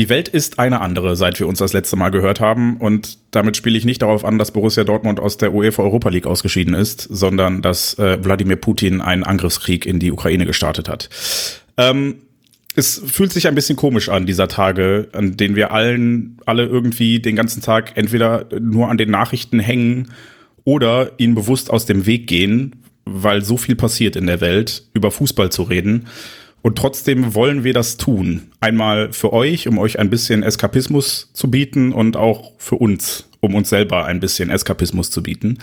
Die Welt ist eine andere, seit wir uns das letzte Mal gehört haben. Und damit spiele ich nicht darauf an, dass Borussia Dortmund aus der UEFA Europa League ausgeschieden ist, sondern dass äh, Wladimir Putin einen Angriffskrieg in die Ukraine gestartet hat. Ähm, es fühlt sich ein bisschen komisch an, dieser Tage, an denen wir allen, alle irgendwie den ganzen Tag entweder nur an den Nachrichten hängen oder ihnen bewusst aus dem Weg gehen, weil so viel passiert in der Welt, über Fußball zu reden. Und trotzdem wollen wir das tun. Einmal für euch, um euch ein bisschen Eskapismus zu bieten und auch für uns, um uns selber ein bisschen Eskapismus zu bieten.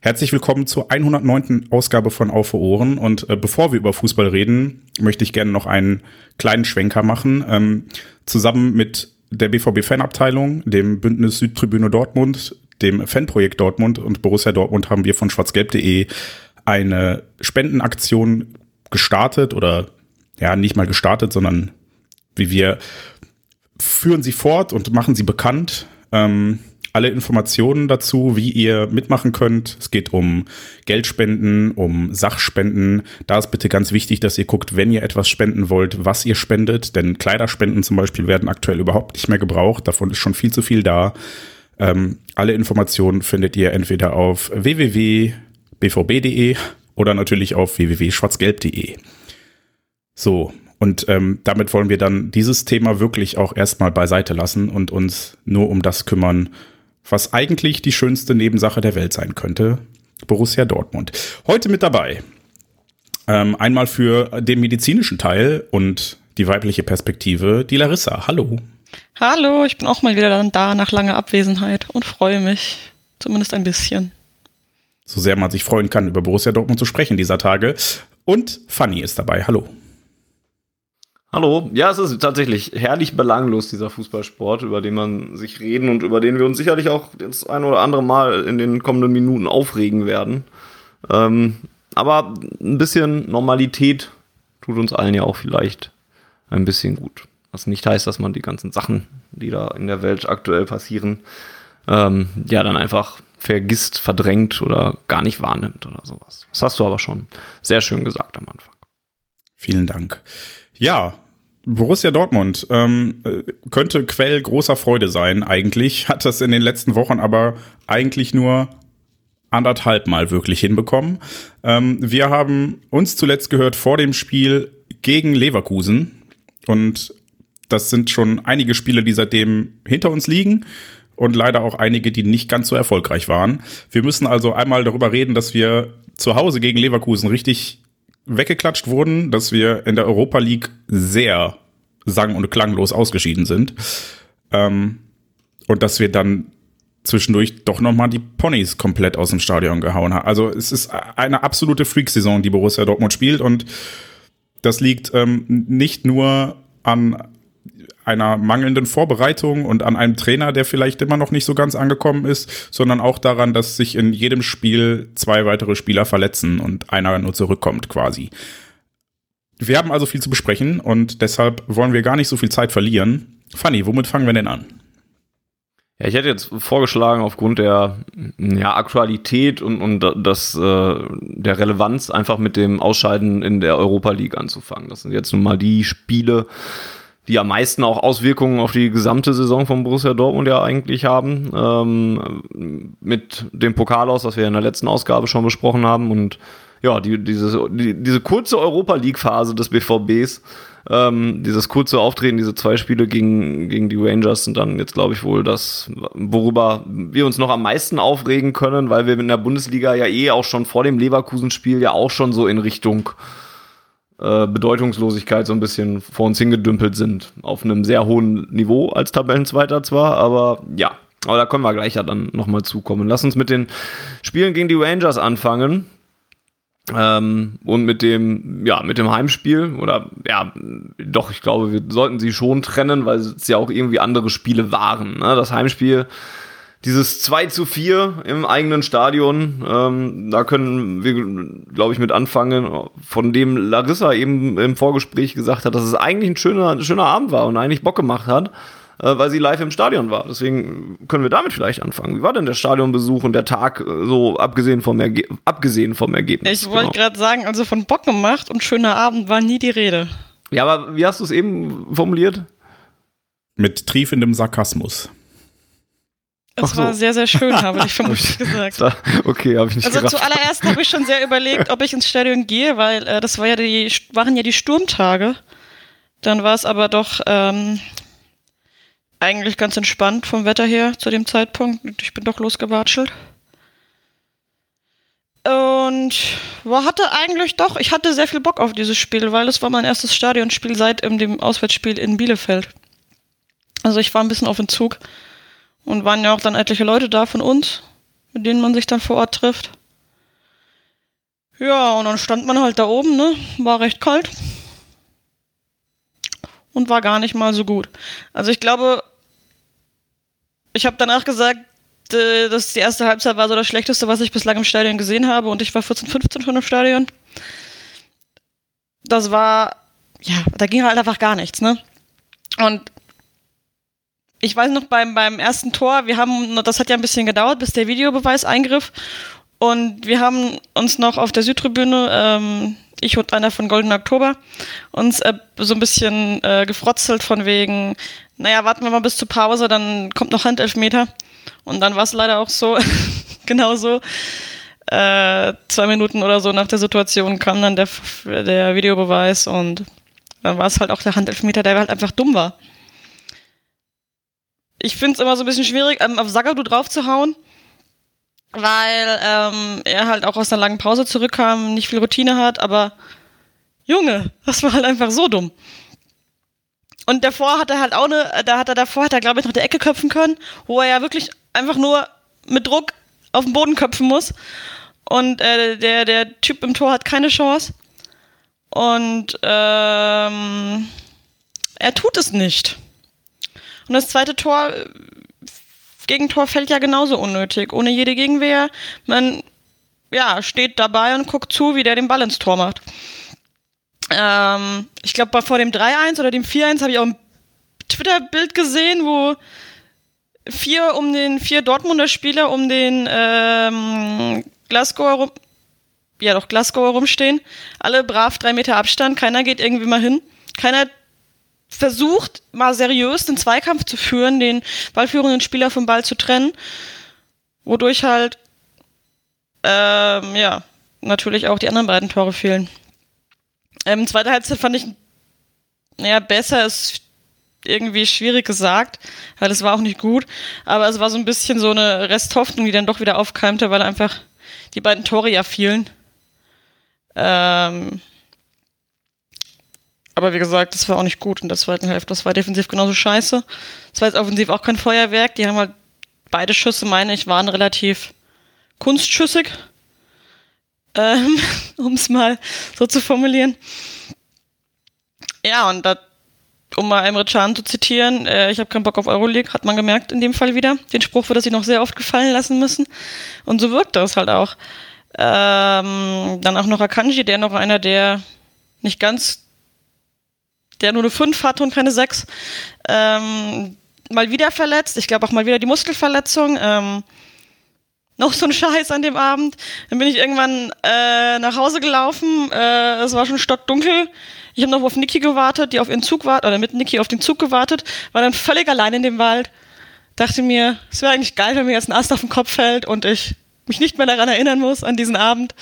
Herzlich willkommen zur 109. Ausgabe von Auf Ohren. Und äh, bevor wir über Fußball reden, möchte ich gerne noch einen kleinen Schwenker machen. Ähm, zusammen mit der BVB-Fanabteilung, dem Bündnis Südtribüne Dortmund, dem Fanprojekt Dortmund und Borussia Dortmund haben wir von schwarzgelb.de eine Spendenaktion gestartet oder ja, nicht mal gestartet, sondern wie wir führen sie fort und machen sie bekannt. Ähm, alle Informationen dazu, wie ihr mitmachen könnt. Es geht um Geldspenden, um Sachspenden. Da ist bitte ganz wichtig, dass ihr guckt, wenn ihr etwas spenden wollt, was ihr spendet. Denn Kleiderspenden zum Beispiel werden aktuell überhaupt nicht mehr gebraucht. Davon ist schon viel zu viel da. Ähm, alle Informationen findet ihr entweder auf www.bvb.de oder natürlich auf www.schwarzgelb.de. So, und ähm, damit wollen wir dann dieses Thema wirklich auch erstmal beiseite lassen und uns nur um das kümmern, was eigentlich die schönste Nebensache der Welt sein könnte. Borussia Dortmund. Heute mit dabei. Ähm, einmal für den medizinischen Teil und die weibliche Perspektive, die Larissa. Hallo. Hallo, ich bin auch mal wieder dann da nach langer Abwesenheit und freue mich. Zumindest ein bisschen. So sehr man sich freuen kann, über Borussia Dortmund zu sprechen dieser Tage. Und Fanny ist dabei. Hallo. Hallo, ja, es ist tatsächlich herrlich belanglos, dieser Fußballsport, über den man sich reden und über den wir uns sicherlich auch das ein oder andere Mal in den kommenden Minuten aufregen werden. Ähm, aber ein bisschen Normalität tut uns allen ja auch vielleicht ein bisschen gut. Was nicht heißt, dass man die ganzen Sachen, die da in der Welt aktuell passieren, ähm, ja dann einfach vergisst, verdrängt oder gar nicht wahrnimmt oder sowas. Das hast du aber schon sehr schön gesagt am Anfang. Vielen Dank. Ja, Borussia Dortmund ähm, könnte Quell großer Freude sein eigentlich, hat das in den letzten Wochen aber eigentlich nur anderthalb Mal wirklich hinbekommen. Ähm, wir haben uns zuletzt gehört vor dem Spiel gegen Leverkusen und das sind schon einige Spiele, die seitdem hinter uns liegen und leider auch einige, die nicht ganz so erfolgreich waren. Wir müssen also einmal darüber reden, dass wir zu Hause gegen Leverkusen richtig weggeklatscht wurden, dass wir in der Europa League sehr sang- und klanglos ausgeschieden sind. Ähm, und dass wir dann zwischendurch doch nochmal die Ponys komplett aus dem Stadion gehauen haben. Also es ist eine absolute Freak-Saison, die Borussia Dortmund spielt und das liegt ähm, nicht nur an einer mangelnden Vorbereitung und an einem Trainer, der vielleicht immer noch nicht so ganz angekommen ist, sondern auch daran, dass sich in jedem Spiel zwei weitere Spieler verletzen und einer nur zurückkommt quasi. Wir haben also viel zu besprechen und deshalb wollen wir gar nicht so viel Zeit verlieren. Fanny, womit fangen wir denn an? Ja, ich hätte jetzt vorgeschlagen, aufgrund der ja, Aktualität und, und das, äh, der Relevanz einfach mit dem Ausscheiden in der Europa League anzufangen. Das sind jetzt nun mal die Spiele, die am meisten auch Auswirkungen auf die gesamte Saison von Borussia Dortmund ja eigentlich haben. Ähm, mit dem Pokal aus, was wir in der letzten Ausgabe schon besprochen haben. Und ja, die, diese, die, diese kurze Europa League-Phase des BVBs, ähm, dieses kurze Auftreten, diese zwei Spiele gegen, gegen die Rangers sind dann jetzt, glaube ich, wohl das, worüber wir uns noch am meisten aufregen können, weil wir in der Bundesliga ja eh auch schon vor dem Leverkusen-Spiel ja auch schon so in Richtung äh, Bedeutungslosigkeit so ein bisschen vor uns hingedümpelt sind. Auf einem sehr hohen Niveau als Tabellenzweiter zwar, aber ja. Aber da können wir gleich ja dann nochmal zukommen. Lass uns mit den Spielen gegen die Rangers anfangen. Ähm, und mit dem, ja, mit dem Heimspiel, oder ja, doch, ich glaube, wir sollten sie schon trennen, weil es ja auch irgendwie andere Spiele waren. Ne? Das Heimspiel, dieses 2 zu 4 im eigenen Stadion, ähm, da können wir, glaube ich, mit anfangen, von dem Larissa eben im Vorgespräch gesagt hat, dass es eigentlich ein schöner, ein schöner Abend war und eigentlich Bock gemacht hat äh, weil sie live im Stadion war. Deswegen können wir damit vielleicht anfangen. Wie war denn der Stadionbesuch und der Tag äh, so abgesehen vom, Erge abgesehen vom Ergebnis? Ich wollte genau. gerade sagen, also von Bock gemacht und schöner Abend war nie die Rede. Ja, aber wie hast du es eben formuliert? Mit triefendem Sarkasmus. Es so. war sehr, sehr schön, habe ich vermutlich gesagt. okay, habe ich nicht Also gerafft. zuallererst habe ich schon sehr überlegt, ob ich ins Stadion gehe, weil äh, das war ja die, waren ja die Sturmtage. Dann war es aber doch ähm, eigentlich ganz entspannt vom Wetter her zu dem Zeitpunkt. Ich bin doch losgewatschelt. Und war, hatte eigentlich doch, ich hatte sehr viel Bock auf dieses Spiel, weil es war mein erstes Stadionspiel seit dem Auswärtsspiel in Bielefeld. Also ich war ein bisschen auf den Zug und waren ja auch dann etliche Leute da von uns, mit denen man sich dann vor Ort trifft. Ja, und dann stand man halt da oben, ne? War recht kalt und war gar nicht mal so gut. Also ich glaube, ich habe danach gesagt, äh, dass die erste Halbzeit war so das Schlechteste, was ich bislang im Stadion gesehen habe und ich war 14, 15 schon im Stadion. Das war, ja, da ging halt einfach gar nichts, ne? Und ich weiß noch beim, beim ersten Tor, wir haben, das hat ja ein bisschen gedauert, bis der Videobeweis eingriff. Und wir haben uns noch auf der Südtribüne ähm, ich und einer von Golden Oktober, uns äh, so ein bisschen äh, gefrotzelt von wegen, naja, warten wir mal bis zur Pause, dann kommt noch Handelfmeter. Und dann war es leider auch so, genau so. Äh, zwei Minuten oder so nach der Situation kam dann der, der Videobeweis und dann war es halt auch der Handelfmeter, der halt einfach dumm war. Ich finde es immer so ein bisschen schwierig, ähm, auf Sagadu drauf zu hauen weil ähm, er halt auch aus einer langen Pause zurückkam, nicht viel Routine hat, aber Junge, das war halt einfach so dumm. Und davor hat er halt auch eine, da hat er davor, hat er glaube ich noch die Ecke köpfen können, wo er ja wirklich einfach nur mit Druck auf den Boden köpfen muss. Und äh, der, der Typ im Tor hat keine Chance. Und ähm, er tut es nicht. Und das zweite Tor Gegentor fällt ja genauso unnötig, ohne jede Gegenwehr. Man ja, steht dabei und guckt zu, wie der den Ball ins Tor macht. Ähm, ich glaube, vor dem 3-1 oder dem 4-1 habe ich auch ein Twitter-Bild gesehen, wo vier um den vier Dortmunder Spieler um den ähm, Glasgow rum, ja doch Glasgow rumstehen, alle brav drei Meter Abstand, keiner geht irgendwie mal hin, keiner versucht, mal seriös den Zweikampf zu führen, den ballführenden Spieler vom Ball zu trennen, wodurch halt, ähm, ja, natürlich auch die anderen beiden Tore fehlen. Ähm, zweite Halbzeit fand ich, naja, besser ist irgendwie schwierig gesagt, weil es war auch nicht gut, aber es war so ein bisschen so eine Resthoffnung, die dann doch wieder aufkeimte, weil einfach die beiden Tore ja fielen. Ähm, aber wie gesagt, das war auch nicht gut in der zweiten Hälfte. Das war defensiv genauso scheiße. Das war jetzt offensiv auch kein Feuerwerk. Die haben halt beide Schüsse, meine ich, waren relativ kunstschüssig. Ähm, um es mal so zu formulieren. Ja, und da, um mal Emre Can zu zitieren, äh, ich habe keinen Bock auf Euroleague, hat man gemerkt in dem Fall wieder. Den Spruch wird er sich noch sehr oft gefallen lassen müssen. Und so wirkt das halt auch. Ähm, dann auch noch Akanji, der noch einer der nicht ganz der nur eine 5 hatte und keine 6. Ähm, mal wieder verletzt. Ich glaube auch mal wieder die Muskelverletzung. Ähm, noch so ein Scheiß an dem Abend. Dann bin ich irgendwann äh, nach Hause gelaufen. Äh, es war schon stockdunkel. Ich habe noch auf Niki gewartet, die auf ihren Zug wartet, oder mit Niki auf den Zug gewartet. War dann völlig allein in dem Wald. Dachte mir, es wäre eigentlich geil, wenn mir jetzt ein Ast auf den Kopf fällt und ich mich nicht mehr daran erinnern muss, an diesen Abend.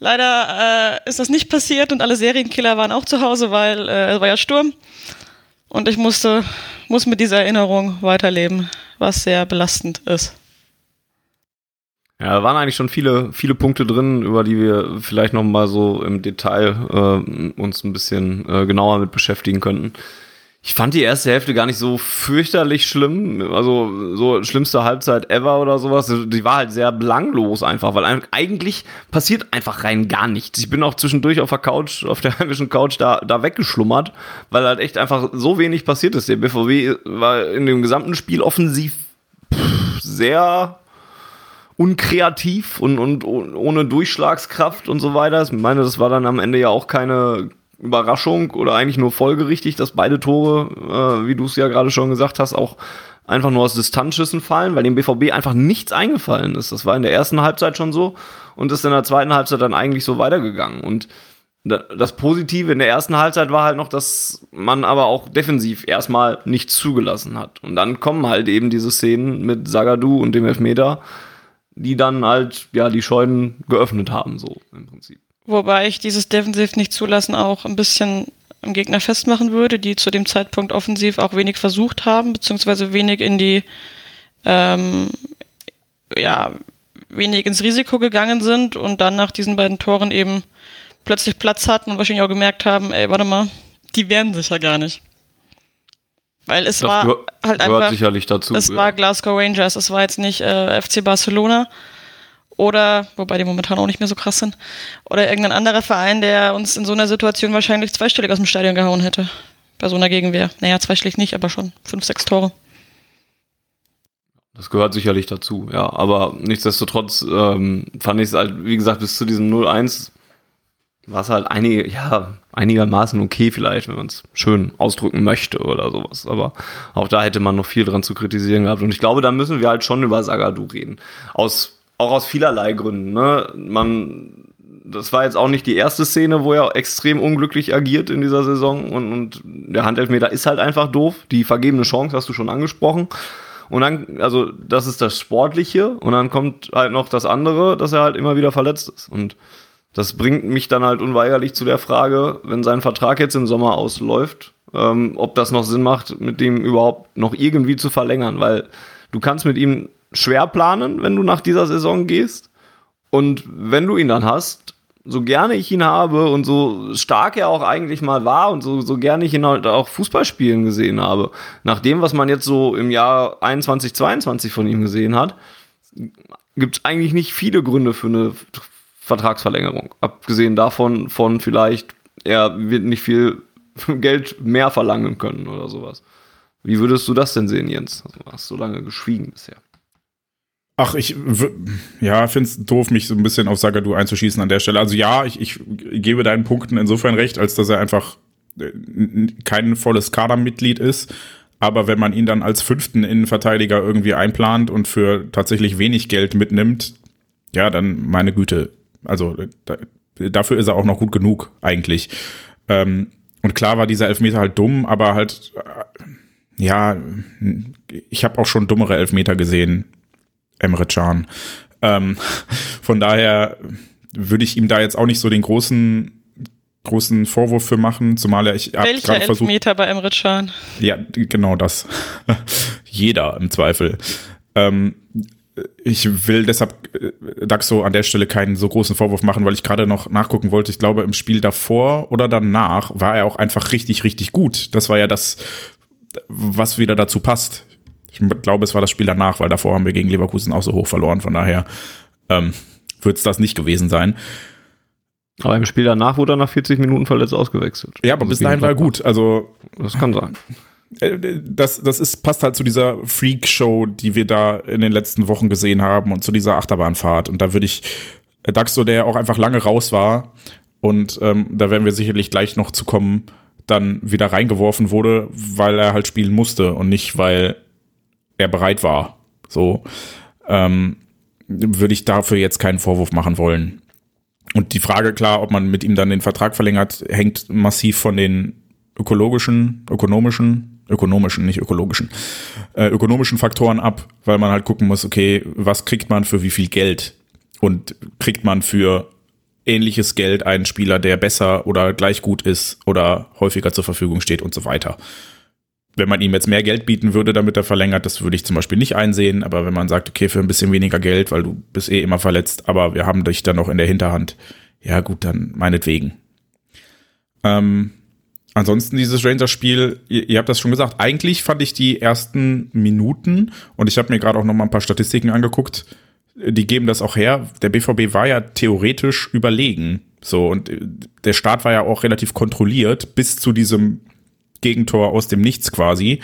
Leider äh, ist das nicht passiert und alle Serienkiller waren auch zu Hause, weil äh, es war ja Sturm. Und ich musste, muss mit dieser Erinnerung weiterleben, was sehr belastend ist. Ja, da waren eigentlich schon viele, viele Punkte drin, über die wir vielleicht noch mal so im Detail äh, uns ein bisschen äh, genauer mit beschäftigen könnten. Ich fand die erste Hälfte gar nicht so fürchterlich schlimm. Also so schlimmste Halbzeit ever oder sowas. Die war halt sehr belanglos einfach, weil eigentlich passiert einfach rein gar nichts. Ich bin auch zwischendurch auf der Couch, auf der heimischen Couch da, da weggeschlummert, weil halt echt einfach so wenig passiert ist. Der BVW war in dem gesamten Spiel offensiv sehr unkreativ und, und ohne Durchschlagskraft und so weiter. Ich meine, das war dann am Ende ja auch keine Überraschung oder eigentlich nur folgerichtig, dass beide Tore, äh, wie du es ja gerade schon gesagt hast, auch einfach nur aus Distanzschüssen fallen, weil dem BVB einfach nichts eingefallen ist. Das war in der ersten Halbzeit schon so und ist in der zweiten Halbzeit dann eigentlich so weitergegangen. Und das Positive in der ersten Halbzeit war halt noch, dass man aber auch defensiv erstmal nichts zugelassen hat. Und dann kommen halt eben diese Szenen mit Sagadu und dem Elfmeter, die dann halt, ja, die Scheunen geöffnet haben, so im Prinzip. Wobei ich dieses Defensiv nicht zulassen auch ein bisschen am Gegner festmachen würde, die zu dem Zeitpunkt offensiv auch wenig versucht haben, beziehungsweise wenig in die, ähm, ja, wenig ins Risiko gegangen sind und dann nach diesen beiden Toren eben plötzlich Platz hatten und wahrscheinlich auch gemerkt haben, ey, warte mal, die werden sich ja gar nicht. Weil es das war halt einfach. sicherlich dazu. Es ja. war Glasgow Rangers, es war jetzt nicht äh, FC Barcelona oder, wobei die momentan auch nicht mehr so krass sind, oder irgendein anderer Verein, der uns in so einer Situation wahrscheinlich zweistellig aus dem Stadion gehauen hätte. Bei so einer Gegenwehr. Naja, zweistellig nicht, aber schon fünf, sechs Tore. Das gehört sicherlich dazu, ja. Aber nichtsdestotrotz ähm, fand ich es halt, wie gesagt, bis zu diesem 0-1 war es halt einige, ja, einigermaßen okay vielleicht, wenn man es schön ausdrücken möchte oder sowas. Aber auch da hätte man noch viel dran zu kritisieren gehabt. Und ich glaube, da müssen wir halt schon über Sagadu reden. Aus auch aus vielerlei Gründen. Ne? Man, das war jetzt auch nicht die erste Szene, wo er extrem unglücklich agiert in dieser Saison und, und der Handelfmeter ist halt einfach doof. Die vergebene Chance hast du schon angesprochen. Und dann, also das ist das Sportliche und dann kommt halt noch das andere, dass er halt immer wieder verletzt ist. Und das bringt mich dann halt unweigerlich zu der Frage, wenn sein Vertrag jetzt im Sommer ausläuft, ähm, ob das noch Sinn macht, mit dem überhaupt noch irgendwie zu verlängern, weil du kannst mit ihm schwer planen, wenn du nach dieser Saison gehst. Und wenn du ihn dann hast, so gerne ich ihn habe und so stark er auch eigentlich mal war und so, so gerne ich ihn halt auch Fußball spielen gesehen habe, nach dem, was man jetzt so im Jahr 21, 22 von ihm gesehen hat, gibt es eigentlich nicht viele Gründe für eine Vertragsverlängerung. Abgesehen davon, von vielleicht, er wird nicht viel Geld mehr verlangen können oder sowas. Wie würdest du das denn sehen, Jens? Also, du hast so lange geschwiegen bisher. Ach, ich ja, finde es doof, mich so ein bisschen auf Sagadu einzuschießen an der Stelle. Also ja, ich, ich gebe deinen Punkten insofern recht, als dass er einfach äh, kein volles Kadermitglied ist. Aber wenn man ihn dann als fünften Innenverteidiger irgendwie einplant und für tatsächlich wenig Geld mitnimmt, ja, dann meine Güte. Also da, dafür ist er auch noch gut genug eigentlich. Ähm, und klar war dieser Elfmeter halt dumm, aber halt, äh, ja, ich habe auch schon dummere Elfmeter gesehen Emre Can. Ähm, von daher würde ich ihm da jetzt auch nicht so den großen großen Vorwurf für machen, zumal er ich habe gerade versucht Meter bei Emre Can. Ja, genau das. Jeder im Zweifel. Ähm, ich will deshalb äh, Daxo an der Stelle keinen so großen Vorwurf machen, weil ich gerade noch nachgucken wollte. Ich glaube, im Spiel davor oder danach war er auch einfach richtig, richtig gut. Das war ja das, was wieder dazu passt. Ich glaube, es war das Spiel danach, weil davor haben wir gegen Leverkusen auch so hoch verloren. Von daher ähm, wird es das nicht gewesen sein. Aber im Spiel danach wurde er nach 40 Minuten verletzt ausgewechselt. Ja, aber also bis dahin war er gut. Also das kann sein. Äh, das, das ist, passt halt zu dieser Freak-Show, die wir da in den letzten Wochen gesehen haben und zu dieser Achterbahnfahrt. Und da würde ich äh, Daxo, der auch einfach lange raus war, und ähm, da werden wir sicherlich gleich noch zu kommen, dann wieder reingeworfen wurde, weil er halt spielen musste und nicht, weil er bereit war. So ähm, würde ich dafür jetzt keinen Vorwurf machen wollen. Und die Frage, klar, ob man mit ihm dann den Vertrag verlängert, hängt massiv von den ökologischen, ökonomischen, ökonomischen, nicht ökologischen, äh, ökonomischen Faktoren ab, weil man halt gucken muss, okay, was kriegt man für wie viel Geld? Und kriegt man für ähnliches Geld einen Spieler, der besser oder gleich gut ist oder häufiger zur Verfügung steht und so weiter wenn man ihm jetzt mehr Geld bieten würde, damit er verlängert, das würde ich zum Beispiel nicht einsehen. Aber wenn man sagt, okay, für ein bisschen weniger Geld, weil du bist eh immer verletzt, aber wir haben dich dann noch in der Hinterhand, ja gut, dann meinetwegen. Ähm, ansonsten dieses Rangers-Spiel, ihr, ihr, habt das schon gesagt, eigentlich fand ich die ersten Minuten und ich habe mir gerade auch noch mal ein paar Statistiken angeguckt, die geben das auch her. Der BVB war ja theoretisch überlegen. So, und äh, der Start war ja auch relativ kontrolliert bis zu diesem Gegentor aus dem Nichts quasi.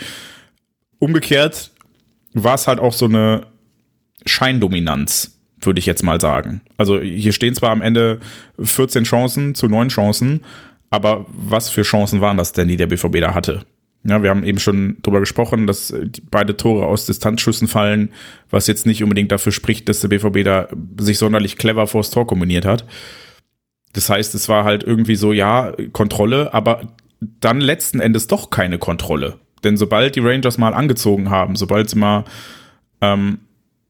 Umgekehrt war es halt auch so eine Scheindominanz, würde ich jetzt mal sagen. Also hier stehen zwar am Ende 14 Chancen zu 9 Chancen, aber was für Chancen waren das denn, die der BVB da hatte? Ja, wir haben eben schon drüber gesprochen, dass beide Tore aus Distanzschüssen fallen, was jetzt nicht unbedingt dafür spricht, dass der BVB da sich sonderlich clever vors Tor kombiniert hat. Das heißt, es war halt irgendwie so, ja, Kontrolle, aber dann letzten Endes doch keine Kontrolle. Denn sobald die Rangers mal angezogen haben, sobald sie mal ähm,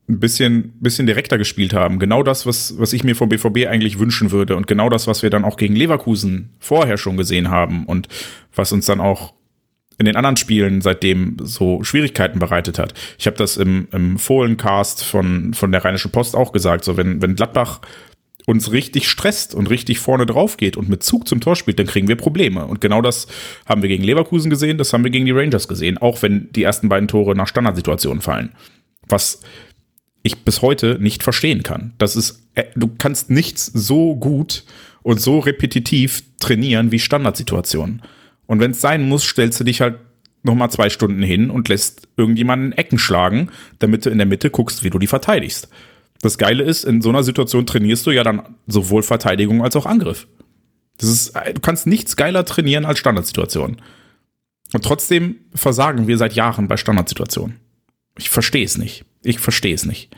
ein bisschen, bisschen direkter gespielt haben. Genau das, was, was ich mir vom BVB eigentlich wünschen würde und genau das, was wir dann auch gegen Leverkusen vorher schon gesehen haben und was uns dann auch in den anderen Spielen seitdem so Schwierigkeiten bereitet hat. Ich habe das im, im Fohlencast von, von der Rheinischen Post auch gesagt, so wenn, wenn Gladbach uns richtig stresst und richtig vorne drauf geht und mit Zug zum Tor spielt, dann kriegen wir Probleme. Und genau das haben wir gegen Leverkusen gesehen, das haben wir gegen die Rangers gesehen, auch wenn die ersten beiden Tore nach Standardsituationen fallen. Was ich bis heute nicht verstehen kann. Das ist, äh, du kannst nichts so gut und so repetitiv trainieren wie Standardsituationen. Und wenn es sein muss, stellst du dich halt noch mal zwei Stunden hin und lässt irgendjemanden Ecken schlagen, damit du in der Mitte guckst, wie du die verteidigst. Das Geile ist, in so einer Situation trainierst du ja dann sowohl Verteidigung als auch Angriff. Das ist, äh, du kannst nichts geiler trainieren als Standardsituationen. Und trotzdem versagen wir seit Jahren bei Standardsituationen. Ich verstehe es nicht. Ich verstehe es nicht.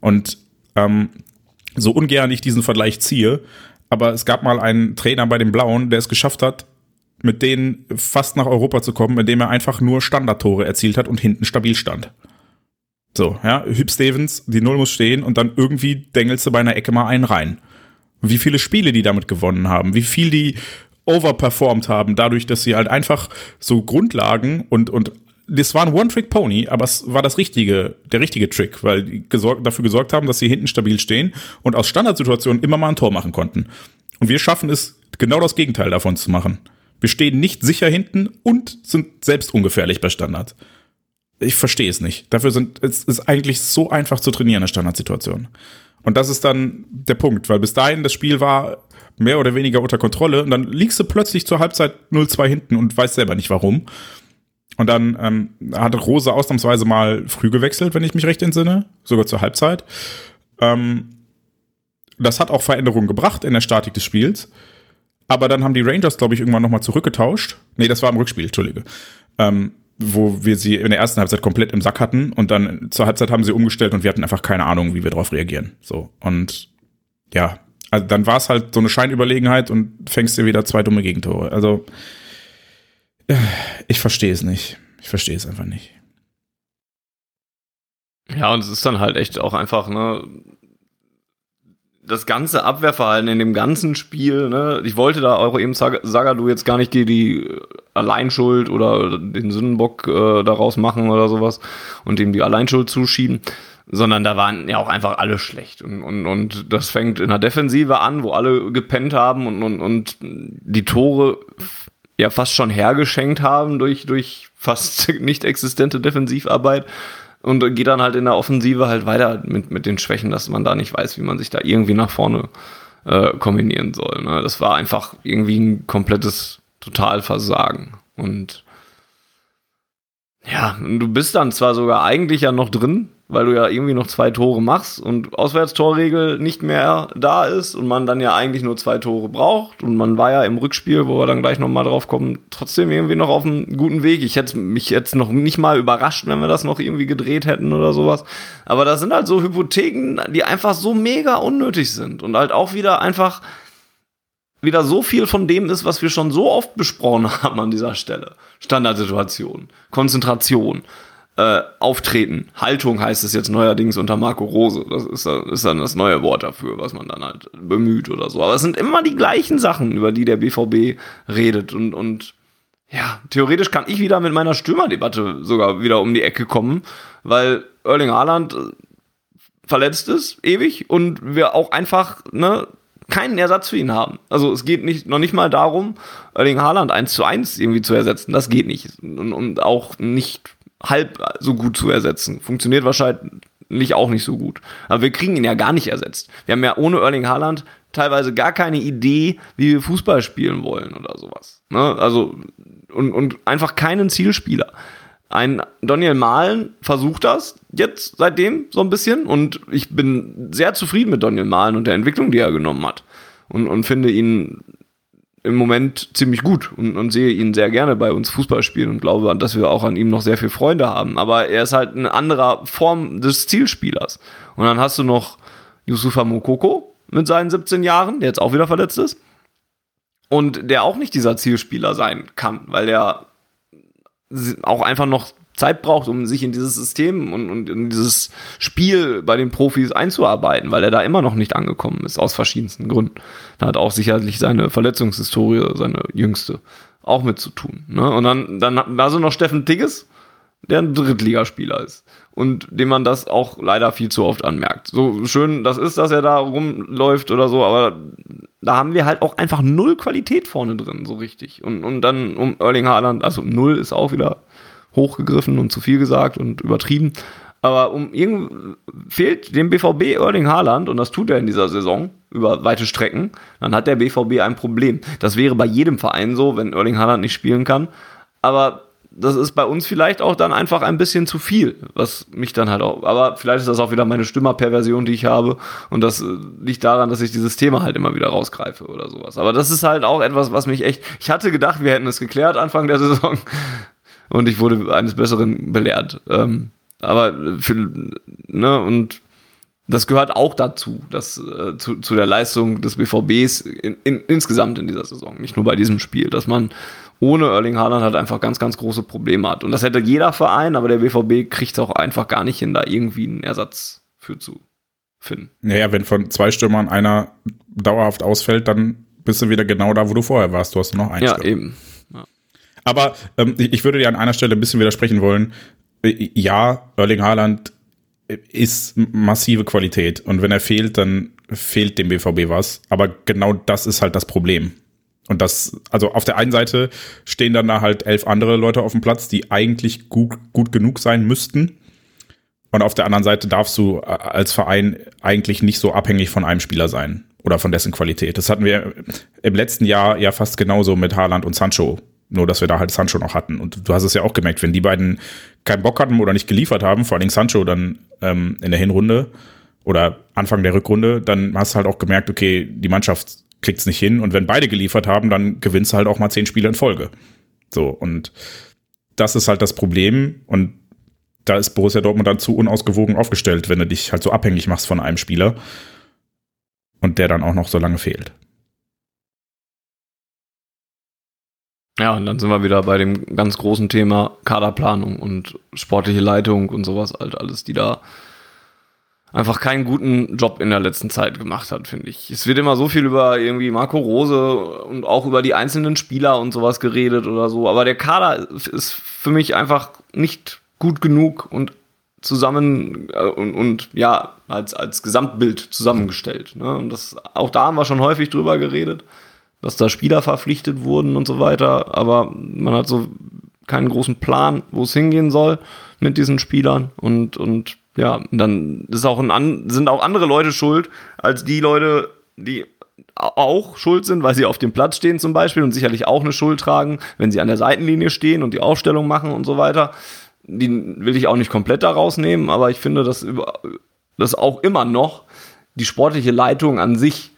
Und ähm, so ungern ich diesen Vergleich ziehe, aber es gab mal einen Trainer bei den Blauen, der es geschafft hat, mit denen fast nach Europa zu kommen, indem er einfach nur Standardtore erzielt hat und hinten stabil stand. So, ja, Hüb Stevens, die Null muss stehen und dann irgendwie dengelst du bei einer Ecke mal einen rein. Wie viele Spiele die damit gewonnen haben, wie viel die overperformed haben, dadurch, dass sie halt einfach so Grundlagen und, und das war ein One-Trick-Pony, aber es war das richtige, der richtige Trick, weil die gesorgt, dafür gesorgt haben, dass sie hinten stabil stehen und aus Standardsituationen immer mal ein Tor machen konnten. Und wir schaffen es, genau das Gegenteil davon zu machen. Wir stehen nicht sicher hinten und sind selbst ungefährlich bei Standard. Ich verstehe es nicht. Dafür sind, es ist eigentlich so einfach zu trainieren, eine Standardsituation. Und das ist dann der Punkt, weil bis dahin das Spiel war mehr oder weniger unter Kontrolle und dann liegst du plötzlich zur Halbzeit 0-2 hinten und weißt selber nicht warum. Und dann ähm, hat Rose ausnahmsweise mal früh gewechselt, wenn ich mich recht entsinne, sogar zur Halbzeit. Ähm, das hat auch Veränderungen gebracht in der Statik des Spiels. Aber dann haben die Rangers, glaube ich, irgendwann nochmal zurückgetauscht. Nee, das war im Rückspiel, Entschuldige. Ähm, wo wir sie in der ersten Halbzeit komplett im Sack hatten und dann zur Halbzeit haben sie umgestellt und wir hatten einfach keine Ahnung, wie wir darauf reagieren. So. Und ja, also dann war es halt so eine Scheinüberlegenheit und fängst dir wieder zwei dumme Gegentore. Also ich verstehe es nicht. Ich verstehe es einfach nicht. Ja, und es ist dann halt echt auch einfach, ne, das ganze Abwehrverhalten in dem ganzen Spiel, ne, ich wollte da auch eben Sagadu jetzt gar nicht die, die Alleinschuld oder den Sündenbock äh, daraus machen oder sowas und ihm die Alleinschuld zuschieben, sondern da waren ja auch einfach alle schlecht. Und, und, und das fängt in der Defensive an, wo alle gepennt haben und, und, und die Tore ja fast schon hergeschenkt haben durch, durch fast nicht existente Defensivarbeit und geht dann halt in der Offensive halt weiter mit, mit den Schwächen, dass man da nicht weiß, wie man sich da irgendwie nach vorne äh, kombinieren soll. Ne? Das war einfach irgendwie ein komplettes Totalversagen. Und ja, du bist dann zwar sogar eigentlich ja noch drin, weil du ja irgendwie noch zwei Tore machst und Auswärtstorregel nicht mehr da ist und man dann ja eigentlich nur zwei Tore braucht und man war ja im Rückspiel, wo wir dann gleich nochmal drauf kommen, trotzdem irgendwie noch auf einem guten Weg. Ich hätte mich jetzt noch nicht mal überrascht, wenn wir das noch irgendwie gedreht hätten oder sowas. Aber das sind halt so Hypotheken, die einfach so mega unnötig sind und halt auch wieder einfach wieder so viel von dem ist, was wir schon so oft besprochen haben an dieser Stelle. Standardsituation, Konzentration, äh, Auftreten. Haltung heißt es jetzt neuerdings unter Marco Rose. Das ist, ist dann das neue Wort dafür, was man dann halt bemüht oder so. Aber es sind immer die gleichen Sachen, über die der BVB redet. Und, und ja, theoretisch kann ich wieder mit meiner Stürmerdebatte sogar wieder um die Ecke kommen, weil Erling Haaland äh, verletzt ist, ewig, und wir auch einfach, ne, keinen Ersatz für ihn haben. Also es geht nicht, noch nicht mal darum, Erling Haaland eins zu eins irgendwie zu ersetzen. Das geht nicht. Und, und auch nicht halb so gut zu ersetzen. Funktioniert wahrscheinlich auch nicht so gut. Aber wir kriegen ihn ja gar nicht ersetzt. Wir haben ja ohne Erling Haaland teilweise gar keine Idee, wie wir Fußball spielen wollen oder sowas. Ne? Also, und, und einfach keinen Zielspieler. Ein Daniel Mahlen versucht das jetzt seitdem so ein bisschen und ich bin sehr zufrieden mit Daniel Mahlen und der Entwicklung, die er genommen hat. Und, und finde ihn im Moment ziemlich gut und, und sehe ihn sehr gerne bei uns Fußball spielen und glaube, dass wir auch an ihm noch sehr viele Freunde haben. Aber er ist halt eine andere Form des Zielspielers. Und dann hast du noch Yusufa Mokoko mit seinen 17 Jahren, der jetzt auch wieder verletzt ist. Und der auch nicht dieser Zielspieler sein kann, weil der auch einfach noch Zeit braucht, um sich in dieses System und, und in dieses Spiel bei den Profis einzuarbeiten, weil er da immer noch nicht angekommen ist, aus verschiedensten Gründen. Da hat auch sicherlich seine Verletzungshistorie, seine jüngste, auch mit zu tun. Ne? Und dann, dann da so noch Steffen Tigges, der ein Drittligaspieler ist. Und dem man das auch leider viel zu oft anmerkt. So schön das ist, dass er da rumläuft oder so, aber da haben wir halt auch einfach null Qualität vorne drin, so richtig. Und, und dann um Erling Haaland, also null ist auch wieder hochgegriffen und zu viel gesagt und übertrieben. Aber um irgend fehlt dem BVB Erling Haaland und das tut er in dieser Saison über weite Strecken, dann hat der BVB ein Problem. Das wäre bei jedem Verein so, wenn Erling Haaland nicht spielen kann. Aber das ist bei uns vielleicht auch dann einfach ein bisschen zu viel, was mich dann halt auch, aber vielleicht ist das auch wieder meine Stimmerperversion, die ich habe und das äh, liegt daran, dass ich dieses Thema halt immer wieder rausgreife oder sowas. Aber das ist halt auch etwas, was mich echt, ich hatte gedacht, wir hätten es geklärt Anfang der Saison und ich wurde eines Besseren belehrt. Ähm, aber für, ne, und das gehört auch dazu, dass, äh, zu, zu der Leistung des BVBs in, in, insgesamt in dieser Saison, nicht nur bei diesem Spiel, dass man ohne Erling Haaland halt einfach ganz, ganz große Probleme hat. Und das hätte jeder Verein, aber der BVB kriegt es auch einfach gar nicht hin, da irgendwie einen Ersatz für zu finden. Naja, wenn von zwei Stürmern einer dauerhaft ausfällt, dann bist du wieder genau da, wo du vorher warst. Du hast nur noch einen Ja, Stürmer. eben. Aber ähm, ich würde dir an einer Stelle ein bisschen widersprechen wollen. Äh, Ja, Erling Haaland ist massive Qualität und wenn er fehlt, dann fehlt dem BVB was. Aber genau das ist halt das Problem. Und das, also auf der einen Seite stehen dann da halt elf andere Leute auf dem Platz, die eigentlich gut, gut genug sein müssten. Und auf der anderen Seite darfst du äh, als Verein eigentlich nicht so abhängig von einem Spieler sein oder von dessen Qualität. Das hatten wir im letzten Jahr ja fast genauso mit Haaland und Sancho. Nur, dass wir da halt Sancho noch hatten. Und du hast es ja auch gemerkt, wenn die beiden keinen Bock hatten oder nicht geliefert haben, vor allen Dingen Sancho dann ähm, in der Hinrunde oder Anfang der Rückrunde, dann hast du halt auch gemerkt, okay, die Mannschaft kriegt es nicht hin. Und wenn beide geliefert haben, dann gewinnst du halt auch mal zehn Spiele in Folge. So, und das ist halt das Problem. Und da ist Borussia Dortmund dann zu unausgewogen aufgestellt, wenn du dich halt so abhängig machst von einem Spieler und der dann auch noch so lange fehlt. Ja, und dann sind wir wieder bei dem ganz großen Thema Kaderplanung und sportliche Leitung und sowas halt alles, die da einfach keinen guten Job in der letzten Zeit gemacht hat, finde ich. Es wird immer so viel über irgendwie Marco Rose und auch über die einzelnen Spieler und sowas geredet oder so, aber der Kader ist für mich einfach nicht gut genug und zusammen äh, und, und ja, als, als Gesamtbild zusammengestellt. Ne? Und das, auch da haben wir schon häufig drüber geredet, dass da Spieler verpflichtet wurden und so weiter, aber man hat so keinen großen Plan, wo es hingehen soll mit diesen Spielern und, und ja, dann ist auch ein, sind auch andere Leute schuld, als die Leute, die auch schuld sind, weil sie auf dem Platz stehen zum Beispiel und sicherlich auch eine Schuld tragen, wenn sie an der Seitenlinie stehen und die Aufstellung machen und so weiter. Die will ich auch nicht komplett da rausnehmen, aber ich finde, dass, dass auch immer noch die sportliche Leitung an sich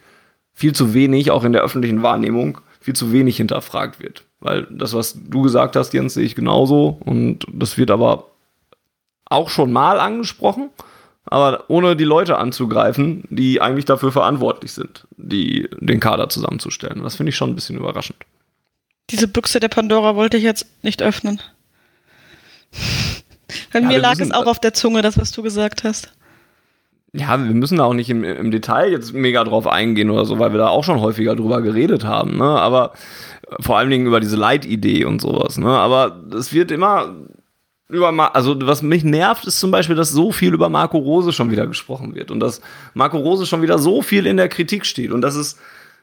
viel zu wenig, auch in der öffentlichen Wahrnehmung, viel zu wenig hinterfragt wird. Weil das, was du gesagt hast, Jens, sehe ich genauso und das wird aber auch schon mal angesprochen, aber ohne die Leute anzugreifen, die eigentlich dafür verantwortlich sind, die, den Kader zusammenzustellen. Das finde ich schon ein bisschen überraschend. Diese Büchse der Pandora wollte ich jetzt nicht öffnen. Bei Ja, mir lag es auch auf der Zunge, das, was du gesagt hast. Ja, wir müssen da auch nicht im, im Detail jetzt mega drauf eingehen oder so, weil wir da auch schon häufiger drüber geredet haben, ne? Aber äh, vor allen Dingen über diese Leitidee und sowas, ne? Aber es wird immer über, Ma also was mich nervt, ist zum Beispiel, dass so viel über Marco Rose schon wieder gesprochen wird und dass Marco Rose schon wieder so viel in der Kritik steht und dass es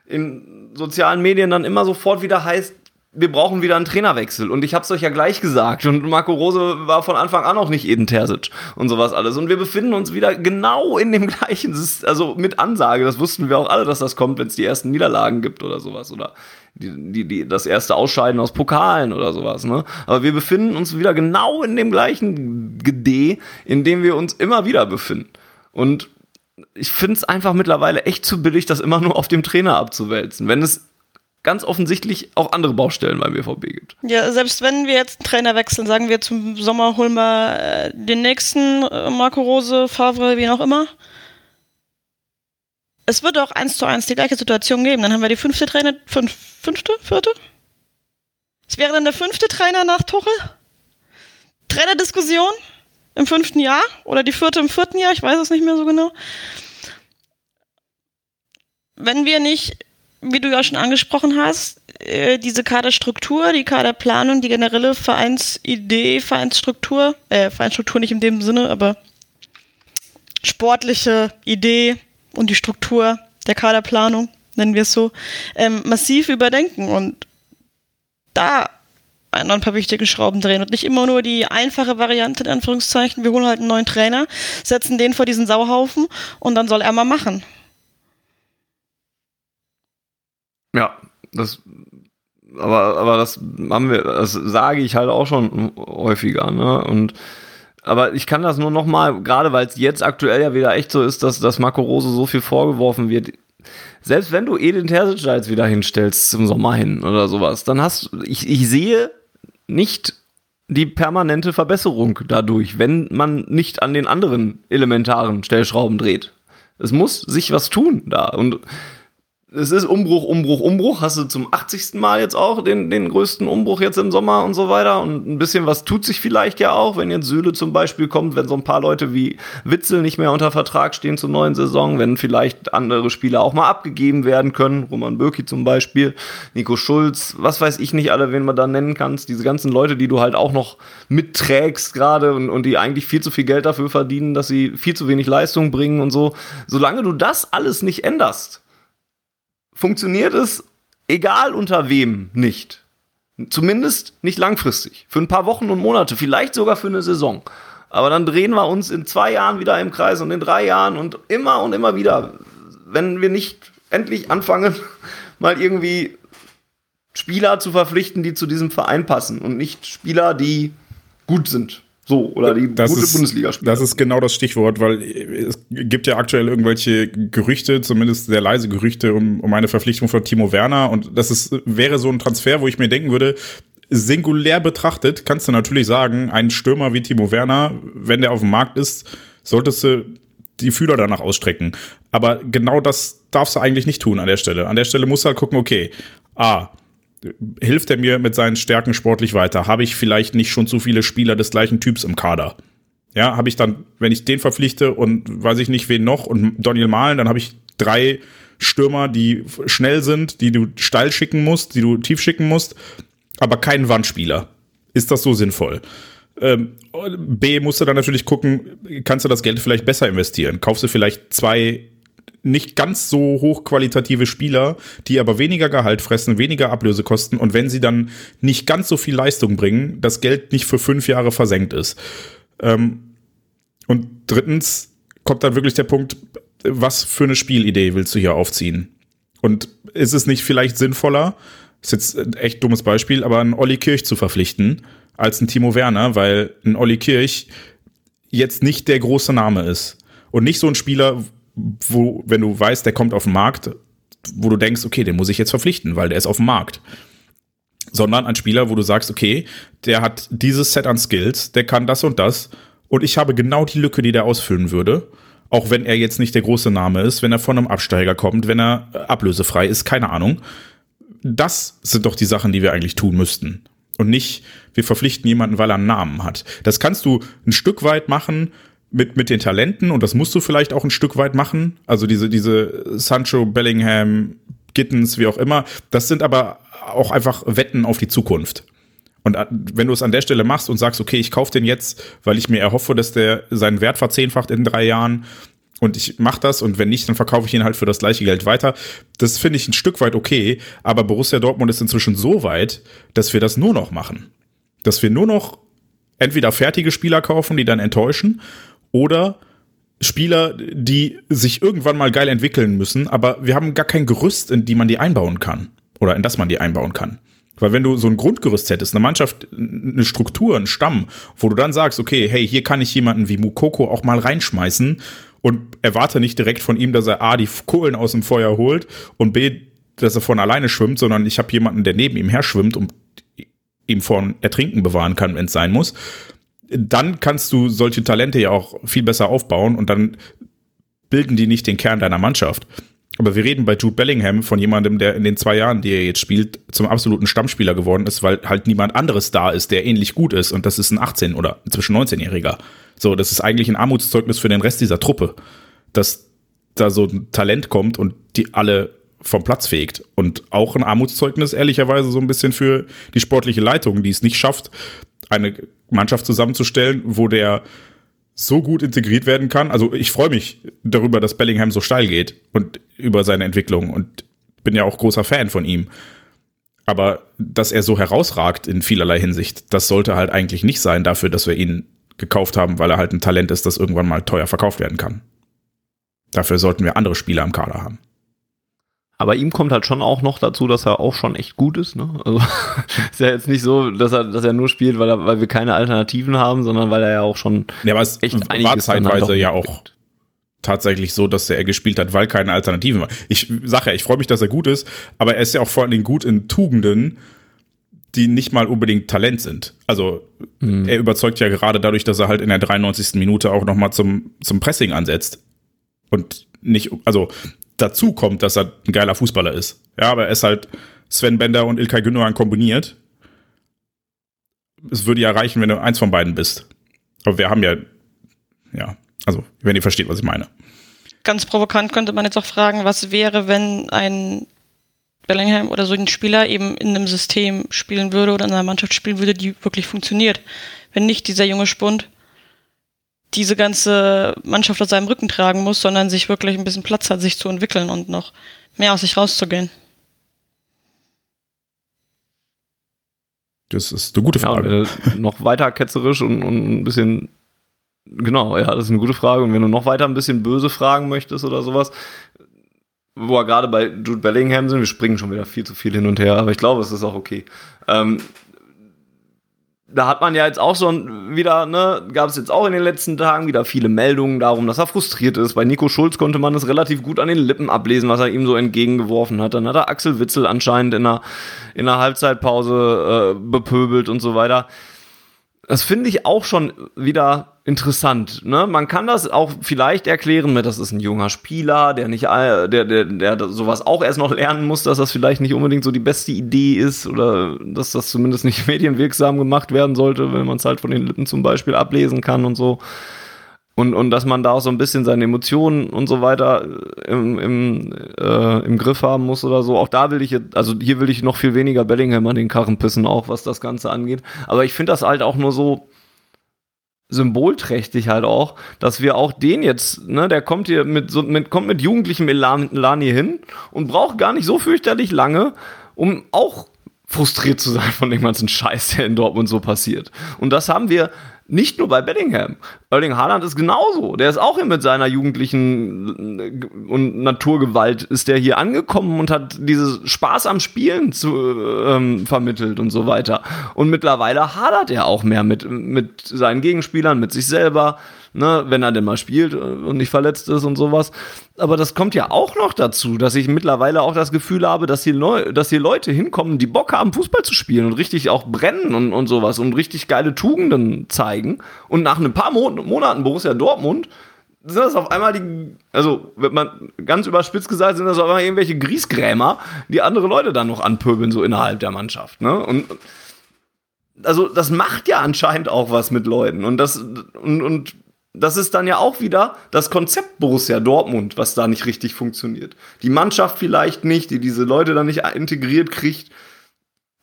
in sozialen Medien dann immer sofort wieder heißt, wir brauchen wieder einen Trainerwechsel. Und ich habe es euch ja gleich gesagt. Und Marco Rose war von Anfang an auch nicht Eden Terzic und sowas alles. Und wir befinden uns wieder genau in dem gleichen, also mit Ansage. Das wussten wir auch alle, dass das kommt, wenn es die ersten Niederlagen gibt oder sowas. Oder die, die, die, das erste Ausscheiden aus Pokalen oder sowas. Ne? Aber wir befinden uns wieder genau in dem gleichen Gedeh, in dem wir uns immer wieder befinden. Und ich finde es einfach mittlerweile echt zu billig, das immer nur auf dem Trainer abzuwälzen. Wenn es ganz offensichtlich auch andere Baustellen beim BVB gibt. Ja, selbst wenn wir jetzt einen Trainer wechseln, sagen wir zum Sommer holen wir äh, den nächsten äh, Marco Rose, Favre, wie auch immer. Es wird auch eins zu eins die gleiche Situation geben. Dann haben wir die fünfte Trainer, fünf, fünfte, vierte? Es wäre dann der fünfte Trainer nach Tuchel. Trainerdiskussion im fünften Jahr oder die vierte im vierten Jahr, ich weiß es nicht mehr so genau. Wenn wir nicht wie du ja schon angesprochen hast, äh, diese Kaderstruktur, die Kaderplanung, die generelle Vereinsidee, Vereinsstruktur, äh, Vereinsstruktur nicht in dem Sinne, aber sportliche Idee und die Struktur der Kaderplanung, nennen wir es so, ähm, massiv überdenken und da ein paar wichtige Schrauben drehen und nicht immer nur die einfache Variante, in Anführungszeichen, wir holen halt einen neuen Trainer, setzen den vor diesen Sauhaufen und dann soll er mal machen. Ja, das, aber, aber das haben wir, das sage ich halt auch schon häufiger, ne? Und aber ich kann das nur noch mal, gerade weil es jetzt aktuell ja wieder echt so ist, dass, dass Marco Rose so viel vorgeworfen wird. Selbst wenn du Edin Terzic jetzt wieder hinstellst zum Sommer hin oder sowas, dann hast ich, ich sehe nicht die permanente Verbesserung dadurch, wenn man nicht an den anderen elementaren Stellschrauben dreht. Es muss sich was tun da. Und es ist Umbruch, Umbruch, Umbruch. Hast du zum 80. Mal jetzt auch den, den größten Umbruch jetzt im Sommer und so weiter. Und ein bisschen was tut sich vielleicht ja auch, wenn jetzt Süle zum Beispiel kommt, wenn so ein paar Leute wie Witzel nicht mehr unter Vertrag stehen zur neuen Saison, wenn vielleicht andere Spieler auch mal abgegeben werden können. Roman Bürki zum Beispiel, Nico Schulz, was weiß ich nicht alle, wen man da nennen kannst. Diese ganzen Leute, die du halt auch noch mitträgst gerade und, und die eigentlich viel zu viel Geld dafür verdienen, dass sie viel zu wenig Leistung bringen und so. Solange du das alles nicht änderst, funktioniert es, egal unter wem, nicht. Zumindest nicht langfristig. Für ein paar Wochen und Monate, vielleicht sogar für eine Saison. Aber dann drehen wir uns in zwei Jahren wieder im Kreis und in drei Jahren und immer und immer wieder, wenn wir nicht endlich anfangen, mal irgendwie Spieler zu verpflichten, die zu diesem Verein passen und nicht Spieler, die gut sind. So, oder die das gute bundesliga -Spieler. Das ist genau das Stichwort, weil es gibt ja aktuell irgendwelche Gerüchte, zumindest sehr leise Gerüchte, um, um eine Verpflichtung von Timo Werner. Und das ist, wäre so ein Transfer, wo ich mir denken würde, singulär betrachtet, kannst du natürlich sagen, ein Stürmer wie Timo Werner, wenn der auf dem Markt ist, solltest du die Fühler danach ausstrecken. Aber genau das darfst du eigentlich nicht tun an der Stelle. An der Stelle musst du halt gucken, okay, A, hilft er mir mit seinen Stärken sportlich weiter? Habe ich vielleicht nicht schon zu viele Spieler des gleichen Typs im Kader? Ja, habe ich dann, wenn ich den verpflichte und weiß ich nicht wen noch und Daniel Mahlen, dann habe ich drei Stürmer, die schnell sind, die du steil schicken musst, die du tief schicken musst, aber keinen Wandspieler. Ist das so sinnvoll? Ähm, B musst du dann natürlich gucken, kannst du das Geld vielleicht besser investieren? Kaufst du vielleicht zwei nicht ganz so hochqualitative Spieler, die aber weniger Gehalt fressen, weniger Ablöse kosten und wenn sie dann nicht ganz so viel Leistung bringen, das Geld nicht für fünf Jahre versenkt ist. Ähm, und drittens kommt dann wirklich der Punkt, was für eine Spielidee willst du hier aufziehen? Und ist es nicht vielleicht sinnvoller, ist jetzt ein echt dummes Beispiel, aber einen Olli Kirch zu verpflichten als ein Timo Werner, weil ein Olli Kirch jetzt nicht der große Name ist. Und nicht so ein Spieler, wo, wenn du weißt, der kommt auf den Markt, wo du denkst, okay, den muss ich jetzt verpflichten, weil der ist auf dem Markt. Sondern ein Spieler, wo du sagst, okay, der hat dieses Set an Skills, der kann das und das und ich habe genau die Lücke, die der ausfüllen würde. Auch wenn er jetzt nicht der große Name ist, wenn er von einem Absteiger kommt, wenn er ablösefrei ist, keine Ahnung. Das sind doch die Sachen, die wir eigentlich tun müssten. Und nicht, wir verpflichten jemanden, weil er einen Namen hat. Das kannst du ein Stück weit machen, mit, mit den Talenten, und das musst du vielleicht auch ein Stück weit machen, also diese, diese Sancho, Bellingham, Gittens, wie auch immer, das sind aber auch einfach Wetten auf die Zukunft. Und wenn du es an der Stelle machst und sagst, okay, ich kaufe den jetzt, weil ich mir erhoffe, dass der seinen Wert verzehnfacht in drei Jahren und ich mache das und wenn nicht, dann verkaufe ich ihn halt für das gleiche Geld weiter. Das finde ich ein Stück weit okay, aber Borussia Dortmund ist inzwischen so weit, dass wir das nur noch machen. Dass wir nur noch entweder fertige Spieler kaufen, die dann enttäuschen, oder Spieler, die sich irgendwann mal geil entwickeln müssen, aber wir haben gar kein Gerüst, in die man die einbauen kann. Oder in das man die einbauen kann. Weil wenn du so ein Grundgerüst hättest, eine Mannschaft, eine Struktur, einen Stamm, wo du dann sagst, okay, hey, hier kann ich jemanden wie Mukoko auch mal reinschmeißen und erwarte nicht direkt von ihm, dass er A, die Kohlen aus dem Feuer holt und B, dass er von alleine schwimmt, sondern ich habe jemanden, der neben ihm her schwimmt und ihm von Ertrinken bewahren kann, wenn es sein muss dann kannst du solche Talente ja auch viel besser aufbauen und dann bilden die nicht den Kern deiner Mannschaft. Aber wir reden bei Jude Bellingham von jemandem, der in den zwei Jahren, die er jetzt spielt, zum absoluten Stammspieler geworden ist, weil halt niemand anderes da ist, der ähnlich gut ist. Und das ist ein 18- oder inzwischen 19-Jähriger. So, das ist eigentlich ein Armutszeugnis für den Rest dieser Truppe, dass da so ein Talent kommt und die alle vom Platz fegt. Und auch ein Armutszeugnis, ehrlicherweise, so ein bisschen für die sportliche Leitung, die es nicht schafft, eine Mannschaft zusammenzustellen, wo der so gut integriert werden kann. Also ich freue mich darüber, dass Bellingham so steil geht und über seine Entwicklung und bin ja auch großer Fan von ihm. Aber dass er so herausragt in vielerlei Hinsicht, das sollte halt eigentlich nicht sein dafür, dass wir ihn gekauft haben, weil er halt ein Talent ist, das irgendwann mal teuer verkauft werden kann. Dafür sollten wir andere Spieler im Kader haben. Aber ihm kommt halt schon auch noch dazu, dass er auch schon echt gut ist. Ne? Also ist ja jetzt nicht so, dass er, dass er nur spielt, weil, er, weil wir keine Alternativen haben, sondern weil er ja auch schon ja, aber es echt war zeitweise ja auch tatsächlich so, dass er gespielt hat, weil keine Alternativen war. Ich sage ja, ich freue mich, dass er gut ist, aber er ist ja auch vor allen Dingen gut in Tugenden, die nicht mal unbedingt Talent sind. Also mhm. er überzeugt ja gerade dadurch, dass er halt in der 93. Minute auch noch mal zum zum Pressing ansetzt und nicht, also dazu kommt, dass er ein geiler Fußballer ist. Ja, aber er ist halt Sven Bender und Ilkay Gündogan kombiniert. Es würde ja reichen, wenn du eins von beiden bist. Aber wir haben ja, ja, also, wenn ihr versteht, was ich meine. Ganz provokant könnte man jetzt auch fragen, was wäre, wenn ein Bellingham oder so ein Spieler eben in einem System spielen würde oder in einer Mannschaft spielen würde, die wirklich funktioniert. Wenn nicht dieser junge Spund diese ganze Mannschaft auf seinem Rücken tragen muss, sondern sich wirklich ein bisschen Platz hat, sich zu entwickeln und noch mehr aus sich rauszugehen. Das ist eine gute Frage. Ja, noch weiter ketzerisch und, und ein bisschen Genau, ja, das ist eine gute Frage. Und wenn du noch weiter ein bisschen böse fragen möchtest oder sowas, wo wir gerade bei Jude Bellingham sind, wir springen schon wieder viel zu viel hin und her, aber ich glaube, es ist auch okay. Ähm, da hat man ja jetzt auch schon wieder, ne, gab es jetzt auch in den letzten Tagen wieder viele Meldungen darum, dass er frustriert ist. Bei Nico Schulz konnte man es relativ gut an den Lippen ablesen, was er ihm so entgegengeworfen hat. Dann hat er Axel Witzel anscheinend in der, in der Halbzeitpause äh, bepöbelt und so weiter. Das finde ich auch schon wieder interessant. Ne? Man kann das auch vielleicht erklären mit, das ist ein junger Spieler, der nicht, der, der, der sowas auch erst noch lernen muss, dass das vielleicht nicht unbedingt so die beste Idee ist oder dass das zumindest nicht medienwirksam gemacht werden sollte, wenn man es halt von den Lippen zum Beispiel ablesen kann und so. Und, und dass man da auch so ein bisschen seine Emotionen und so weiter im, im, äh, im Griff haben muss oder so. Auch da will ich jetzt, also hier will ich noch viel weniger Bellingham an den Karren pissen, auch was das Ganze angeht. Aber ich finde das halt auch nur so, symbolträchtig halt auch, dass wir auch den jetzt, ne, der kommt hier mit so mit kommt mit jugendlichem Elan, Elan hier hin und braucht gar nicht so fürchterlich lange, um auch frustriert zu sein von dem ganzen Scheiß, der in Dortmund so passiert. Und das haben wir nicht nur bei Bellingham. Erling Haaland ist genauso. Der ist auch hier mit seiner jugendlichen äh, und Naturgewalt ist der hier angekommen und hat dieses Spaß am Spielen zu, ähm, vermittelt und so weiter. Und mittlerweile hadert er auch mehr mit, mit seinen Gegenspielern, mit sich selber ne, wenn er denn mal spielt und nicht verletzt ist und sowas. Aber das kommt ja auch noch dazu, dass ich mittlerweile auch das Gefühl habe, dass hier, Leu dass hier Leute hinkommen, die Bock haben, Fußball zu spielen und richtig auch brennen und, und sowas und richtig geile Tugenden zeigen. Und nach ein paar Mon Monaten Borussia Dortmund sind das auf einmal die, also wird man ganz überspitzt gesagt, sind das auf einmal irgendwelche Griesgrämer, die andere Leute dann noch anpöbeln, so innerhalb der Mannschaft. Ne? Und also das macht ja anscheinend auch was mit Leuten. Und das, und, und das ist dann ja auch wieder das Konzept Borussia Dortmund, was da nicht richtig funktioniert. Die Mannschaft vielleicht nicht, die diese Leute dann nicht integriert kriegt.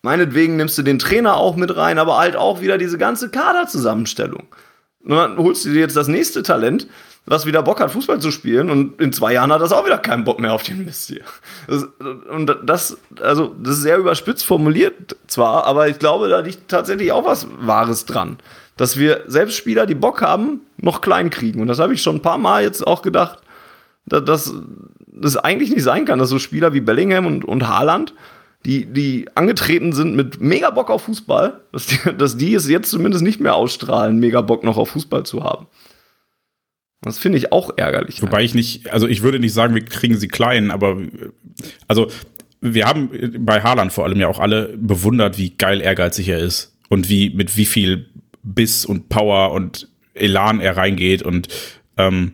Meinetwegen nimmst du den Trainer auch mit rein, aber halt auch wieder diese ganze Kaderzusammenstellung. Und dann holst du dir jetzt das nächste Talent, was wieder Bock hat, Fußball zu spielen, und in zwei Jahren hat das auch wieder keinen Bock mehr auf den Mist hier. Das, und das, also, das ist sehr überspitzt formuliert zwar, aber ich glaube, da liegt tatsächlich auch was Wahres dran. Dass wir selbst Spieler, die Bock haben, noch klein kriegen. Und das habe ich schon ein paar Mal jetzt auch gedacht, dass das eigentlich nicht sein kann, dass so Spieler wie Bellingham und, und Haaland die, die angetreten sind mit mega Bock auf Fußball, dass die, dass die es jetzt zumindest nicht mehr ausstrahlen, mega Bock noch auf Fußball zu haben. Das finde ich auch ärgerlich. Wobei ich nicht, also ich würde nicht sagen, wir kriegen sie klein, aber also wir haben bei Haaland vor allem ja auch alle bewundert, wie geil ehrgeizig er ist und wie mit wie viel Biss und Power und Elan er reingeht und ähm,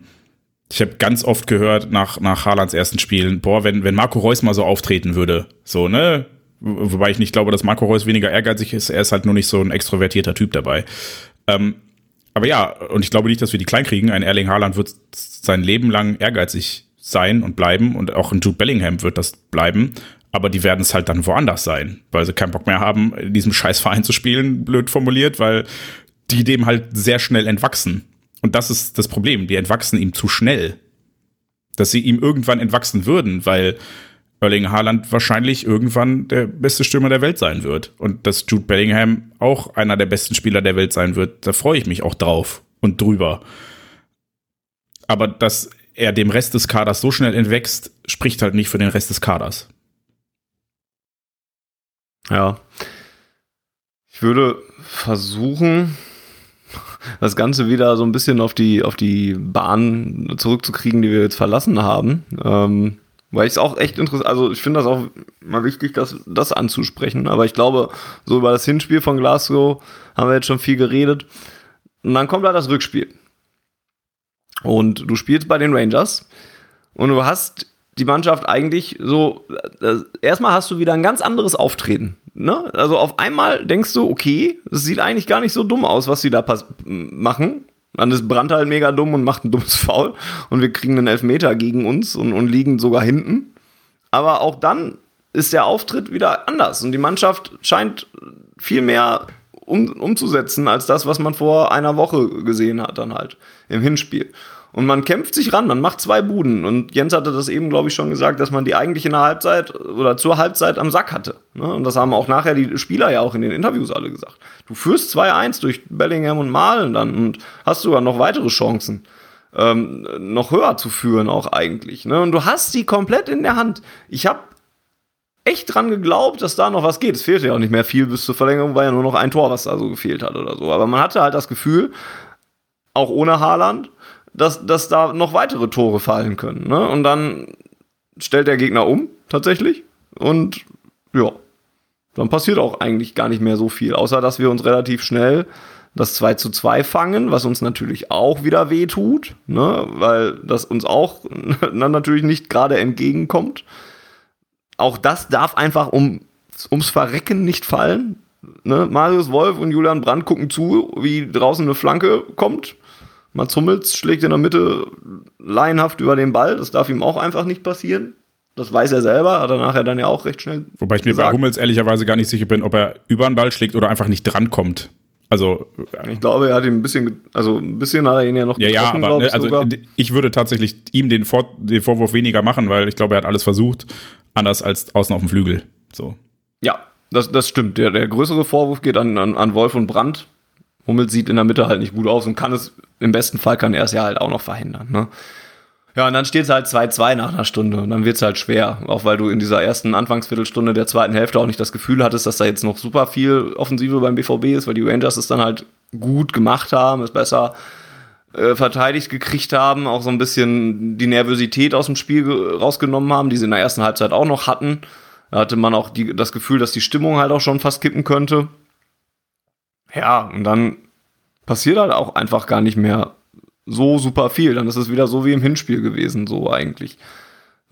ich habe ganz oft gehört nach, nach Haalands ersten Spielen, boah, wenn, wenn Marco Reus mal so auftreten würde, so, ne? Wobei ich nicht glaube, dass Marco Reus weniger ehrgeizig ist, er ist halt nur nicht so ein extrovertierter Typ dabei. Ähm, aber ja, und ich glaube nicht, dass wir die klein kriegen. Ein Erling Haaland wird sein Leben lang ehrgeizig sein und bleiben und auch ein Jude Bellingham wird das bleiben. Aber die werden es halt dann woanders sein, weil sie keinen Bock mehr haben, in diesem scheiß Verein zu spielen, blöd formuliert, weil die dem halt sehr schnell entwachsen. Und das ist das Problem. Die entwachsen ihm zu schnell. Dass sie ihm irgendwann entwachsen würden, weil Erling Haaland wahrscheinlich irgendwann der beste Stürmer der Welt sein wird. Und dass Jude Bellingham auch einer der besten Spieler der Welt sein wird, da freue ich mich auch drauf und drüber. Aber dass er dem Rest des Kaders so schnell entwächst, spricht halt nicht für den Rest des Kaders. Ja. Ich würde versuchen, das Ganze wieder so ein bisschen auf die, auf die Bahn zurückzukriegen, die wir jetzt verlassen haben. Ähm, weil ich es auch echt interessant, also ich finde das auch mal wichtig, das, das anzusprechen. Aber ich glaube, so über das Hinspiel von Glasgow haben wir jetzt schon viel geredet. Und dann kommt da das Rückspiel. Und du spielst bei den Rangers und du hast die Mannschaft eigentlich so, äh, erstmal hast du wieder ein ganz anderes Auftreten. Ne? Also auf einmal denkst du, okay, es sieht eigentlich gar nicht so dumm aus, was sie da machen. Dann ist Brandt halt mega dumm und macht ein dummes Foul und wir kriegen einen Elfmeter gegen uns und, und liegen sogar hinten. Aber auch dann ist der Auftritt wieder anders und die Mannschaft scheint viel mehr um, umzusetzen als das, was man vor einer Woche gesehen hat, dann halt im Hinspiel. Und man kämpft sich ran, man macht zwei Buden. Und Jens hatte das eben, glaube ich, schon gesagt, dass man die eigentlich in der Halbzeit oder zur Halbzeit am Sack hatte. Ne? Und das haben auch nachher die Spieler ja auch in den Interviews alle gesagt. Du führst 2-1 durch Bellingham und Malen dann und hast sogar noch weitere Chancen. Ähm, noch höher zu führen auch eigentlich. Ne? Und du hast sie komplett in der Hand. Ich habe echt dran geglaubt, dass da noch was geht. Es fehlte ja auch nicht mehr viel bis zur Verlängerung, weil ja nur noch ein Tor, was da so gefehlt hat oder so. Aber man hatte halt das Gefühl, auch ohne Haaland, dass, dass da noch weitere Tore fallen können. Ne? Und dann stellt der Gegner um, tatsächlich. Und ja, dann passiert auch eigentlich gar nicht mehr so viel, außer dass wir uns relativ schnell das 2 zu 2 fangen, was uns natürlich auch wieder wehtut, ne? weil das uns auch dann natürlich nicht gerade entgegenkommt. Auch das darf einfach um, ums Verrecken nicht fallen. Ne? Marius Wolf und Julian Brandt gucken zu, wie draußen eine Flanke kommt Mats Hummels schlägt in der Mitte laienhaft über den Ball. Das darf ihm auch einfach nicht passieren. Das weiß er selber, hat er nachher dann ja auch recht schnell. Wobei ich mir gesagt. bei Hummels ehrlicherweise gar nicht sicher bin, ob er über den Ball schlägt oder einfach nicht drankommt. Also ich glaube, er hat ihn ein bisschen, also ein bisschen hat er ihn ja noch ja, ja, aber ne, ich also sogar. ich würde tatsächlich ihm den, Vor den Vorwurf weniger machen, weil ich glaube, er hat alles versucht, anders als außen auf dem Flügel. So. Ja, das, das stimmt. Der, der größere Vorwurf geht an, an, an Wolf und Brandt, Hummels sieht in der Mitte halt nicht gut aus und kann es, im besten Fall kann er es ja halt auch noch verhindern. Ne? Ja, und dann steht es halt 2-2 nach einer Stunde und dann wird es halt schwer. Auch weil du in dieser ersten Anfangsviertelstunde der zweiten Hälfte auch nicht das Gefühl hattest, dass da jetzt noch super viel Offensive beim BVB ist, weil die Rangers es dann halt gut gemacht haben, es besser äh, verteidigt gekriegt haben, auch so ein bisschen die Nervosität aus dem Spiel rausgenommen haben, die sie in der ersten Halbzeit auch noch hatten. Da hatte man auch die, das Gefühl, dass die Stimmung halt auch schon fast kippen könnte. Ja, und dann passiert halt auch einfach gar nicht mehr so super viel. Dann ist es wieder so wie im Hinspiel gewesen, so eigentlich.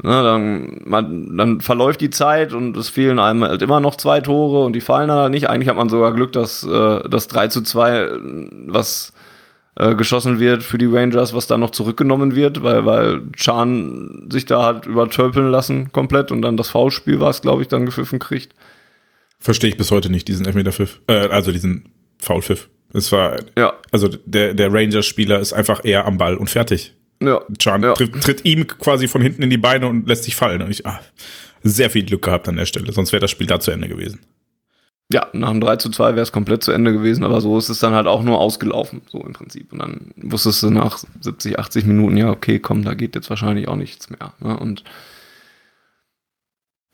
Ne, dann, man, dann verläuft die Zeit und es fehlen einem halt immer noch zwei Tore und die fallen dann halt nicht. Eigentlich hat man sogar Glück, dass äh, das 3 zu 2, was äh, geschossen wird für die Rangers, was dann noch zurückgenommen wird, weil, weil Chan sich da hat übertölpeln lassen komplett und dann das Foulspiel war es, glaube ich, dann gepfiffen kriegt. Verstehe ich bis heute nicht, diesen Elfmeter-Pfiff. Äh, also diesen Foul-Pfiff. Es war, Ja. also der, der Rangers-Spieler ist einfach eher am Ball und fertig. Ja. Chan Ja. tritt, tritt ihm quasi von hinten in die Beine und lässt sich fallen. Und ich, ah, sehr viel Glück gehabt an der Stelle, sonst wäre das Spiel da zu Ende gewesen. Ja, nach dem 3 zu 2 wäre es komplett zu Ende gewesen, aber so ist es dann halt auch nur ausgelaufen, so im Prinzip. Und dann wusstest du nach 70, 80 Minuten, ja, okay, komm, da geht jetzt wahrscheinlich auch nichts mehr. Ne? Und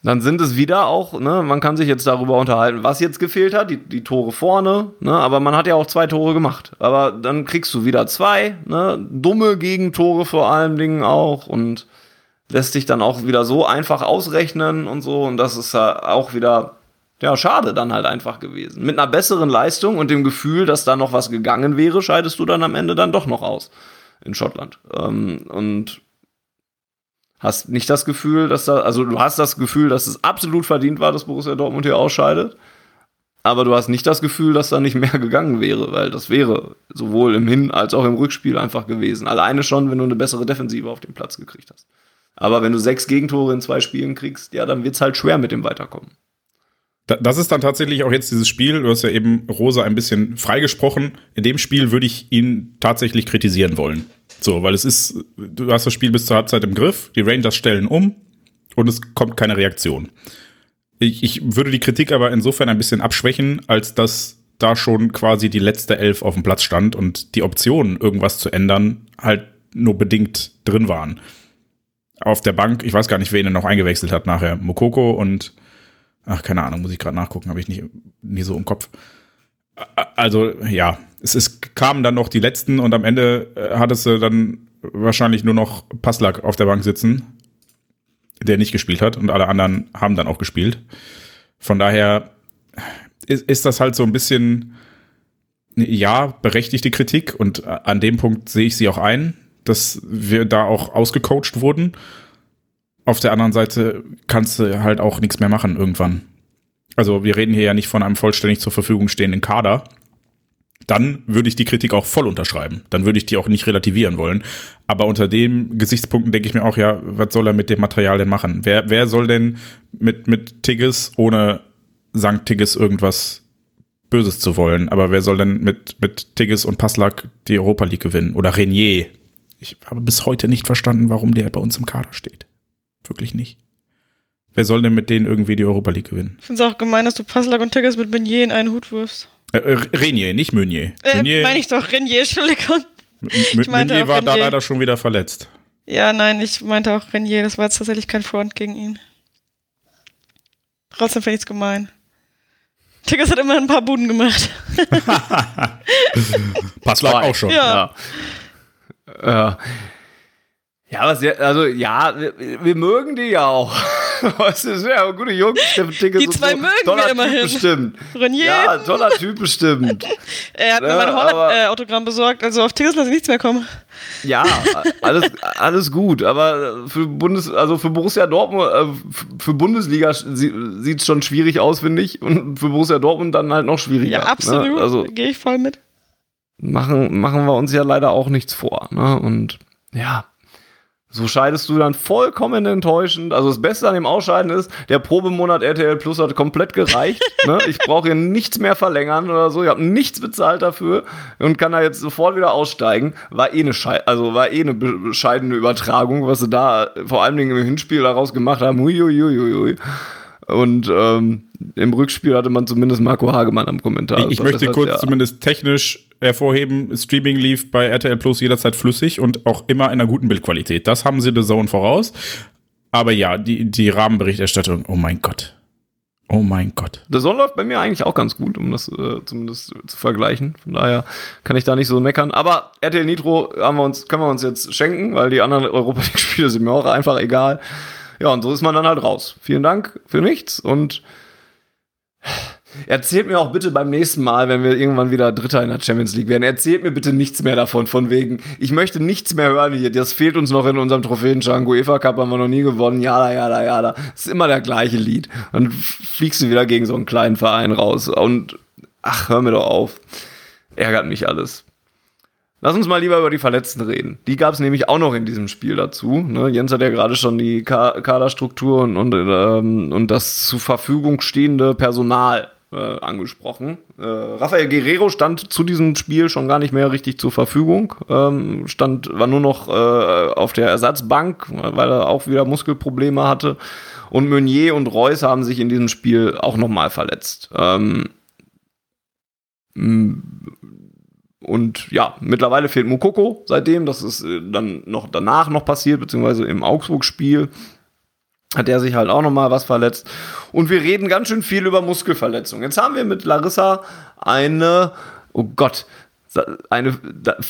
dann sind es wieder auch, ne, man kann sich jetzt darüber unterhalten, was jetzt gefehlt hat, die, die Tore vorne, ne, aber man hat ja auch zwei Tore gemacht. Aber dann kriegst du wieder zwei, ne, dumme Gegentore vor allen Dingen auch und lässt sich dann auch wieder so einfach ausrechnen und so. Und das ist ja auch wieder, ja, schade dann halt einfach gewesen. Mit einer besseren Leistung und dem Gefühl, dass da noch was gegangen wäre, scheidest du dann am Ende dann doch noch aus in Schottland. Ähm, und hast nicht das Gefühl, dass da, also du hast das Gefühl, dass es absolut verdient war, dass Borussia Dortmund hier ausscheidet. Aber du hast nicht das Gefühl, dass da nicht mehr gegangen wäre, weil das wäre sowohl im Hin- als auch im Rückspiel einfach gewesen. Alleine schon, wenn du eine bessere Defensive auf den Platz gekriegt hast. Aber wenn du sechs Gegentore in zwei Spielen kriegst, ja, dann wird's halt schwer mit dem Weiterkommen. Da- Das ist dann tatsächlich auch jetzt dieses Spiel, du hast ja eben Rosa ein bisschen freigesprochen. In dem Spiel würde ich ihn tatsächlich kritisieren wollen. So, weil es ist, du hast das Spiel bis zur Halbzeit im Griff, die Rangers stellen um und es kommt keine Reaktion. Ich, ich würde die Kritik aber insofern ein bisschen abschwächen, als dass da schon quasi die letzte Elf auf dem Platz stand und die Optionen, irgendwas zu ändern, halt nur bedingt drin waren. Auf der Bank, ich weiß gar nicht, wen er noch eingewechselt hat nachher. Mokoko und Ach, keine Ahnung, muss ich gerade nachgucken, habe ich nicht, nie so im Kopf. Also, ja, es ist, kamen dann noch die letzten und am Ende äh, hattest du dann wahrscheinlich nur noch Passlack auf der Bank sitzen, der nicht gespielt hat und alle anderen haben dann auch gespielt. Von daher ist, ist das halt so ein bisschen, ja, berechtigte Kritik und an dem Punkt sehe ich sie auch ein, dass wir da auch ausgecoacht wurden. Auf der anderen Seite kannst du halt auch nichts mehr machen irgendwann. Also wir reden hier ja nicht von einem vollständig zur Verfügung stehenden Kader. Dann würde ich die Kritik auch voll unterschreiben. Dann würde ich die auch nicht relativieren wollen. Aber unter den Gesichtspunkten denke ich mir auch, ja, was soll er mit dem Material denn machen? Wer, wer soll denn mit, mit Tigges, ohne St. Tigges irgendwas Böses zu wollen, aber wer soll denn mit, mit Tigges und Passlack die Europa League gewinnen? Oder Renier? Ich habe bis heute nicht verstanden, warum der bei uns im Kader steht. Wirklich nicht. Wer soll denn mit denen irgendwie die Europa League gewinnen? Ich finde es auch gemein, dass du Passlack und Tiggers mit Beignet in einen Hut wirfst. Äh, Renier, nicht Meunier. Äh, Meunier, meine ich doch, Renier, Entschuldigung. meinte Meunier war da Renier. leider schon wieder verletzt. Ja, nein, ich meinte auch Renier, das war jetzt tatsächlich kein Front gegen ihn. Trotzdem finde ich es gemein. Tiggers hat immer ein paar Buden gemacht. Passlack Zwei. auch schon. Ja. Ja. Äh, ja, also ja, wir, wir mögen die ja auch. Das ist ja gute Jungs. Steffen Tickes Die zwei so. mögen wir toller Typ immerhin. bestimmt. Renier, Ja, toller Typ bestimmt. er hat mir Ja, mein aber- Holland-Autogramm besorgt, also auf Tiggers lasse ich nichts mehr kommen. Ja, alles, alles gut, aber für Bundes, also für Borussia Dortmund, äh, für Bundesliga sieht es schon schwierig aus, finde ich, und für Borussia Dortmund dann halt noch schwieriger. Ja, absolut. Ne? Also Gehe ich voll mit. machen, machen wir uns ja leider auch nichts vor. Ne? Und ja, so scheidest du dann vollkommen enttäuschend. Also das Beste an dem Ausscheiden ist, der Probemonat RTL Plus hat komplett gereicht. ne? Ich brauche hier nichts mehr verlängern oder so. Ich habe nichts bezahlt dafür und kann da jetzt sofort wieder aussteigen. War eh eine Schei also war eh eine bescheidene Übertragung, was sie da vor allen Dingen im Hinspiel daraus gemacht haben. Uiuiuiui. Und ähm, im Rückspiel hatte man zumindest Marco Hagemann am Kommentar. Ich, ich Das möchte heißt, kurz ja. zumindest technisch hervorheben, Streaming lief bei RTL Plus jederzeit flüssig und auch immer in einer guten Bildqualität. Das haben sie The Zone voraus. Aber ja, die, die Rahmenberichterstattung, oh mein Gott. Oh mein Gott. The Zone läuft bei mir eigentlich auch ganz gut, um das äh, zumindest zu vergleichen. Von daher kann ich da nicht so meckern. Aber RTL Nitro haben wir uns, können wir uns jetzt schenken, weil die anderen Europa League-Spiele sind mir auch einfach egal. Ja, und so ist man dann halt raus. Vielen Dank für nichts und erzählt mir auch bitte beim nächsten Mal, wenn wir irgendwann wieder Dritter in der Champions League werden, erzählt mir bitte nichts mehr davon, von wegen, ich möchte nichts mehr hören hier, das fehlt uns noch in unserem Trophäenschrank, UEFA Cup haben wir noch nie gewonnen, jada, jada, jada. Das ist immer der gleiche Lied. Dann fliegst du wieder gegen so einen kleinen Verein raus und, ach, hör mir doch auf. Ärgert mich alles. Lass uns mal lieber über die Verletzten reden. Die gab es nämlich auch noch in diesem Spiel dazu. Ne? Jens hat ja gerade schon die Ka Kaderstruktur und, und, ähm, und das zur Verfügung stehende Personal äh, angesprochen. Äh, Rafael Guerrero stand zu diesem Spiel schon gar nicht mehr richtig zur Verfügung. Ähm, stand, war nur noch äh, auf der Ersatzbank, weil er auch wieder Muskelprobleme hatte. Und Meunier und Reus haben sich in diesem Spiel auch nochmal verletzt. Ähm, und ja, mittlerweile fehlt Mukoko seitdem. Das ist äh, dann noch danach noch passiert, beziehungsweise im Augsburg-Spiel hat er sich halt auch noch mal was verletzt. Und wir reden ganz schön viel über Muskelverletzungen. Jetzt haben wir mit Larissa eine, oh Gott, eine,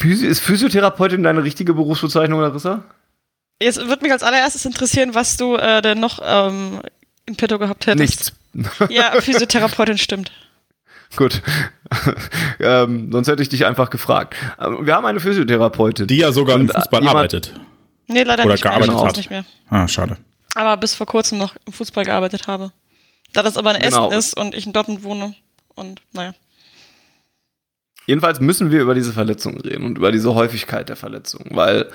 ist Physiotherapeutin deine richtige Berufsbezeichnung, Larissa? Jetzt würde mich als allererstes interessieren, was du äh, denn noch ähm, in petto gehabt hättest. Nichts. Ja, Physiotherapeutin stimmt. Gut. ähm, sonst hätte ich dich einfach gefragt. Ähm, wir haben eine Physiotherapeutin. Die ja sogar im Fußball jemand, arbeitet. Nee, leider Oder nicht gearbeitet mehr. hat. Nicht mehr. Ah, schade. Aber bis vor kurzem noch im Fußball gearbeitet habe. Da das aber in Essen Genau. ist und ich in Dortmund wohne. Und naja. Jedenfalls müssen wir über diese Verletzungen reden und über diese Häufigkeit der Verletzungen, weil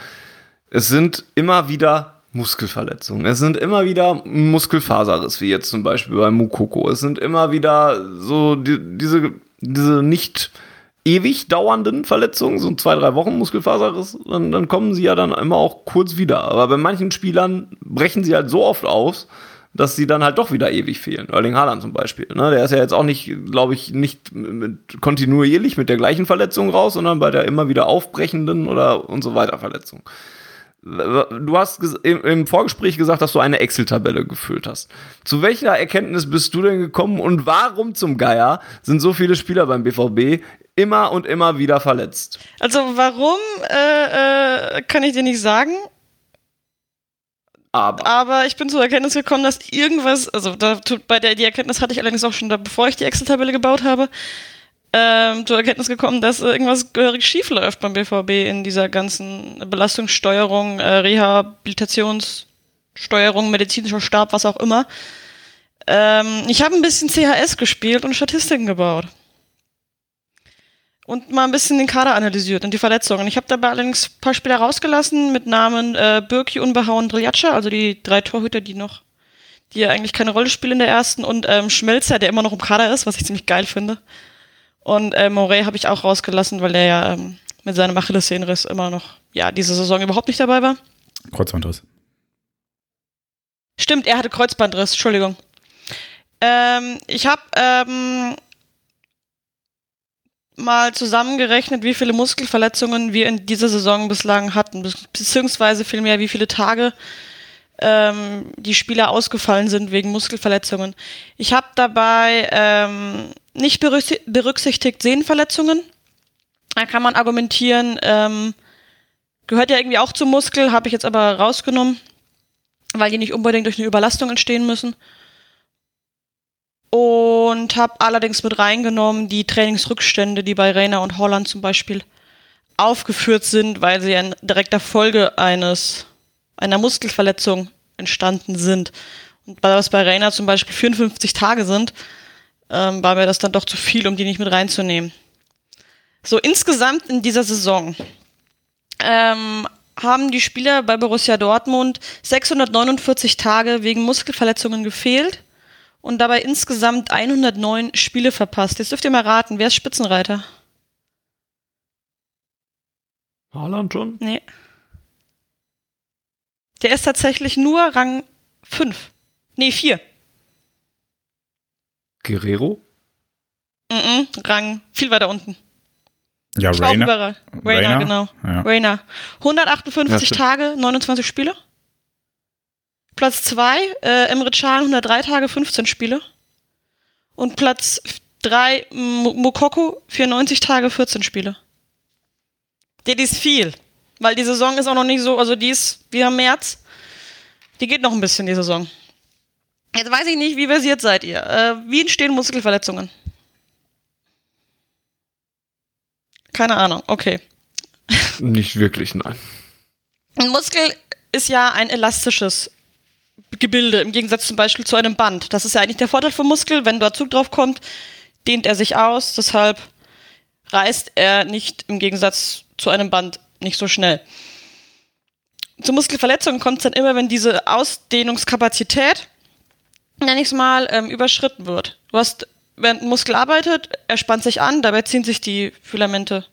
es sind immer wieder Muskelverletzungen. Es sind immer wieder Muskelfaserriss, wie jetzt zum Beispiel bei Mukoko. Es sind immer wieder so die, diese, diese nicht ewig dauernden Verletzungen, so zwei, drei Wochen Muskelfaserriss, dann, dann kommen sie ja dann immer auch kurz wieder. Aber bei manchen Spielern brechen sie halt so oft aus, dass sie dann halt doch wieder ewig fehlen. Erling Haaland zum Beispiel. Ne? Der ist ja jetzt auch nicht, glaube ich, nicht mit, kontinuierlich mit der gleichen Verletzung raus, sondern bei der immer wieder aufbrechenden oder und so weiter Verletzung. Du hast im, Vorgespräch gesagt, dass du eine Excel-Tabelle gefüllt hast. Zu welcher Erkenntnis bist du denn gekommen und warum zum Geier sind so viele Spieler beim BVB immer und immer wieder verletzt? Also warum, äh, äh, kann ich dir nicht sagen. Aber Aber ich bin zur Erkenntnis gekommen, dass irgendwas, also da, bei der die Erkenntnis hatte ich allerdings auch schon, da, bevor ich die Excel-Tabelle gebaut habe, ähm, zur Erkenntnis gekommen, dass irgendwas gehörig schief läuft beim BVB in dieser ganzen Belastungssteuerung, äh, Rehabilitationssteuerung, medizinischer Stab, was auch immer. Ähm, ich habe ein bisschen CHS gespielt und Statistiken gebaut. Und mal ein bisschen den Kader analysiert und die Verletzungen. Ich habe dabei allerdings ein paar Spieler rausgelassen mit Namen äh, Birki, Unbehauen, Driljatscha, also die drei Torhüter, die noch, die ja eigentlich keine Rolle spielen in der ersten und ähm, Schmelzer, der immer noch im Kader ist, was ich ziemlich geil finde. Und äh, Morey habe ich auch rausgelassen, weil der ja ähm, mit seinem Achillessehnenriss immer noch, ja, diese Saison überhaupt nicht dabei war. Kreuzbandriss. Stimmt, er hatte Kreuzbandriss, Entschuldigung. Ähm, ich habe ähm, mal zusammengerechnet, wie viele Muskelverletzungen wir in dieser Saison bislang hatten, be- beziehungsweise vielmehr, wie viele Tage ähm, die Spieler ausgefallen sind wegen Muskelverletzungen. Ich habe dabei ähm, nicht berücksi- berücksichtigt Sehnenverletzungen. Da kann man argumentieren, ähm, gehört ja irgendwie auch zum Muskel, habe ich jetzt aber rausgenommen weil die nicht unbedingt durch eine Überlastung entstehen müssen. Und habe allerdings mit reingenommen die Trainingsrückstände, die bei Rainer und Holland zum Beispiel aufgeführt sind, weil sie in direkter Folge eines einer Muskelverletzung entstanden sind. Und weil das bei Rainer zum Beispiel 54 Tage sind, ähm, war mir das dann doch zu viel, um die nicht mit reinzunehmen. So insgesamt in dieser Saison ähm, haben die Spieler bei Borussia Dortmund 649 Tage wegen Muskelverletzungen gefehlt und dabei insgesamt 109 Spiele verpasst. Jetzt dürft ihr mal raten, wer ist Spitzenreiter? Haaland schon? Nee. Der ist tatsächlich nur Rang 5. Nee, 4. Guerrero? Mhm, Rang viel weiter unten. Ja, Rainer. Rainer, genau. Ja. Rainer. 158 Ja. Tage, 29 Spiele. Platz 2, äh, Emre Can, 103 Tage, 15 Spiele. Und Platz 3, Mokoko, 94 Tage, 14 Spiele. Der die ist viel. Weil die Saison ist auch noch nicht so, also die ist, haben März. Die geht noch ein bisschen, die Saison. Jetzt weiß ich nicht, wie versiert seid ihr. Äh, wie entstehen Muskelverletzungen? Keine Ahnung, okay. Nicht wirklich, nein. Ein Muskel ist ja ein elastisches Gebilde, im Gegensatz zum Beispiel zu einem Band. Das ist ja eigentlich der Vorteil vom Muskel. Wenn dort Zug drauf kommt, dehnt er sich aus. Deshalb reißt er nicht im Gegensatz zu einem Band nicht so schnell. Zu Muskelverletzungen kommt es dann immer, wenn diese Ausdehnungskapazität, nenne ich es mal, ähm, überschritten wird. Du hast, während ein Muskel arbeitet, er spannt sich an, dabei ziehen sich die Filamente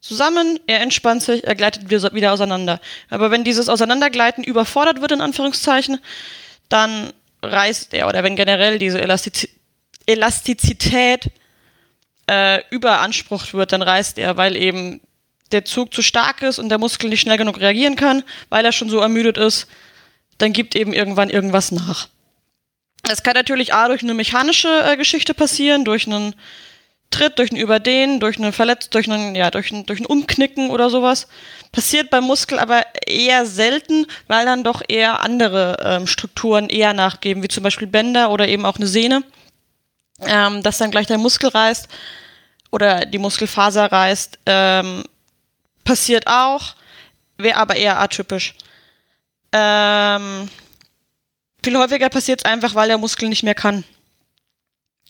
zusammen, er entspannt sich, er gleitet wieder auseinander. Aber wenn dieses Auseinandergleiten überfordert wird, in Anführungszeichen, dann reißt er, oder wenn generell diese Elastiz Elastizität äh, überansprucht wird, dann reißt er, weil eben der Zug zu stark ist und der Muskel nicht schnell genug reagieren kann, weil er schon so ermüdet ist, dann gibt eben irgendwann irgendwas nach. Das kann natürlich A durch eine mechanische äh, Geschichte passieren, durch einen Tritt, durch ein Überdehnen, durch eine Verletzung, durch einen, ja, durch ein, durch ein Umknicken oder sowas. Passiert beim Muskel aber eher selten, weil dann doch eher andere ähm, Strukturen eher nachgeben, wie zum Beispiel Bänder oder eben auch eine Sehne, ähm, dass dann gleich der Muskel reißt oder die Muskelfaser reißt. Ähm, passiert auch, wäre aber eher atypisch. Ähm, viel häufiger passiert es einfach, weil der Muskel nicht mehr kann.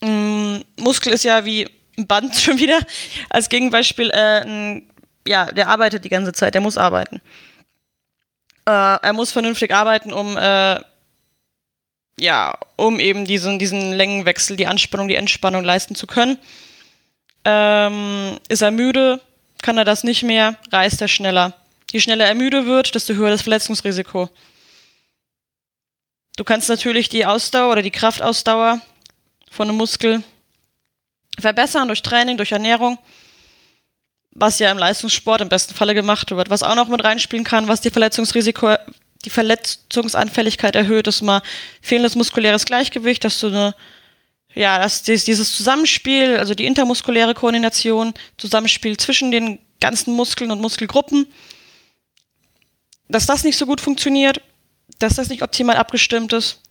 Mm, Muskel ist ja wie ein Band schon wieder als Gegenbeispiel, äh, ein, ja, der arbeitet die ganze Zeit, der muss arbeiten. Äh, er muss vernünftig arbeiten, um äh, ja, um eben diesen, diesen Längenwechsel, die Anspannung, die Entspannung leisten zu können. Ähm, ist er müde, kann er das nicht mehr, reißt er schneller. Je schneller er müde wird, desto höher das Verletzungsrisiko. Du kannst natürlich die Ausdauer oder die Kraftausdauer von einem Muskel verbessern durch Training, durch Ernährung, was ja im Leistungssport im besten Falle gemacht wird. Was auch noch mit reinspielen kann, was die Verletzungsrisiko, die Verletzungsanfälligkeit erhöht, ist mal fehlendes muskuläres Gleichgewicht, dass du eine ja, dass dieses Zusammenspiel, also die intermuskuläre Koordination, Zusammenspiel zwischen den ganzen Muskeln und Muskelgruppen, dass das nicht so gut funktioniert, dass das nicht optimal abgestimmt ist,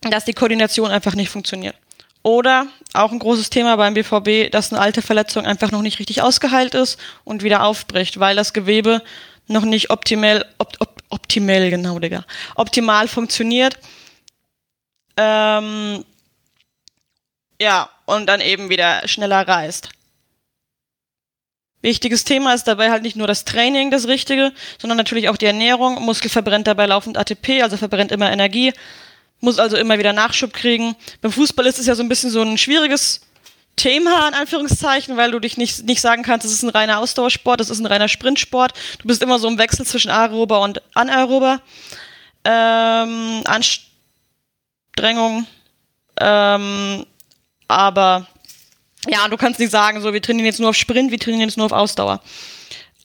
dass die Koordination einfach nicht funktioniert. Oder auch ein großes Thema beim BVB, dass eine alte Verletzung einfach noch nicht richtig ausgeheilt ist und wieder aufbricht, weil das Gewebe noch nicht optimal, op, op, optimal, genau, Digga, optimal funktioniert. Ähm, ja, und dann eben wieder schneller reißt. Wichtiges Thema ist dabei halt nicht nur das Training das Richtige, sondern natürlich auch die Ernährung. Muskel verbrennt dabei laufend ATP, also verbrennt immer Energie muss also immer wieder Nachschub kriegen. Beim Fußball ist es ja so ein bisschen so ein schwieriges Thema, in Anführungszeichen, weil du dich nicht, nicht sagen kannst, es ist ein reiner Ausdauersport, es ist ein reiner Sprintsport. Du bist immer so im Wechsel zwischen aerober und anaerober. Ähm, Anstrengung. Ähm, aber ja, du kannst nicht sagen, so, wir trainieren jetzt nur auf Sprint, wir trainieren jetzt nur auf Ausdauer.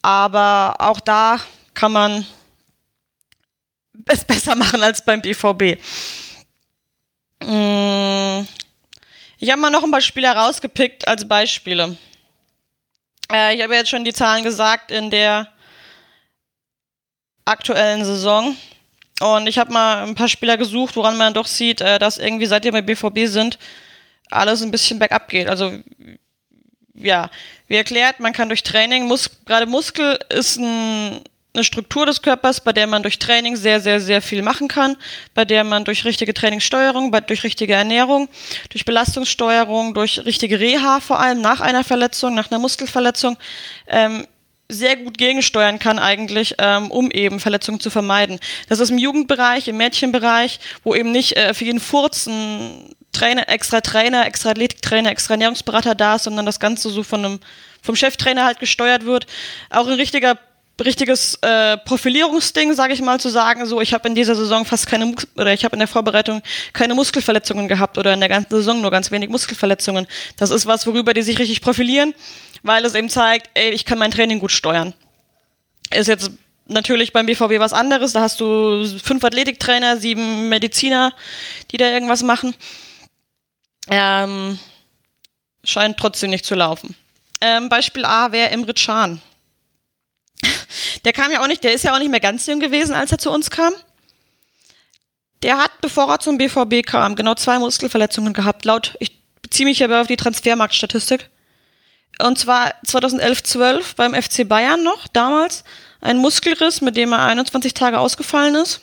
Aber auch da kann man es besser machen als beim BVB. Mm. Ich habe mal noch ein paar Spieler rausgepickt als Beispiele. Äh, ich habe jetzt schon die Zahlen gesagt in der aktuellen Saison. Und ich habe mal ein paar Spieler gesucht, woran man doch sieht, äh, dass irgendwie seit wir bei BVB sind, alles ein bisschen bergab geht. Also ja, wie erklärt, man kann durch Training, Mus gerade Muskel ist ein eine Struktur des Körpers, bei der man durch Training sehr, sehr, sehr viel machen kann, bei der man durch richtige Trainingssteuerung, bei, durch richtige Ernährung, durch Belastungssteuerung, durch richtige Reha vor allem nach einer Verletzung, nach einer Muskelverletzung, ähm, sehr gut gegensteuern kann eigentlich, ähm, um eben Verletzungen zu vermeiden. Das ist im Jugendbereich, im Mädchenbereich, wo eben nicht äh, für jeden Furz ein Trainer, extra Trainer, extra Athletiktrainer, extra Ernährungsberater da ist, sondern das Ganze so von einem vom Cheftrainer halt gesteuert wird. Auch ein richtiger richtiges äh, Profilierungsding, sage ich mal, zu sagen, so ich habe in dieser Saison fast keine Mus oder ich habe in der Vorbereitung keine Muskelverletzungen gehabt oder in der ganzen Saison nur ganz wenig Muskelverletzungen. Das ist was, worüber die sich richtig profilieren, weil es eben zeigt, ey, ich kann mein Training gut steuern. Ist jetzt natürlich beim BVB was anderes. Da hast du fünf Athletiktrainer, sieben Mediziner, die da irgendwas machen. Ähm, scheint trotzdem nicht zu laufen. Ähm, Beispiel A wäre Imre Can. Der kam ja auch nicht, der ist ja auch nicht mehr ganz jung gewesen, als er zu uns kam. Der hat, bevor er zum BVB kam, genau zwei Muskelverletzungen gehabt, laut, ich beziehe mich aber auf die Transfermarktstatistik. Und zwar 2011-12 beim FC Bayern noch, damals, ein Muskelriss, mit dem er 21 Tage ausgefallen ist.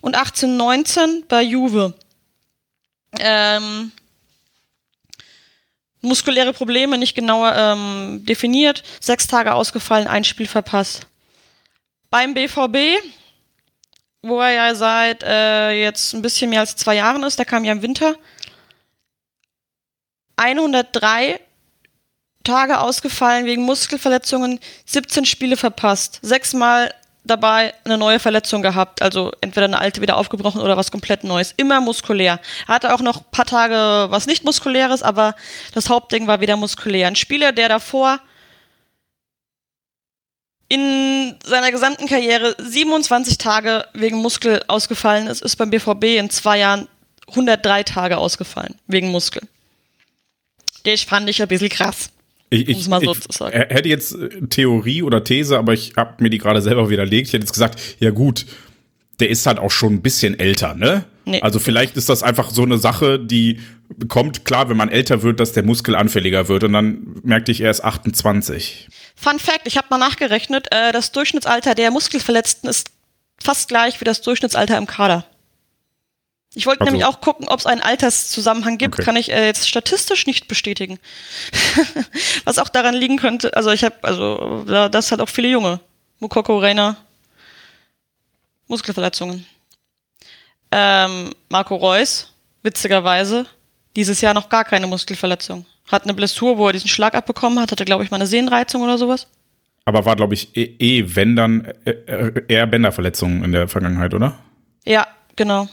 Und 18-19 bei Juve. Ähm, muskuläre Probleme nicht genauer ähm, definiert. Sechs Tage ausgefallen, ein Spiel verpasst. Beim BVB, wo er ja seit äh, jetzt ein bisschen mehr als zwei Jahren ist, der kam ja im Winter, 103 Tage ausgefallen wegen Muskelverletzungen, 17 Spiele verpasst, sechsmal dabei eine neue Verletzung gehabt, also entweder eine alte wieder aufgebrochen oder was komplett Neues. Immer muskulär. Er hatte auch noch ein paar Tage was nicht muskuläres, aber das Hauptding war wieder muskulär. Ein Spieler, der davor in seiner gesamten Karriere 27 Tage wegen Muskel ausgefallen ist, ist beim BVB in zwei Jahren 103 Tage ausgefallen wegen Muskel. Das fand ich ein bisschen krass. Ich, ich, mal so ich hätte jetzt äh, Theorie oder These, aber ich habe mir die gerade selber widerlegt. Ich hätte jetzt gesagt, ja gut, der ist halt auch schon ein bisschen älter, ne? Nee. Also vielleicht ist das einfach so eine Sache, die kommt klar, wenn man älter wird, dass der Muskel anfälliger wird und dann merkte ich, er ist 28. Fun Fact, ich habe mal nachgerechnet, äh, das Durchschnittsalter der Muskelverletzten ist fast gleich wie das Durchschnittsalter im Kader. Ich wollte Also- nämlich auch gucken, ob es einen Alterszusammenhang gibt, Okay. kann ich äh, jetzt statistisch nicht bestätigen. Was auch daran liegen könnte, also ich habe, also da- das hat auch viele Junge. Mukoko, Reiner, Muskelverletzungen. Ähm, Marco Reus, witzigerweise, dieses Jahr noch gar keine Muskelverletzung. Hat eine Blessur, wo er diesen Schlag abbekommen hat, hatte, glaube ich, mal eine Sehnenreizung oder sowas. Aber war, glaube ich, eh, eh, wenn dann äh, äh, eher Bänderverletzungen in der Vergangenheit, oder? Ja, genau.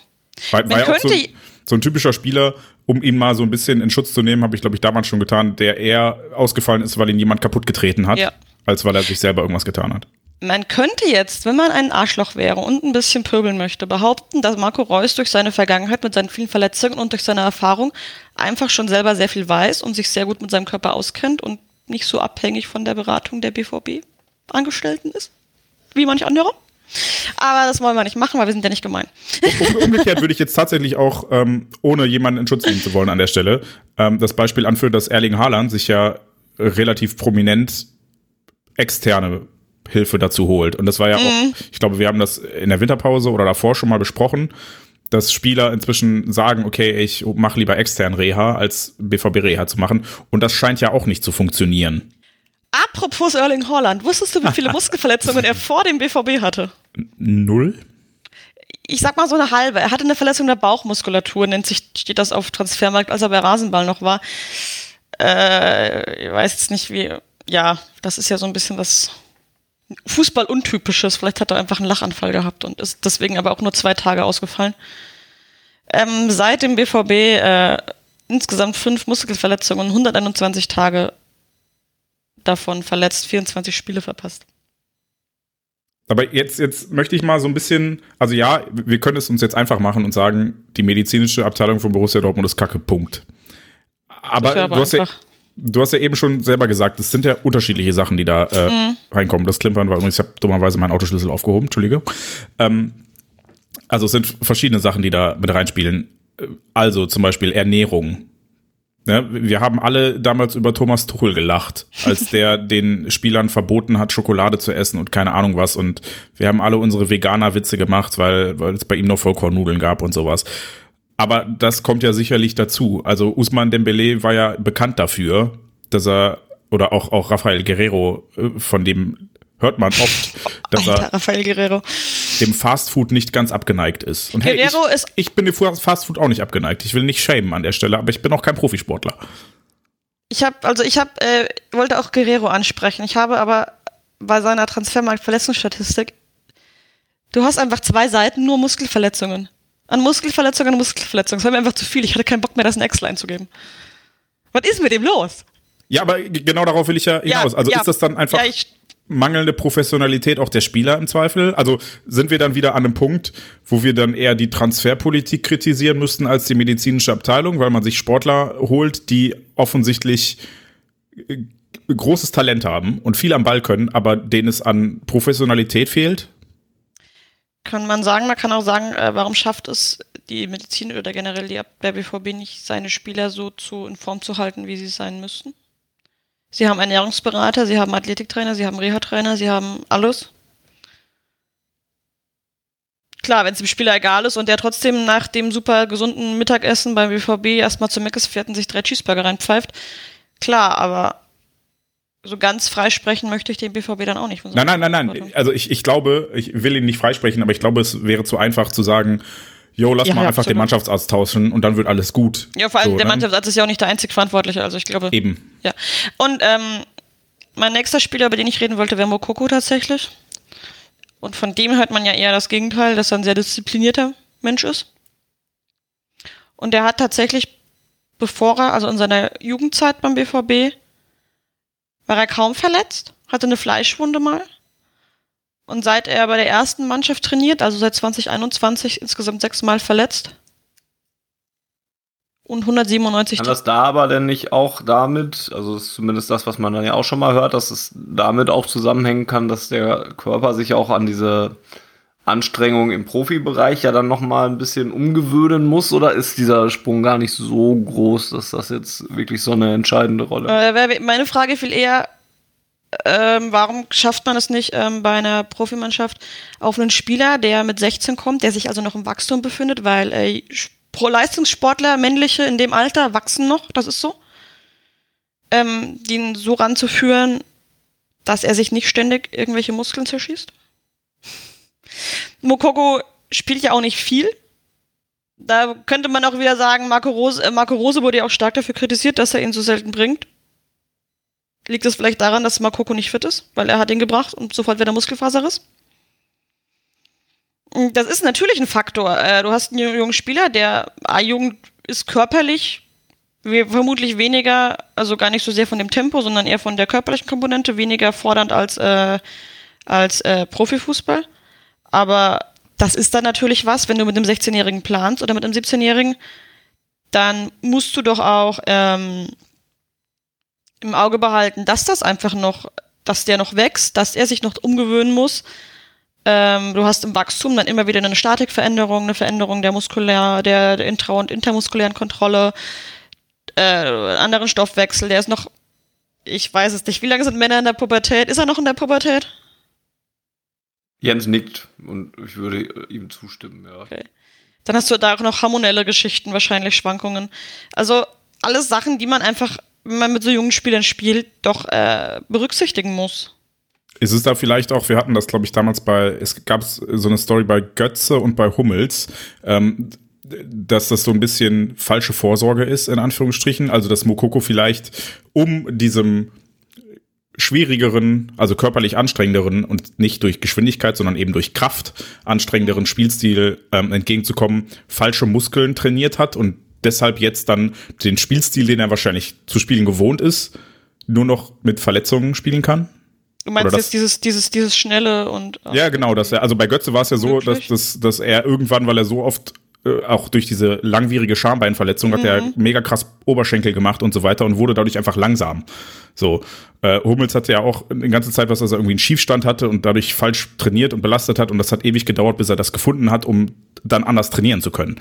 War, Man war ja auch so, könnte- so ein typischer Spieler, um ihn mal so ein bisschen in Schutz zu nehmen, habe ich, glaube ich, damals schon getan, der eher ausgefallen ist, weil ihn jemand kaputt getreten hat, Ja. als weil er sich selber irgendwas getan hat. Man könnte jetzt, wenn man ein Arschloch wäre und ein bisschen pöbeln möchte, behaupten, dass Marco Reus durch seine Vergangenheit mit seinen vielen Verletzungen und durch seine Erfahrung einfach schon selber sehr viel weiß und sich sehr gut mit seinem Körper auskennt und nicht so abhängig von der Beratung der BVB-Angestellten ist, wie manch anderer. Aber das wollen wir nicht machen, weil wir sind ja nicht gemein. Um, umgekehrt würde ich jetzt tatsächlich auch, ähm, ohne jemanden in Schutz nehmen zu wollen an der Stelle, ähm, das Beispiel anführen, dass Erling Haaland sich ja relativ prominent externe Hilfe dazu holt. Und das war ja auch, ich glaube, wir haben das in der Winterpause oder davor schon mal besprochen, dass Spieler inzwischen sagen, okay, ich mache lieber extern Reha, als BVB-Reha zu machen. Und das scheint ja auch nicht zu funktionieren. Apropos Erling Haaland, wusstest du, wie viele Muskelverletzungen er vor dem BVB hatte? Null? ich sag mal so eine halbe. Er hatte eine Verletzung der Bauchmuskulatur, nennt sich, steht das auf Transfermarkt, als er bei Rasenball noch war. Äh, ich weiß jetzt nicht wie, ja, das ist ja so ein bisschen was Fußball-untypisches. Vielleicht hat er einfach einen Lachanfall gehabt und ist deswegen aber auch nur zwei Tage ausgefallen. Ähm, seit dem BVB äh, insgesamt fünf Muskelverletzungen, 121 Tage davon verletzt, 24 Spiele verpasst. Aber jetzt, jetzt möchte ich mal so ein bisschen, also ja, wir können es uns jetzt einfach machen und sagen, die medizinische Abteilung von Borussia Dortmund ist kacke, Punkt. Aber, aber du, hast ja, du hast ja eben schon selber gesagt, es sind ja unterschiedliche Sachen, die da äh, Mhm. reinkommen. Das Klimpern war übrigens, ich habe dummerweise meinen Autoschlüssel aufgehoben, Entschuldige. Ähm, also es sind verschiedene Sachen, die da mit reinspielen. Also zum Beispiel Ernährung. Ne, wir haben alle damals über Thomas Tuchel gelacht, als der den Spielern verboten hat, Schokolade zu essen und keine Ahnung was. Und wir haben alle unsere Veganer-Witze gemacht, weil, weil es bei ihm noch Vollkornnudeln gab und sowas. Aber das kommt ja sicherlich dazu. Also Usman Dembele war ja bekannt dafür, dass er, oder auch, auch Rafael Guerrero, äh, von dem hört man oft, dass Alter, er Rafael Guerrero. dem Fastfood nicht ganz abgeneigt ist. Und hey, Guerrero ich, ist- ich bin dem Fastfood auch nicht abgeneigt. Ich will nicht shamen an der Stelle, aber ich bin auch kein Profisportler. Ich habe, also ich habe, äh, wollte auch Guerrero ansprechen. Ich habe aber bei seiner Transfermarkt-Verletzungsstatistik, du hast einfach zwei Seiten nur Muskelverletzungen. An Muskelverletzungen an Muskelverletzungen. Das war mir einfach zu viel. Ich hatte keinen Bock mehr, das in Excel einzugeben. Was ist mit dem los? Ja, aber genau darauf will ich ja hinaus. also ja. ist das dann einfach Ja, ich, mangelnde Professionalität auch der Spieler im Zweifel? Also sind wir dann wieder an einem Punkt, wo wir dann eher die Transferpolitik kritisieren müssten als die medizinische Abteilung, weil man sich Sportler holt, die offensichtlich äh, großes Talent haben und viel am Ball können, aber denen es an Professionalität fehlt? kann man sagen, man kann auch sagen, äh, warum schafft es die Medizin oder generell die, der BVB nicht, seine Spieler so zu, in Form zu halten, wie sie sein müssten? Sie haben Ernährungsberater, sie haben Athletiktrainer, sie haben Reha-Trainer, sie haben alles. Klar, wenn es dem Spieler egal ist und der trotzdem nach dem super gesunden Mittagessen beim BVB erstmal zum Meckes fährt und sich drei Cheeseburger reinpfeift, klar, aber so ganz freisprechen möchte ich den BVB dann auch nicht. Nein, nein, nein, nein. Also ich, ich glaube, ich will ihn nicht freisprechen, aber ich glaube, es wäre zu einfach zu sagen, jo, lass ja, mal ja, einfach absolut. den Mannschaftsarzt tauschen und dann wird alles gut. Ja, vor allem so, der ne? Mannschaftsarzt ist ja auch nicht der einzig Verantwortliche, also ich glaube. Eben. Ja. Und ähm, mein nächster Spieler, über den ich reden wollte, wäre Mokoko tatsächlich. Und von dem hört man ja eher das Gegenteil, dass er ein sehr disziplinierter Mensch ist. Und der hat tatsächlich, bevor er, also in seiner Jugendzeit beim BVB, war er kaum verletzt, hatte eine Fleischwunde mal. Und seit er bei der ersten Mannschaft trainiert, also seit 2021, insgesamt sechsmal verletzt. Und 197. Kann das da aber denn nicht auch damit, also ist zumindest das, was man dann ja auch schon mal hört, dass es damit auch zusammenhängen kann, dass der Körper sich auch an diese Anstrengung im Profibereich ja dann nochmal ein bisschen umgewöhnen muss? Oder ist dieser Sprung gar nicht so groß, dass das jetzt wirklich so eine entscheidende Rolle äh, Meine Frage viel eher, ähm, warum schafft man es nicht ähm, bei einer Profimannschaft auf einen Spieler, der mit 16 kommt, der sich also noch im Wachstum befindet, weil äh, Pro-Leistungssportler, männliche in dem Alter, wachsen noch, das ist so. Ähm, ihn so ranzuführen, dass er sich nicht ständig irgendwelche Muskeln zerschießt? Mokoko spielt ja auch nicht viel. Da könnte man auch wieder sagen, Marco Rose, äh, Marco Rose wurde ja auch stark dafür kritisiert, dass er ihn so selten bringt. Liegt es vielleicht daran, dass Makoko nicht fit ist, weil er hat ihn gebracht und sofort wieder Muskelfaserriss? Das ist natürlich ein Faktor. Äh, du hast einen jungen Spieler, der A-Jugend ist körperlich vermutlich weniger, also gar nicht so sehr von dem Tempo, sondern eher von der körperlichen Komponente, weniger fordernd als, äh, als äh, Profifußball. Aber das ist dann natürlich was, wenn du mit einem 16-Jährigen planst oder mit einem 17-Jährigen, dann musst du doch auch ähm, im Auge behalten, dass das einfach noch, dass der noch wächst, dass er sich noch umgewöhnen muss. Ähm, du hast im Wachstum dann immer wieder eine Statikveränderung, eine Veränderung der muskulär, der, der intra- und intermuskulären Kontrolle, äh, anderen Stoffwechsel, der ist noch, ich weiß es nicht, wie lange sind Männer in der Pubertät? Ist er noch in der Pubertät? Jens nickt und ich würde ihm zustimmen, ja. Okay. Dann hast du da auch noch hormonelle Geschichten, wahrscheinlich Schwankungen. Also alles Sachen, die man einfach, wenn man mit so jungen Spielern spielt, doch äh, berücksichtigen muss. Ist es da vielleicht auch, wir hatten das, glaube ich, damals bei, es gab so eine Story bei Götze und bei Hummels, ähm, dass das so ein bisschen falsche Vorsorge ist, in Anführungsstrichen. Also, dass Mokoko vielleicht um diesem schwierigeren, also körperlich anstrengenderen und nicht durch Geschwindigkeit, sondern eben durch Kraft anstrengenderen Spielstil ähm, entgegenzukommen, falsche Muskeln trainiert hat und deshalb jetzt dann den Spielstil, den er wahrscheinlich zu spielen gewohnt ist, nur noch mit Verletzungen spielen kann? Du meinst jetzt dieses, dieses, dieses schnelle und. Ja, genau, dass er, also bei Götze war es ja so, dass, dass, dass er irgendwann, weil er so oft äh, auch durch diese langwierige Schambeinverletzung mhm. hat er mhm. mega krass Oberschenkel gemacht und so weiter und wurde dadurch einfach langsam. So, äh, Hummels hatte ja auch eine ganze Zeit was, dass er irgendwie einen Schiefstand hatte und dadurch falsch trainiert und belastet hat und das hat ewig gedauert, bis er das gefunden hat, um dann anders trainieren zu können.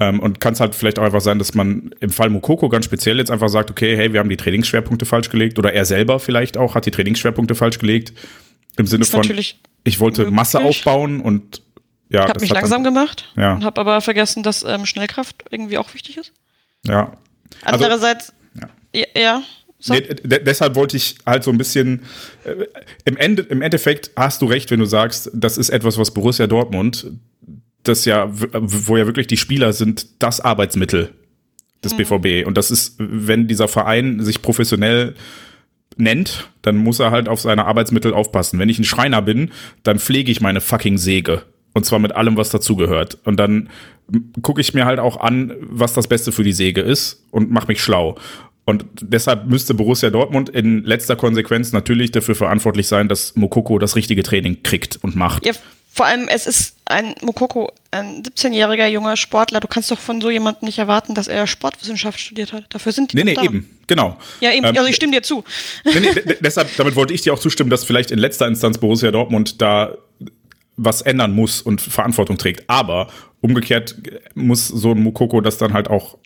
Ähm, und kann es halt vielleicht auch einfach sein, dass man im Fall Mukoko ganz speziell jetzt einfach sagt, okay, hey, wir haben die Trainingsschwerpunkte falsch gelegt oder er selber vielleicht auch hat die Trainingsschwerpunkte falsch gelegt. Im Sinne von, ich wollte. Masse aufbauen und ja, ich habe mich langsam dann, gemacht ja. und habe aber vergessen, dass ähm, Schnellkraft irgendwie auch wichtig ist. Ja. Also, Andererseits, ja. ja so. Nee, deshalb wollte ich halt so ein bisschen, äh, im, Ende, im Endeffekt hast du recht, wenn du sagst, das ist etwas, was Borussia Dortmund, das ja, wo ja wirklich die Spieler sind, das Arbeitsmittel des mhm. BVB. Und das ist, wenn dieser Verein sich professionell nennt, dann muss er halt auf seine Arbeitsmittel aufpassen. Wenn ich ein Schreiner bin, dann pflege ich meine fucking Säge. Und zwar mit allem, was dazugehört. Und dann gucke ich mir halt auch an, was das Beste für die Säge ist und mache mich schlau. Und deshalb müsste Borussia Dortmund in letzter Konsequenz natürlich dafür verantwortlich sein, dass Mokoko das richtige Training kriegt und macht. Ja, vor allem, es ist ein Mokoko, ein 17-jähriger junger Sportler. Du kannst doch von so jemandem nicht erwarten, dass er Sportwissenschaft studiert hat. Dafür sind die Nee, nee, da. eben, genau. Ja, eben, ähm, also ich stimme dir zu. Nee, nee, deshalb, damit wollte ich dir auch zustimmen, dass vielleicht in letzter Instanz Borussia Dortmund da was ändern muss und Verantwortung trägt. Aber umgekehrt muss so ein Mukoko das dann halt auch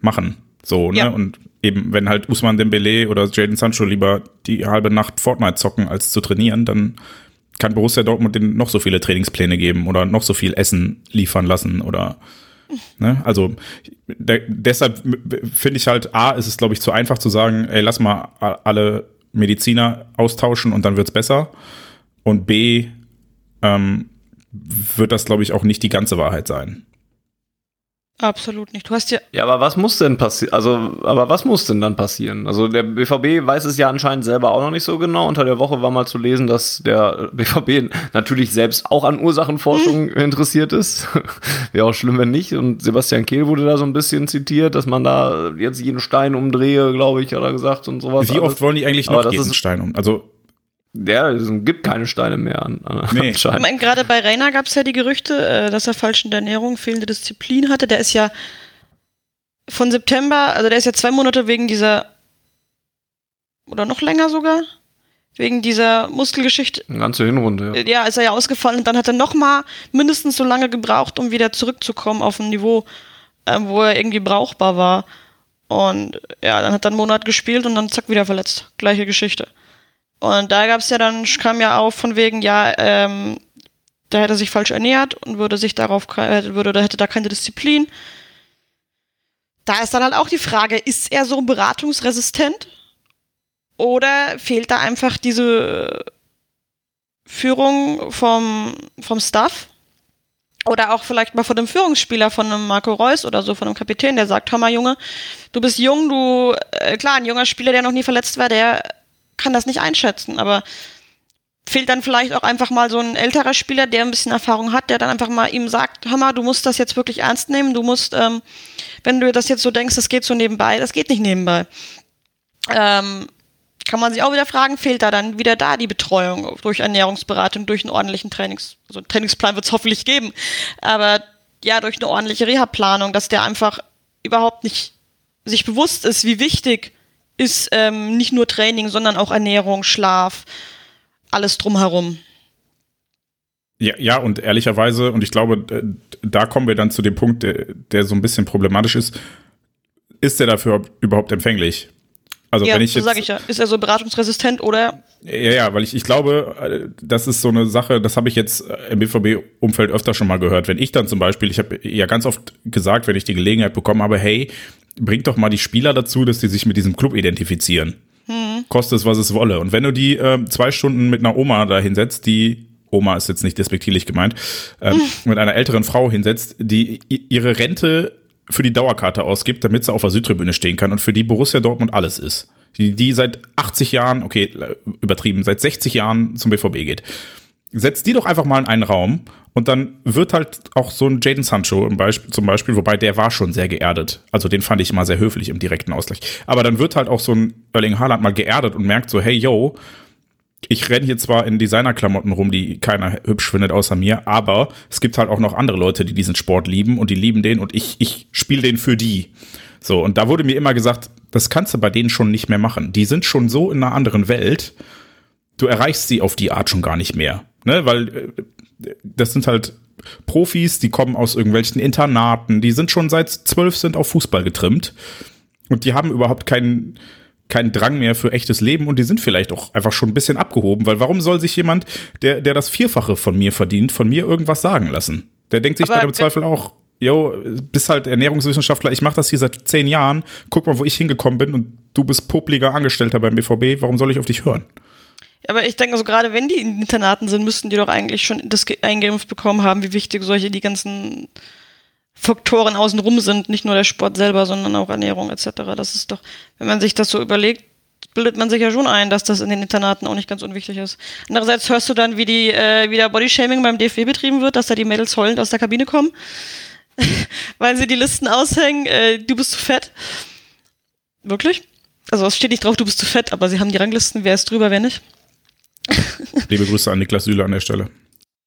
machen. So, ne? Ja. Und eben, wenn halt Usman Dembele oder Jaden Sancho lieber die halbe Nacht Fortnite zocken, als zu trainieren, dann kann Borussia Dortmund denen noch so viele Trainingspläne geben oder noch so viel Essen liefern lassen oder Ne? Also der, deshalb finde ich halt, A, ist es, glaube ich, zu einfach zu sagen, ey, lass mal alle Mediziner austauschen und dann wird's besser. Und B, ähm, wird das, glaube ich, auch nicht die ganze Wahrheit sein. Absolut nicht. Du hast ja. Ja, aber was muss denn passieren? Also, aber was muss denn dann passieren? Also, der BVB weiß es ja anscheinend selber auch noch nicht so genau. Unter der Woche war mal zu lesen, dass der BVB natürlich selbst auch an Ursachenforschung hm. interessiert ist. Wäre auch schlimm, wenn nicht. Und Sebastian Kehl wurde da so ein bisschen zitiert, dass man da jetzt jeden Stein umdrehe, glaube ich, hat er gesagt und sowas. Wie oft wollen die eigentlich noch jeden Stein um? Also, ja, es gibt keine Steine mehr an. an nee. Ich meine, gerade bei Rainer gab es ja die Gerüchte, äh, dass er falsch in der Ernährung fehlende Disziplin hatte. Der ist ja von September, also der ist ja zwei Monate wegen dieser oder noch länger sogar wegen dieser Muskelgeschichte. Eine ganze Hinrunde, ja. Ja, ist er ja ausgefallen und dann hat er noch mal mindestens so lange gebraucht, um wieder zurückzukommen auf ein Niveau, äh, wo er irgendwie brauchbar war. Und ja, dann hat er einen Monat gespielt und dann zack wieder verletzt. Gleiche Geschichte. Und da gab es ja dann, kam ja auf von wegen, ja, ähm, da hätte er sich falsch ernährt und würde sich darauf, würde, da hätte da keine Disziplin. Da ist dann halt auch die Frage, ist er so beratungsresistent? Oder fehlt da einfach diese Führung vom, vom Staff? Oder auch vielleicht mal von dem Führungsspieler, von einem Marco Reus oder so, von einem Kapitän, der sagt, hör mal Junge, du bist jung, du, äh, klar, ein junger Spieler, der noch nie verletzt war, der kann das nicht einschätzen, aber fehlt dann vielleicht auch einfach mal so ein älterer Spieler, der ein bisschen Erfahrung hat, der dann einfach mal ihm sagt, hör mal, du musst das jetzt wirklich ernst nehmen, du musst, ähm, wenn du das jetzt so denkst, das geht so nebenbei, das geht nicht nebenbei. Ähm, kann man sich auch wieder fragen, fehlt da dann wieder da die Betreuung durch Ernährungsberatung, durch einen ordentlichen Trainings, also einen Trainingsplan wird es hoffentlich geben, aber ja, durch eine ordentliche Reha-Planung, dass der einfach überhaupt nicht sich bewusst ist, wie wichtig ist ähm, nicht nur Training, sondern auch Ernährung, Schlaf, alles drumherum. Ja, ja, und ehrlicherweise, und ich glaube, da kommen wir dann zu dem Punkt, der, der so ein bisschen problematisch ist. Ist der dafür überhaupt empfänglich? Also ja, wenn ich so sage ich ja. Ist er so beratungsresistent oder? Ja, ja, weil ich, ich glaube, das ist so eine Sache, das habe ich jetzt im BVB-Umfeld öfter schon mal gehört. Wenn ich dann zum Beispiel, ich habe ja ganz oft gesagt, wenn ich die Gelegenheit bekommen habe, hey, bringt doch mal die Spieler dazu, dass die sich mit diesem Club identifizieren. Hm. Koste es, was es wolle. Und wenn du die äh, zwei Stunden mit einer Oma da hinsetzt, die Oma ist jetzt nicht despektierlich gemeint, ähm, hm. mit einer älteren Frau hinsetzt, die ihre Rente für die Dauerkarte ausgibt, damit sie auf der Südtribüne stehen kann und für die Borussia Dortmund alles ist. Die, die seit 80 Jahren, okay, übertrieben, seit 60 Jahren zum BVB geht setzt die doch einfach mal in einen Raum und dann wird halt auch so ein Jaden Sancho Beispiel, zum Beispiel, wobei der war schon sehr geerdet. Also den fand ich immer sehr höflich im direkten Ausgleich. Aber dann wird halt auch so ein Erling Haaland mal geerdet und merkt so, hey, yo, ich renne hier zwar in Designerklamotten rum, die keiner hübsch findet außer mir, aber es gibt halt auch noch andere Leute, die diesen Sport lieben und die lieben den und ich, ich spiele den für die. So, und da wurde mir immer gesagt, das kannst du bei denen schon nicht mehr machen. Die sind schon so in einer anderen Welt, du erreichst sie auf die Art schon gar nicht mehr ne, weil äh, das sind halt Profis, die kommen aus irgendwelchen Internaten, die sind schon seit zwölf sind auf Fußball getrimmt und die haben überhaupt keinen keinen Drang mehr für echtes Leben und die sind vielleicht auch einfach schon ein bisschen abgehoben, weil warum soll sich jemand, der, der das Vierfache von mir verdient, von mir irgendwas sagen lassen? Der denkt sich Aber dann im Zweifel auch, yo, bist halt Ernährungswissenschaftler, ich mache das hier seit zehn Jahren, guck mal, wo ich hingekommen bin und du bist popliger Angestellter beim BVB, warum soll ich auf dich hören? Aber ich denke, also gerade wenn die in Internaten sind, müssten die doch eigentlich schon das eingeimpft bekommen haben, wie wichtig solche die ganzen Faktoren außenrum sind, nicht nur der Sport selber, sondern auch Ernährung etc. Das ist doch, wenn man sich das so überlegt, bildet man sich ja schon ein, dass das in den Internaten auch nicht ganz unwichtig ist. Andererseits hörst du dann, wie die äh, wie der Bodyshaming beim DFB betrieben wird, dass da die Mädels heulend aus der Kabine kommen, weil sie die Listen aushängen, äh, du bist zu fett. Wirklich? Also es steht nicht drauf, du bist zu fett, aber sie haben die Ranglisten, wer ist drüber, wer nicht. Liebe Grüße an Niklas Süle an der Stelle.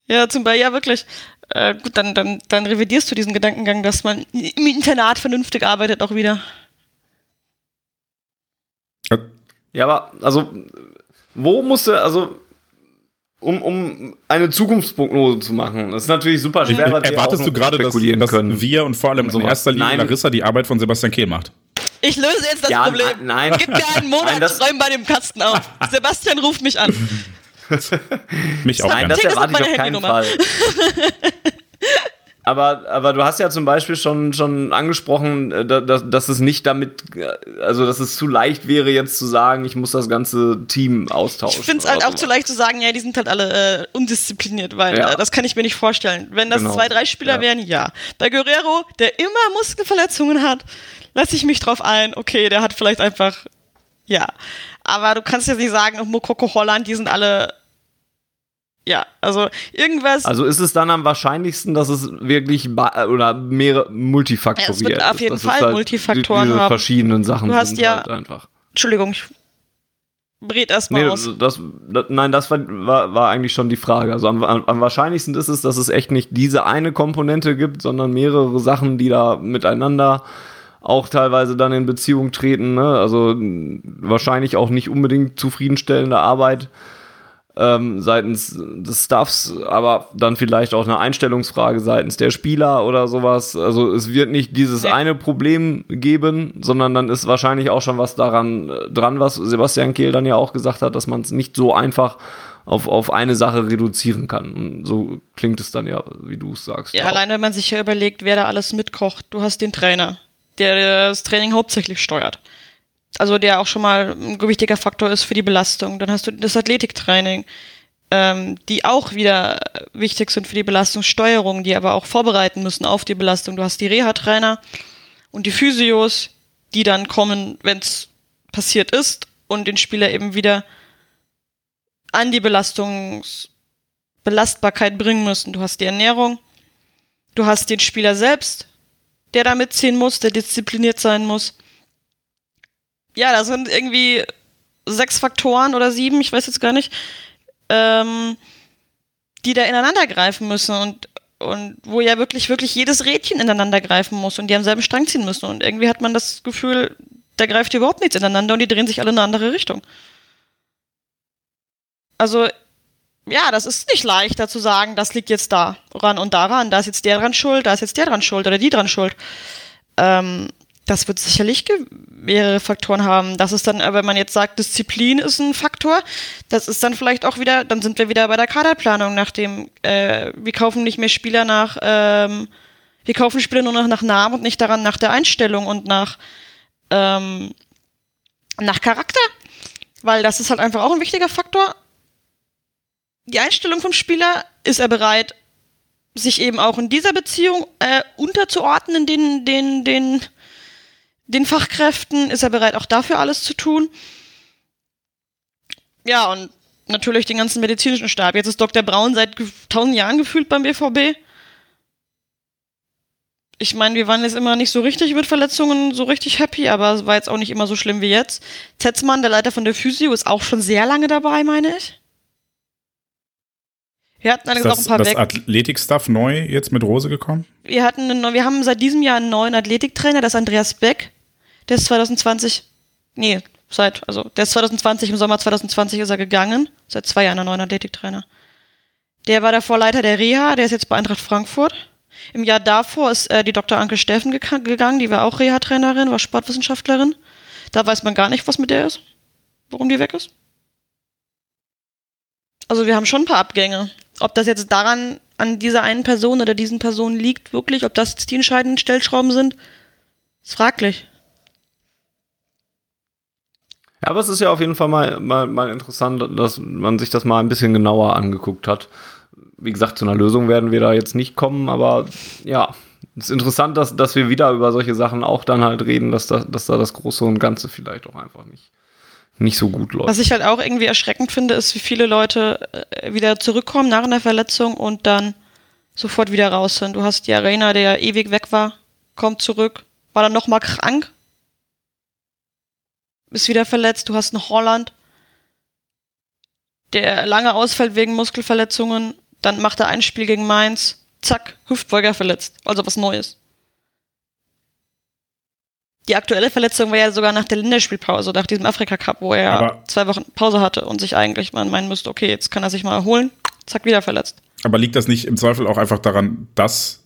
Ja, zum Beispiel, ja, wirklich. Äh, gut, dann, dann, dann revidierst du diesen Gedankengang, dass man im Internat vernünftig arbeitet, auch wieder. Ja, aber, also, wo musste, also, um, um eine Zukunftsprognose zu machen. Das ist natürlich super schwer. Äh, erwartest du gerade, dass, dass wir und vor allem in erster Linie Nein. Larissa die Arbeit von Sebastian Kehl macht? Ich löse jetzt das ja, Problem. Nein. Gib mir einen Monat, nein, räum bei dem Kasten auf. Sebastian ruft mich an. mich auch. Nein, das erwarte ich auf keinen Fall. aber, aber du hast ja zum Beispiel schon, schon angesprochen, äh, dass, dass es nicht damit, äh, also dass es zu leicht wäre, jetzt zu sagen, ich muss das ganze Team austauschen. Ich finde es halt auch zu leicht zu sagen, ja, die sind halt alle äh, undiszipliniert, weil ja. äh, das kann ich mir nicht vorstellen. Wenn das genau. zwei, drei Spieler ja. wären, ja. Bei Guerrero, der immer Muskelverletzungen hat, lasse ich mich drauf ein, okay, der hat vielleicht einfach, ja. Aber du kannst jetzt nicht sagen, Mokoko Holland, die sind alle ja, also irgendwas. Also ist es dann am wahrscheinlichsten, dass es wirklich oder mehrere multifaktoriert ja, es wird auf jeden Fall halt Multifaktoren diese haben. verschiedenen Sachen du hast ja, halt einfach. Entschuldigung, ich red erstmal nee, aus. Das, das, nein, das war, war, war, eigentlich schon die Frage. Also am, am, wahrscheinlichsten ist es, dass es echt nicht diese eine Komponente gibt, sondern mehrere Sachen, die da miteinander auch teilweise dann in Beziehung treten. Ne? Also wahrscheinlich auch nicht unbedingt zufriedenstellende Arbeit ähm, seitens des Staffs, aber dann vielleicht auch eine Einstellungsfrage seitens der Spieler oder sowas. Also es wird nicht dieses eine Problem geben, sondern dann ist wahrscheinlich auch schon was daran äh, dran, was Sebastian Kehl dann ja auch gesagt hat, dass man es nicht so einfach auf, auf eine Sache reduzieren kann. Und so klingt es dann ja, wie du es sagst. Ja, auch. allein wenn man sich ja überlegt, wer da alles mitkocht. Du hast den Trainer, der das Training hauptsächlich steuert also der auch schon mal ein gewichtiger Faktor ist für die Belastung. Dann hast du das Athletiktraining, ähm, die auch wieder wichtig sind für die Belastungssteuerung, die aber auch vorbereiten müssen auf die Belastung. Du hast die Reha-Trainer und die Physios, die dann kommen, wenn es passiert ist und den Spieler eben wieder an die Belastungsbelastbarkeit bringen müssen. Du hast die Ernährung, du hast den Spieler selbst, der da mitziehen muss, der diszipliniert sein muss ja, da sind irgendwie sechs Faktoren oder sieben, ich weiß jetzt gar nicht, ähm, die da ineinander greifen müssen und, und wo ja wirklich, wirklich jedes Rädchen ineinander greifen muss und die am selben Strang ziehen müssen. Und irgendwie hat man das Gefühl, da greift überhaupt nichts ineinander und die drehen sich alle in eine andere Richtung. Also, ja, das ist nicht leichter zu sagen, das liegt jetzt da ran und daran, da ist jetzt der dran schuld, da ist jetzt der dran schuld oder die dran schuld. Ähm, das wird sicherlich mehrere Faktoren haben. Das ist dann, äh, wenn man jetzt sagt, Disziplin ist ein Faktor, das ist dann vielleicht auch wieder, dann sind wir wieder bei der Kaderplanung, nach dem, äh, wir kaufen nicht mehr Spieler nach, ähm, wir kaufen Spieler nur noch nach Namen und nicht daran nach der Einstellung und nach, ähm, nach Charakter. Weil das ist halt einfach auch ein wichtiger Faktor. Die Einstellung vom Spieler, ist er bereit, sich eben auch in dieser Beziehung äh, unterzuordnen, den, den, den, den Fachkräften? Ist er bereit, auch dafür alles zu tun? Ja, und natürlich den ganzen medizinischen Stab. Jetzt ist Dr. Braun seit tausend Jahren gefühlt beim BVB. Ich meine, wir waren jetzt immer nicht so richtig mit Verletzungen so richtig happy, aber es war jetzt auch nicht immer so schlimm wie jetzt. Tetzmann, der Leiter von der Physio, ist auch schon sehr lange dabei, meine ich. Wir hatten ist das, noch ein paar das Athletik-Stuff neu jetzt mit Rose gekommen? Wir hatten einen, wir haben seit diesem Jahr einen neuen Athletiktrainer, das ist Andreas Beck. Der ist 2020, nee, seit, also der ist 2020, im Sommer 2020 ist er gegangen. Seit zwei Jahren ein neuer Athletiktrainer. Der war der Vorleiter der Reha, der ist jetzt bei Eintracht Frankfurt. Im Jahr davor ist äh, die Dr. Anke Steffen gegangen, die war auch Reha-Trainerin, war Sportwissenschaftlerin. Da weiß man gar nicht, was mit der ist, warum die weg ist. Also wir haben schon ein paar Abgänge. Ob das jetzt daran, an dieser einen Person oder diesen Personen liegt, wirklich, ob das die entscheidenden Stellschrauben sind, ist fraglich. Ja, aber es ist ja auf jeden Fall mal, mal, mal interessant, dass man sich das mal ein bisschen genauer angeguckt hat. Wie gesagt, zu einer Lösung werden wir da jetzt nicht kommen, aber ja, es ist interessant, dass, dass wir wieder über solche Sachen auch dann halt reden, dass da, dass da das Große und Ganze vielleicht auch einfach nicht, nicht so gut läuft. Was ich halt auch irgendwie erschreckend finde, ist, wie viele Leute äh, wieder zurückkommen nach einer Verletzung und dann sofort wieder raus sind. Du hast die Arena, der ewig weg war, kommt zurück, war dann nochmal krank, ist wieder verletzt. Du hast einen Holland, der lange ausfällt wegen Muskelverletzungen. Dann macht er ein Spiel gegen Mainz. Zack, Hüftbeuger verletzt. Also was Neues. Die aktuelle Verletzung war ja sogar nach der Länderspielpause, nach diesem Afrika-Cup, wo er aber zwei Wochen Pause hatte und sich eigentlich man meinen müsste, okay, jetzt kann er sich mal erholen. Zack, wieder verletzt. Aber liegt das nicht im Zweifel auch einfach daran, dass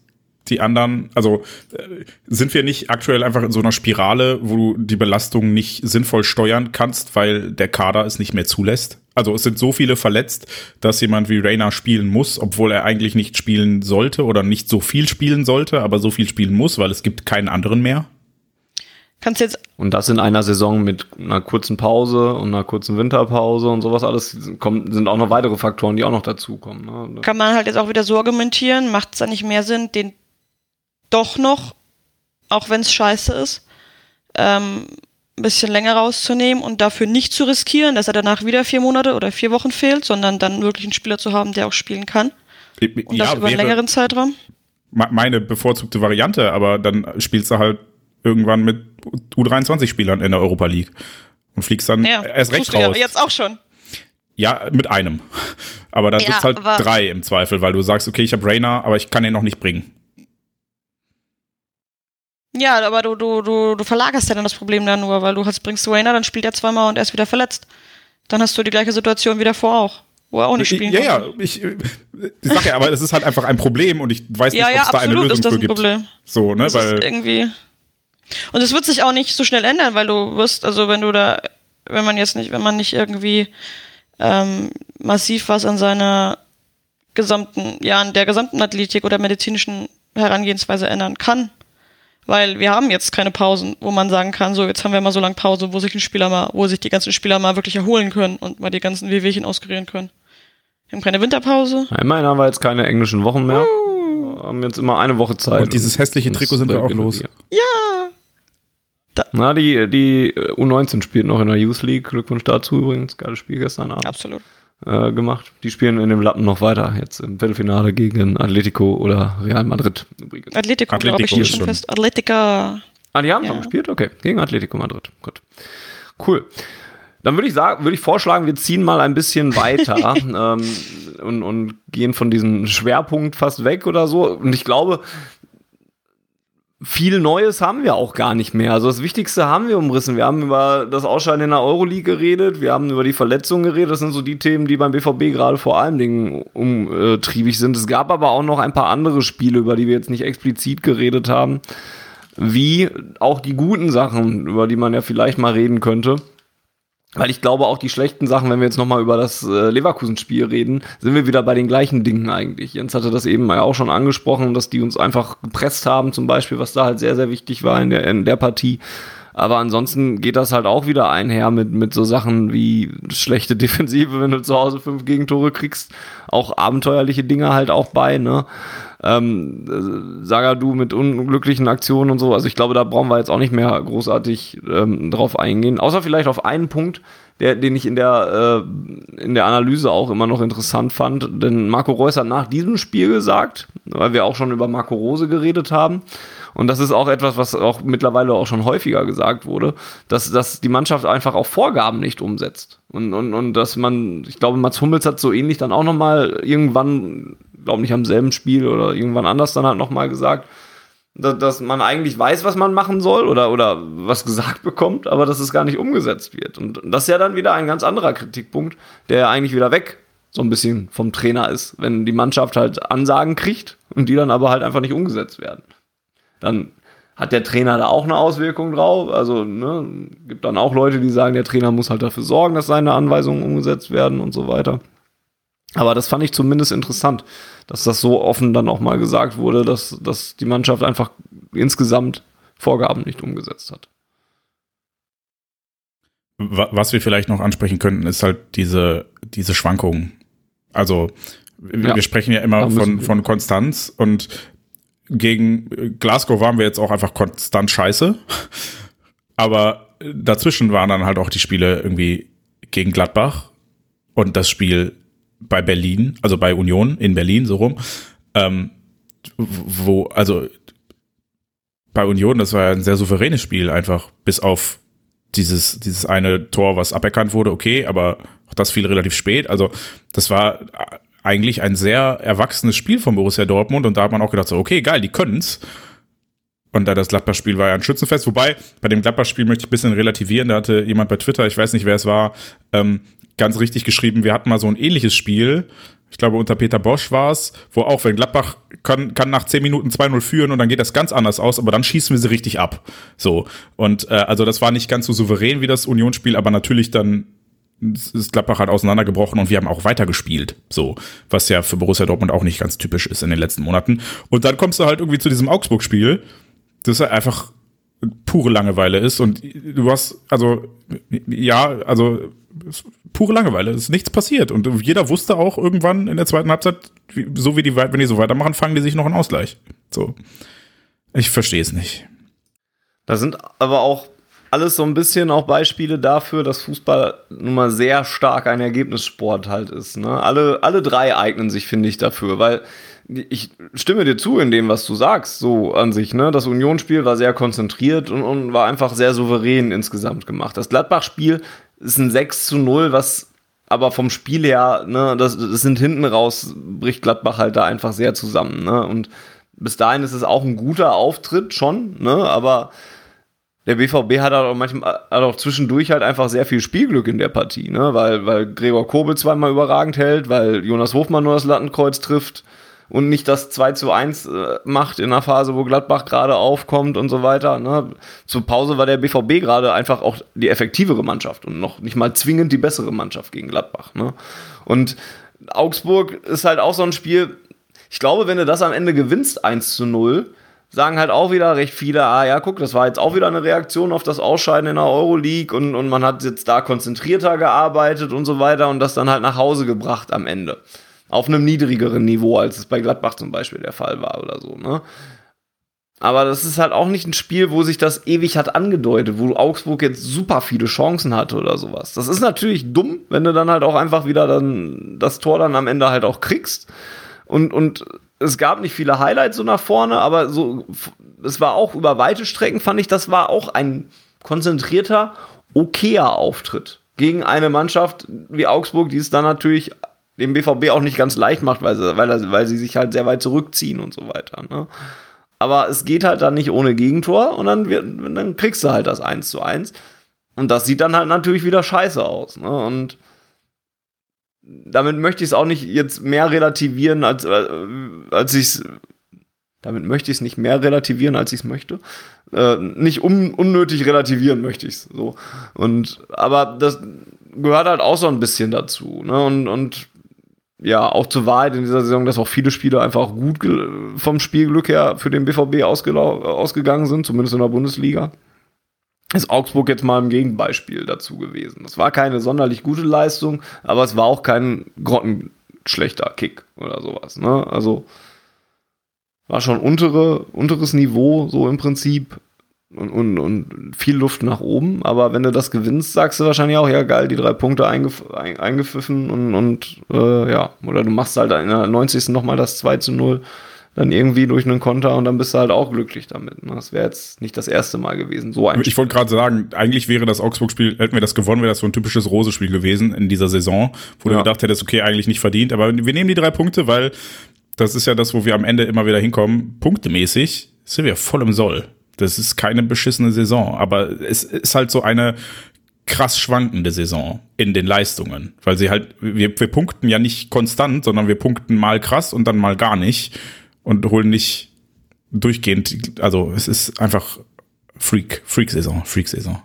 die anderen, also äh, sind wir nicht aktuell einfach in so einer Spirale, wo du die Belastung nicht sinnvoll steuern kannst, weil der Kader es nicht mehr zulässt? Also es sind so viele verletzt, dass jemand wie Rayner spielen muss, obwohl er eigentlich nicht spielen sollte oder nicht so viel spielen sollte, aber so viel spielen muss, weil es gibt keinen anderen mehr. Kannst jetzt Und das in einer Saison mit einer kurzen Pause und einer kurzen Winterpause und sowas alles kommen, sind auch noch weitere Faktoren, die auch noch dazukommen. Ne? kann man halt jetzt auch wieder so argumentieren, macht es dann nicht mehr Sinn, den doch noch, auch wenn es scheiße ist, ähm, ein bisschen länger rauszunehmen und dafür nicht zu riskieren, dass er danach wieder vier Monate oder vier Wochen fehlt, sondern dann wirklich einen Spieler zu haben, der auch spielen kann. Und das über einen längeren Zeitraum. me- Meine bevorzugte Variante, aber dann spielst du halt irgendwann mit U23-Spielern in der Europa League und fliegst dann Ja, erst recht du ja raus. jetzt auch schon. Ja, mit einem. Aber dann Ja, sitzt halt drei im Zweifel, weil du sagst, okay, ich habe Rainer, aber ich kann ihn noch nicht bringen. Ja, aber du, du, du, du verlagerst ja dann das Problem dann nur, weil du hast, bringst Wayner, dann spielt er zweimal und er ist wieder verletzt. Dann hast du die gleiche Situation wie davor auch, wo er auch nicht spielen ja, ja, konnte. ich, ich sag ja, aber es ist halt einfach ein Problem und ich weiß nicht, Ja, ob ja, es da eine Lösung ist das für ein gibt. Problem. So, ne, Das weil irgendwie. Und es wird sich auch nicht so schnell ändern, weil du wirst, also wenn du da, wenn man jetzt nicht, wenn man nicht irgendwie ähm, massiv was an seiner gesamten, ja, an der gesamten Athletik oder medizinischen Herangehensweise ändern kann. Weil wir haben jetzt keine Pausen, wo man sagen kann, so jetzt haben wir mal so lange Pause, wo sich ein Spieler mal, wo sich die ganzen Spieler mal wirklich erholen können und mal die ganzen Wehwehchen auskurieren können. Wir haben keine Winterpause. Ja, immerhin haben wir jetzt keine englischen Wochen mehr. Wir haben jetzt immer eine Woche Zeit. Und dieses hässliche Trikot sind wir auch los. regenerieren. Ja. Na, die, die U19 spielt noch in der Youth League. Glückwunsch dazu übrigens. Geiles Spiel gestern Abend Absolut. äh, gemacht. Die spielen in dem Lappen noch weiter. Jetzt im Viertelfinale gegen Atletico oder Real Madrid übrigens. Atletico, glaube ich, Atletico steht schon. fest. Atletica. Ah, die haben Ja. schon gespielt? Okay. Gegen Atletico Madrid. Gut. Cool. Dann würde ich sagen, würde ich vorschlagen, wir ziehen mal ein bisschen weiter ähm, und, und gehen von diesem Schwerpunkt fast weg oder so. Und ich glaube, viel Neues haben wir auch gar nicht mehr. Also das Wichtigste haben wir umrissen. Wir haben über das Ausscheiden in der Euroleague geredet, wir haben über die Verletzungen geredet. Das sind so die Themen, die beim BVB gerade vor allen Dingen umtriebig sind. Es gab aber auch noch ein paar andere Spiele, über die wir jetzt nicht explizit geredet haben, wie auch die guten Sachen, über die man ja vielleicht mal reden könnte. Weil ich glaube, auch die schlechten Sachen, wenn wir jetzt nochmal über das äh, Leverkusen-Spiel reden, sind wir wieder bei den gleichen Dingen eigentlich. Jens hatte das eben ja auch schon angesprochen, dass die uns einfach gepresst haben, zum Beispiel, was da halt sehr, sehr wichtig war in der, in der Partie. Aber ansonsten geht das halt auch wieder einher mit, mit so Sachen wie schlechte Defensive, wenn du zu Hause fünf Gegentore kriegst. Auch abenteuerliche Dinge halt auch bei, ne? Ähm, äh, Sagadu mit unglücklichen Aktionen und so. Also ich glaube, da brauchen wir jetzt auch nicht mehr großartig ähm, drauf eingehen. Außer vielleicht auf einen Punkt, der, den ich in der, äh, in der Analyse auch immer noch interessant fand. Denn Marco Reus hat nach diesem Spiel gesagt, weil wir auch schon über Marco Rose geredet haben, und das ist auch etwas, was auch mittlerweile auch schon häufiger gesagt wurde, dass, dass die Mannschaft einfach auch Vorgaben nicht umsetzt. Und, und, und dass man, ich glaube, Mats Hummels hat so ähnlich dann auch nochmal irgendwann, glaube nicht am selben Spiel oder irgendwann anders dann halt nochmal gesagt, dass, dass man eigentlich weiß, was man machen soll oder, oder was gesagt bekommt, aber dass es gar nicht umgesetzt wird. Und das ist ja dann wieder ein ganz anderer Kritikpunkt, der ja eigentlich wieder weg so ein bisschen vom Trainer ist, wenn die Mannschaft halt Ansagen kriegt und die dann aber halt einfach nicht umgesetzt werden dann hat der Trainer da auch eine Auswirkung drauf. Also ne, gibt dann auch Leute, die sagen, der Trainer muss halt dafür sorgen, dass seine Anweisungen umgesetzt werden und so weiter. Aber das fand ich zumindest interessant, dass das so offen dann auch mal gesagt wurde, dass, dass die Mannschaft einfach insgesamt Vorgaben nicht umgesetzt hat. Wa- Was wir vielleicht noch ansprechen könnten, ist halt diese, diese Schwankungen. Also, wir Ja. sprechen ja immer von, von Konstanz und gegen äh, Glasgow waren wir jetzt auch einfach konstant scheiße. Aber dazwischen waren dann halt auch die Spiele irgendwie gegen Gladbach und das Spiel bei Berlin, also bei Union in Berlin, so rum. Ähm, wo, also bei Union, das war ja ein sehr souveränes Spiel, einfach bis auf dieses, dieses eine Tor, was aberkannt wurde, okay, aber auch das fiel relativ spät. Also das war eigentlich ein sehr erwachsenes Spiel von Borussia Dortmund und da hat man auch gedacht, so, okay, geil, die können's. Und da das Gladbach-Spiel war ja ein Schützenfest, wobei bei dem Gladbach-Spiel möchte ich ein bisschen relativieren. Da hatte jemand bei Twitter, ich weiß nicht, wer es war, ähm, ganz richtig geschrieben, wir hatten mal so ein ähnliches Spiel. ich glaube unter Peter Bosch war es, wo auch, wenn Gladbach kann, kann nach 10 Minuten 2-0 führen und dann geht das ganz anders aus, aber dann schießen wir sie richtig ab. So. Und äh, also das war nicht ganz so souverän wie das Unionsspiel, aber natürlich dann ist Gladbach halt auseinandergebrochen und wir haben auch weitergespielt. So, was ja für Borussia Dortmund auch nicht ganz typisch ist in den letzten Monaten. Und dann kommst du halt irgendwie zu diesem Augsburg-Spiel, das halt einfach pure Langeweile ist und du hast, also, ja, also pure Langeweile, es ist nichts passiert und jeder wusste auch irgendwann in der zweiten Halbzeit, so wie die, wenn die so weitermachen, fangen die sich noch einen Ausgleich. So. Ich verstehe es nicht. Da sind aber auch alles so ein bisschen auch Beispiele dafür, dass Fußball nun mal sehr stark ein Ergebnissport halt ist. Ne? Alle, alle drei eignen sich, finde ich, dafür, weil ich stimme dir zu in dem, was du sagst, so an sich. Ne? Das Unionsspiel war sehr konzentriert und, und war einfach sehr souverän insgesamt gemacht. Das Gladbach-Spiel ist ein 6 zu 0, was aber vom Spiel her, ne, das, das sind hinten raus, bricht Gladbach halt da einfach sehr zusammen. Ne? Und bis dahin ist es auch ein guter Auftritt schon, ne? aber der BVB hat auch manchmal hat auch zwischendurch halt einfach sehr viel Spielglück in der Partie, ne? weil, weil Gregor Kobel zweimal überragend hält, weil Jonas Hofmann nur das Lattenkreuz trifft und nicht das 2 zu 1 äh, macht in einer Phase, wo Gladbach gerade aufkommt und so weiter. Ne? Zur Pause war der BVB gerade einfach auch die effektivere Mannschaft und noch nicht mal zwingend die bessere Mannschaft gegen Gladbach. Ne? Und Augsburg ist halt auch so ein Spiel, ich glaube, wenn du das am Ende gewinnst 1 zu 0, sagen halt auch wieder recht viele, ah ja, guck, das war jetzt auch wieder eine Reaktion auf das Ausscheiden in der Euroleague und, und man hat jetzt da konzentrierter gearbeitet und so weiter und das dann halt nach Hause gebracht am Ende. Auf einem niedrigeren Niveau, als es bei Gladbach zum Beispiel der Fall war oder so, ne? Aber das ist halt auch nicht ein Spiel, wo sich das ewig hat angedeutet, wo Augsburg jetzt super viele Chancen hatte oder sowas. Das ist natürlich dumm, wenn du dann halt auch einfach wieder dann das Tor dann am Ende halt auch kriegst. Und, und es gab nicht viele Highlights so nach vorne, aber so, es war auch über weite Strecken, fand ich, das war auch ein konzentrierter, okayer Auftritt gegen eine Mannschaft wie Augsburg, die es dann natürlich dem BVB auch nicht ganz leicht macht, weil sie, weil, weil sie sich halt sehr weit zurückziehen und so weiter. Ne? Aber es geht halt dann nicht ohne Gegentor und dann, wird, dann kriegst du halt das 1 zu 1. Und das sieht dann halt natürlich wieder scheiße aus. Ne? Und damit möchte ich es auch nicht jetzt mehr relativieren, als, äh, als ich es. Damit möchte ich es nicht mehr relativieren, als ich es möchte. Äh, nicht un, unnötig relativieren möchte ich es so. Aber das gehört halt auch so ein bisschen dazu. Ne? Und, und ja, auch zur Wahrheit in dieser Saison, dass auch viele Spiele einfach gut vom Spielglück her für den BVB ausgegangen sind, zumindest in der Bundesliga ist Augsburg jetzt mal ein Gegenbeispiel dazu gewesen. Das war keine sonderlich gute Leistung, aber es war auch kein grottenschlechter Kick oder sowas. Ne? Also war schon untere, unteres Niveau, so im Prinzip. Und, und, und viel Luft nach oben. Aber wenn du das gewinnst, sagst du wahrscheinlich auch, ja geil, die drei Punkte eingef eingepfiffen und, und äh, ja, oder du machst halt in der 90. nochmal das 2 zu 0 dann irgendwie durch einen Konter und dann bist du halt auch glücklich damit. Ne? Das wäre jetzt nicht das erste Mal gewesen. So ein Ich wollte gerade sagen, eigentlich wäre das Augsburg-Spiel, hätten wir das gewonnen, wäre das so ein typisches Rose-Spiel gewesen in dieser Saison, wo ja. du gedacht hättest, okay, eigentlich nicht verdient, aber wir nehmen die drei Punkte, weil das ist ja das, wo wir am Ende immer wieder hinkommen. Punktemäßig sind wir voll im Soll. Das ist keine beschissene Saison, aber es ist halt so eine krass schwankende Saison in den Leistungen, weil sie halt, wir, wir punkten ja nicht konstant, sondern wir punkten mal krass und dann mal gar nicht und holen nicht durchgehend, also es ist einfach Freak, Freak-Saison, Freak-Saison.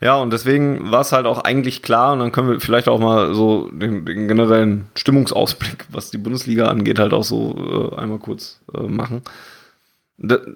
Ja, und deswegen war es halt auch eigentlich klar, und dann können wir vielleicht auch mal so den, den generellen Stimmungsausblick, was die Bundesliga angeht, halt auch so äh, einmal kurz äh, machen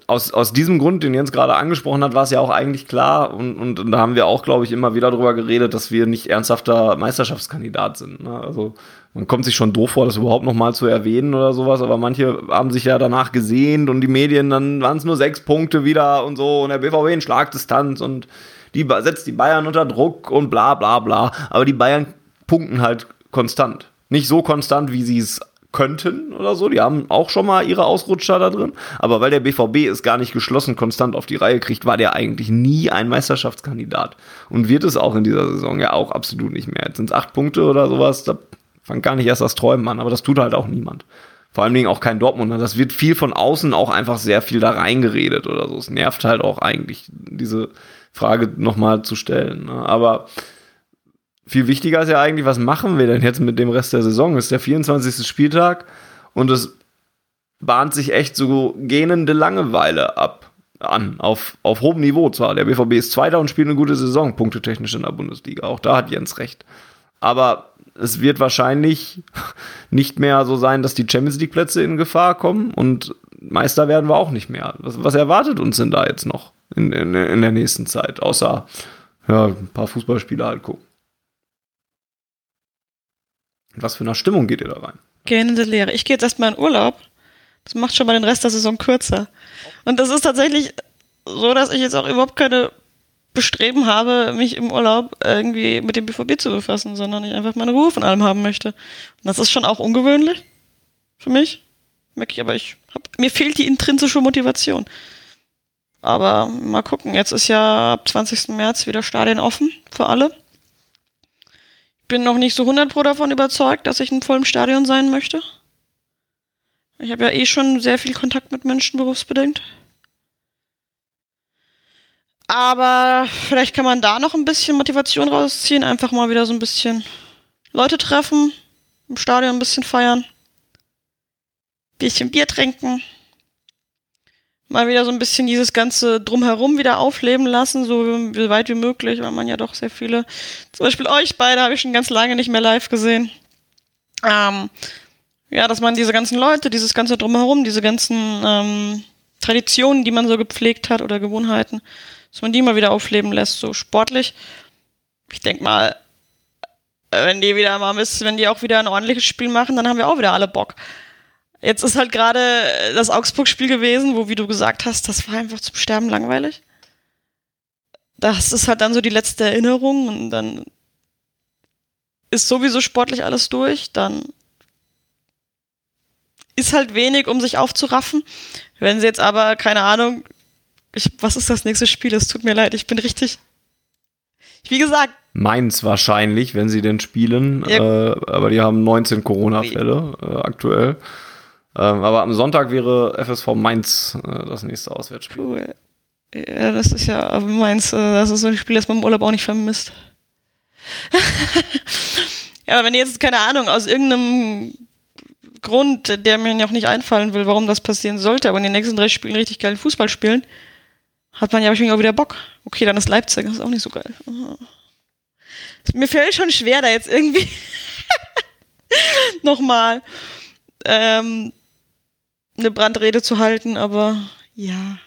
aus, aus diesem Grund, den Jens gerade angesprochen hat, war es ja auch eigentlich klar und, und, und da haben wir auch, glaube ich, immer wieder darüber geredet, dass wir nicht ernsthafter Meisterschaftskandidat sind. Ne? Also man kommt sich schon doof vor, das überhaupt nochmal zu erwähnen oder sowas, aber manche haben sich ja danach gesehnt und die Medien, dann waren es nur sechs Punkte wieder und so und der BVB in Schlagdistanz und die setzt die Bayern unter Druck und bla bla bla. Aber die Bayern punkten halt konstant. Nicht so konstant, wie sie es könnten oder so. Die haben auch schon mal ihre Ausrutscher da drin. Aber weil der BVB es gar nicht geschlossen konstant auf die Reihe kriegt, war der eigentlich nie ein Meisterschaftskandidat. Und wird es auch in dieser Saison ja auch absolut nicht mehr. Jetzt sind es acht Punkte oder sowas. Da fängt gar nicht erst das Träumen an. Aber das tut halt auch niemand. Vor allen Dingen auch kein Dortmunder. Das wird viel von außen auch einfach sehr viel da reingeredet oder so. Es nervt halt auch eigentlich, diese Frage nochmal zu stellen. Ne? Aber viel wichtiger ist ja eigentlich, was machen wir denn jetzt mit dem Rest der Saison? Es ist der 24. Spieltag und es bahnt sich echt so gähnende Langeweile ab an, auf, auf hohem Niveau zwar. Der BVB ist Zweiter und spielt eine gute Saison, punktetechnisch in der Bundesliga. Auch da hat Jens recht. Aber es wird wahrscheinlich nicht mehr so sein, dass die Champions League Plätze in Gefahr kommen und Meister werden wir auch nicht mehr. Was, was erwartet uns denn da jetzt noch in, in, in der nächsten Zeit? Außer ja, ein paar Fußballspiele halt gucken. Was für eine Stimmung geht ihr da rein? Gähnende Lehre. Ich gehe jetzt erstmal in Urlaub. Das macht schon mal den Rest der Saison kürzer. Und das ist tatsächlich so, dass ich jetzt auch überhaupt keine Bestreben habe, mich im Urlaub irgendwie mit dem BVB zu befassen, sondern ich einfach meine Ruhe von allem haben möchte. Und das ist schon auch ungewöhnlich für mich. Merke ich, aber ich hab, mir fehlt die intrinsische Motivation. Aber mal gucken, jetzt ist ja ab 20. März wieder Stadien offen für alle. Ich bin noch nicht so 100 pro davon überzeugt, dass ich in vollem Stadion sein möchte. Ich habe ja eh schon sehr viel Kontakt mit Menschen berufsbedingt. Aber vielleicht kann man da noch ein bisschen Motivation rausziehen, einfach mal wieder so ein bisschen Leute treffen, im Stadion ein bisschen feiern, bisschen Bier trinken, mal wieder so ein bisschen dieses ganze Drumherum wieder aufleben lassen, so weit wie möglich, weil man ja doch sehr viele, zum Beispiel euch beide habe ich schon ganz lange nicht mehr live gesehen. Ähm, ja, dass man diese ganzen Leute, dieses ganze Drumherum, diese ganzen ähm, Traditionen, die man so gepflegt hat oder Gewohnheiten, dass man die mal wieder aufleben lässt, so sportlich. Ich denk mal, wenn die wieder mal wenn die auch wieder ein ordentliches Spiel machen, dann haben wir auch wieder alle Bock. Jetzt ist halt gerade das Augsburg-Spiel gewesen, wo, wie du gesagt hast, das war einfach zum Sterben langweilig. Das ist halt dann so die letzte Erinnerung und dann ist sowieso sportlich alles durch, dann ist halt wenig, um sich aufzuraffen. Wenn sie jetzt aber, keine Ahnung, ich, was ist das nächste Spiel? Es tut mir leid, ich bin richtig. Wie gesagt. Mainz wahrscheinlich, wenn sie denn spielen. Ja. Äh, aber die haben 19 Corona-Fälle äh, aktuell. Ähm, aber am Sonntag wäre FSV Mainz äh, das nächste Auswärtsspiel. Cool. Ja, das ist ja Mainz, äh, das ist so ein Spiel, das man im Urlaub auch nicht vermisst. ja, aber wenn jetzt, keine Ahnung, aus irgendeinem Grund, der mir noch nicht einfallen will, warum das passieren sollte, aber in den nächsten drei Spielen richtig geilen Fußball spielen, hat man ja wahrscheinlich auch wieder Bock. Okay, dann ist Leipzig, das ist auch nicht so geil. Mir fällt schon schwer, da jetzt irgendwie nochmal ähm, eine Brandrede zu halten, aber ja.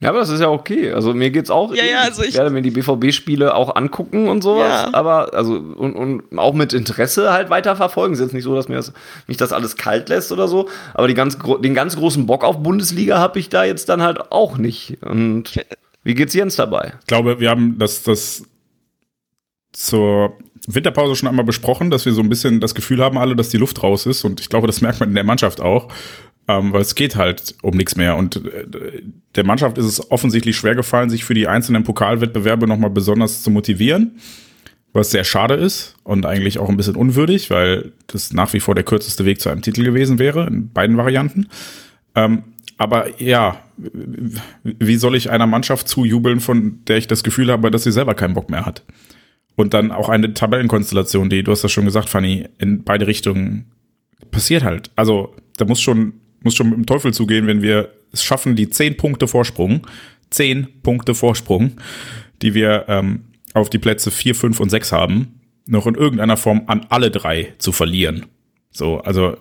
Ja, aber das ist ja okay. Also mir geht's auch. Ja, ja, also ich, ich werde mir die BVB-Spiele auch angucken und sowas. Ja. Aber also und, und auch mit Interesse halt weiterverfolgen. Es ist jetzt nicht so, dass mir das, mich das alles kalt lässt oder so. Aber die ganz, den ganz großen Bock auf Bundesliga habe ich da jetzt dann halt auch nicht. Und wie geht's Jens dabei? Ich glaube, wir haben das, das zur Winterpause schon einmal besprochen, dass wir so ein bisschen das Gefühl haben alle, dass die Luft raus ist. Und ich glaube, das merkt man in der Mannschaft auch ähm, weil es geht halt um nichts mehr. Und äh, der Mannschaft ist es offensichtlich schwer gefallen, sich für die einzelnen Pokalwettbewerbe nochmal besonders zu motivieren, was sehr schade ist und eigentlich auch ein bisschen unwürdig, weil das nach wie vor der kürzeste Weg zu einem Titel gewesen wäre, in beiden Varianten. Ähm, aber ja, wie soll ich einer Mannschaft zujubeln, von der ich das Gefühl habe, dass sie selber keinen Bock mehr hat? Und dann auch eine Tabellenkonstellation, die, du hast das schon gesagt, Fanny, in beide Richtungen passiert halt. Also da muss schon muss schon mit dem Teufel zugehen, wenn wir es schaffen, die zehn Punkte Vorsprung, zehn Punkte Vorsprung, die wir ähm, auf die Plätze vier, fünf und sechs haben, noch in irgendeiner Form an alle drei zu verlieren. So, also.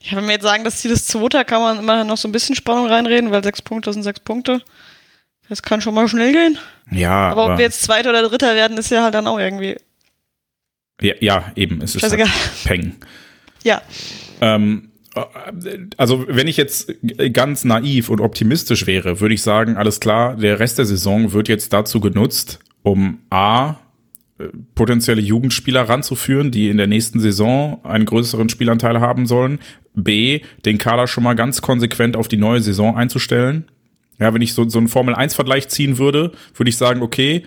Ja, wenn wir jetzt sagen, das Ziel ist Zweiter, kann man immer noch so ein bisschen Spannung reinreden, weil sechs Punkte sind sechs Punkte. Das kann schon mal schnell gehen. Ja. Aber, aber ob wir jetzt Zweiter oder Dritter werden, ist ja halt dann auch irgendwie. Ja, ja eben. Es ist halt Peng. Ja. Ähm, also wenn ich jetzt ganz naiv und optimistisch wäre, würde ich sagen, alles klar, der Rest der Saison wird jetzt dazu genutzt, um A, potenzielle Jugendspieler ranzuführen, die in der nächsten Saison einen größeren Spielanteil haben sollen. B, den Kader schon mal ganz konsequent auf die neue Saison einzustellen. Ja, wenn ich so, so einen Formel-1-Vergleich ziehen würde, würde ich sagen, okay,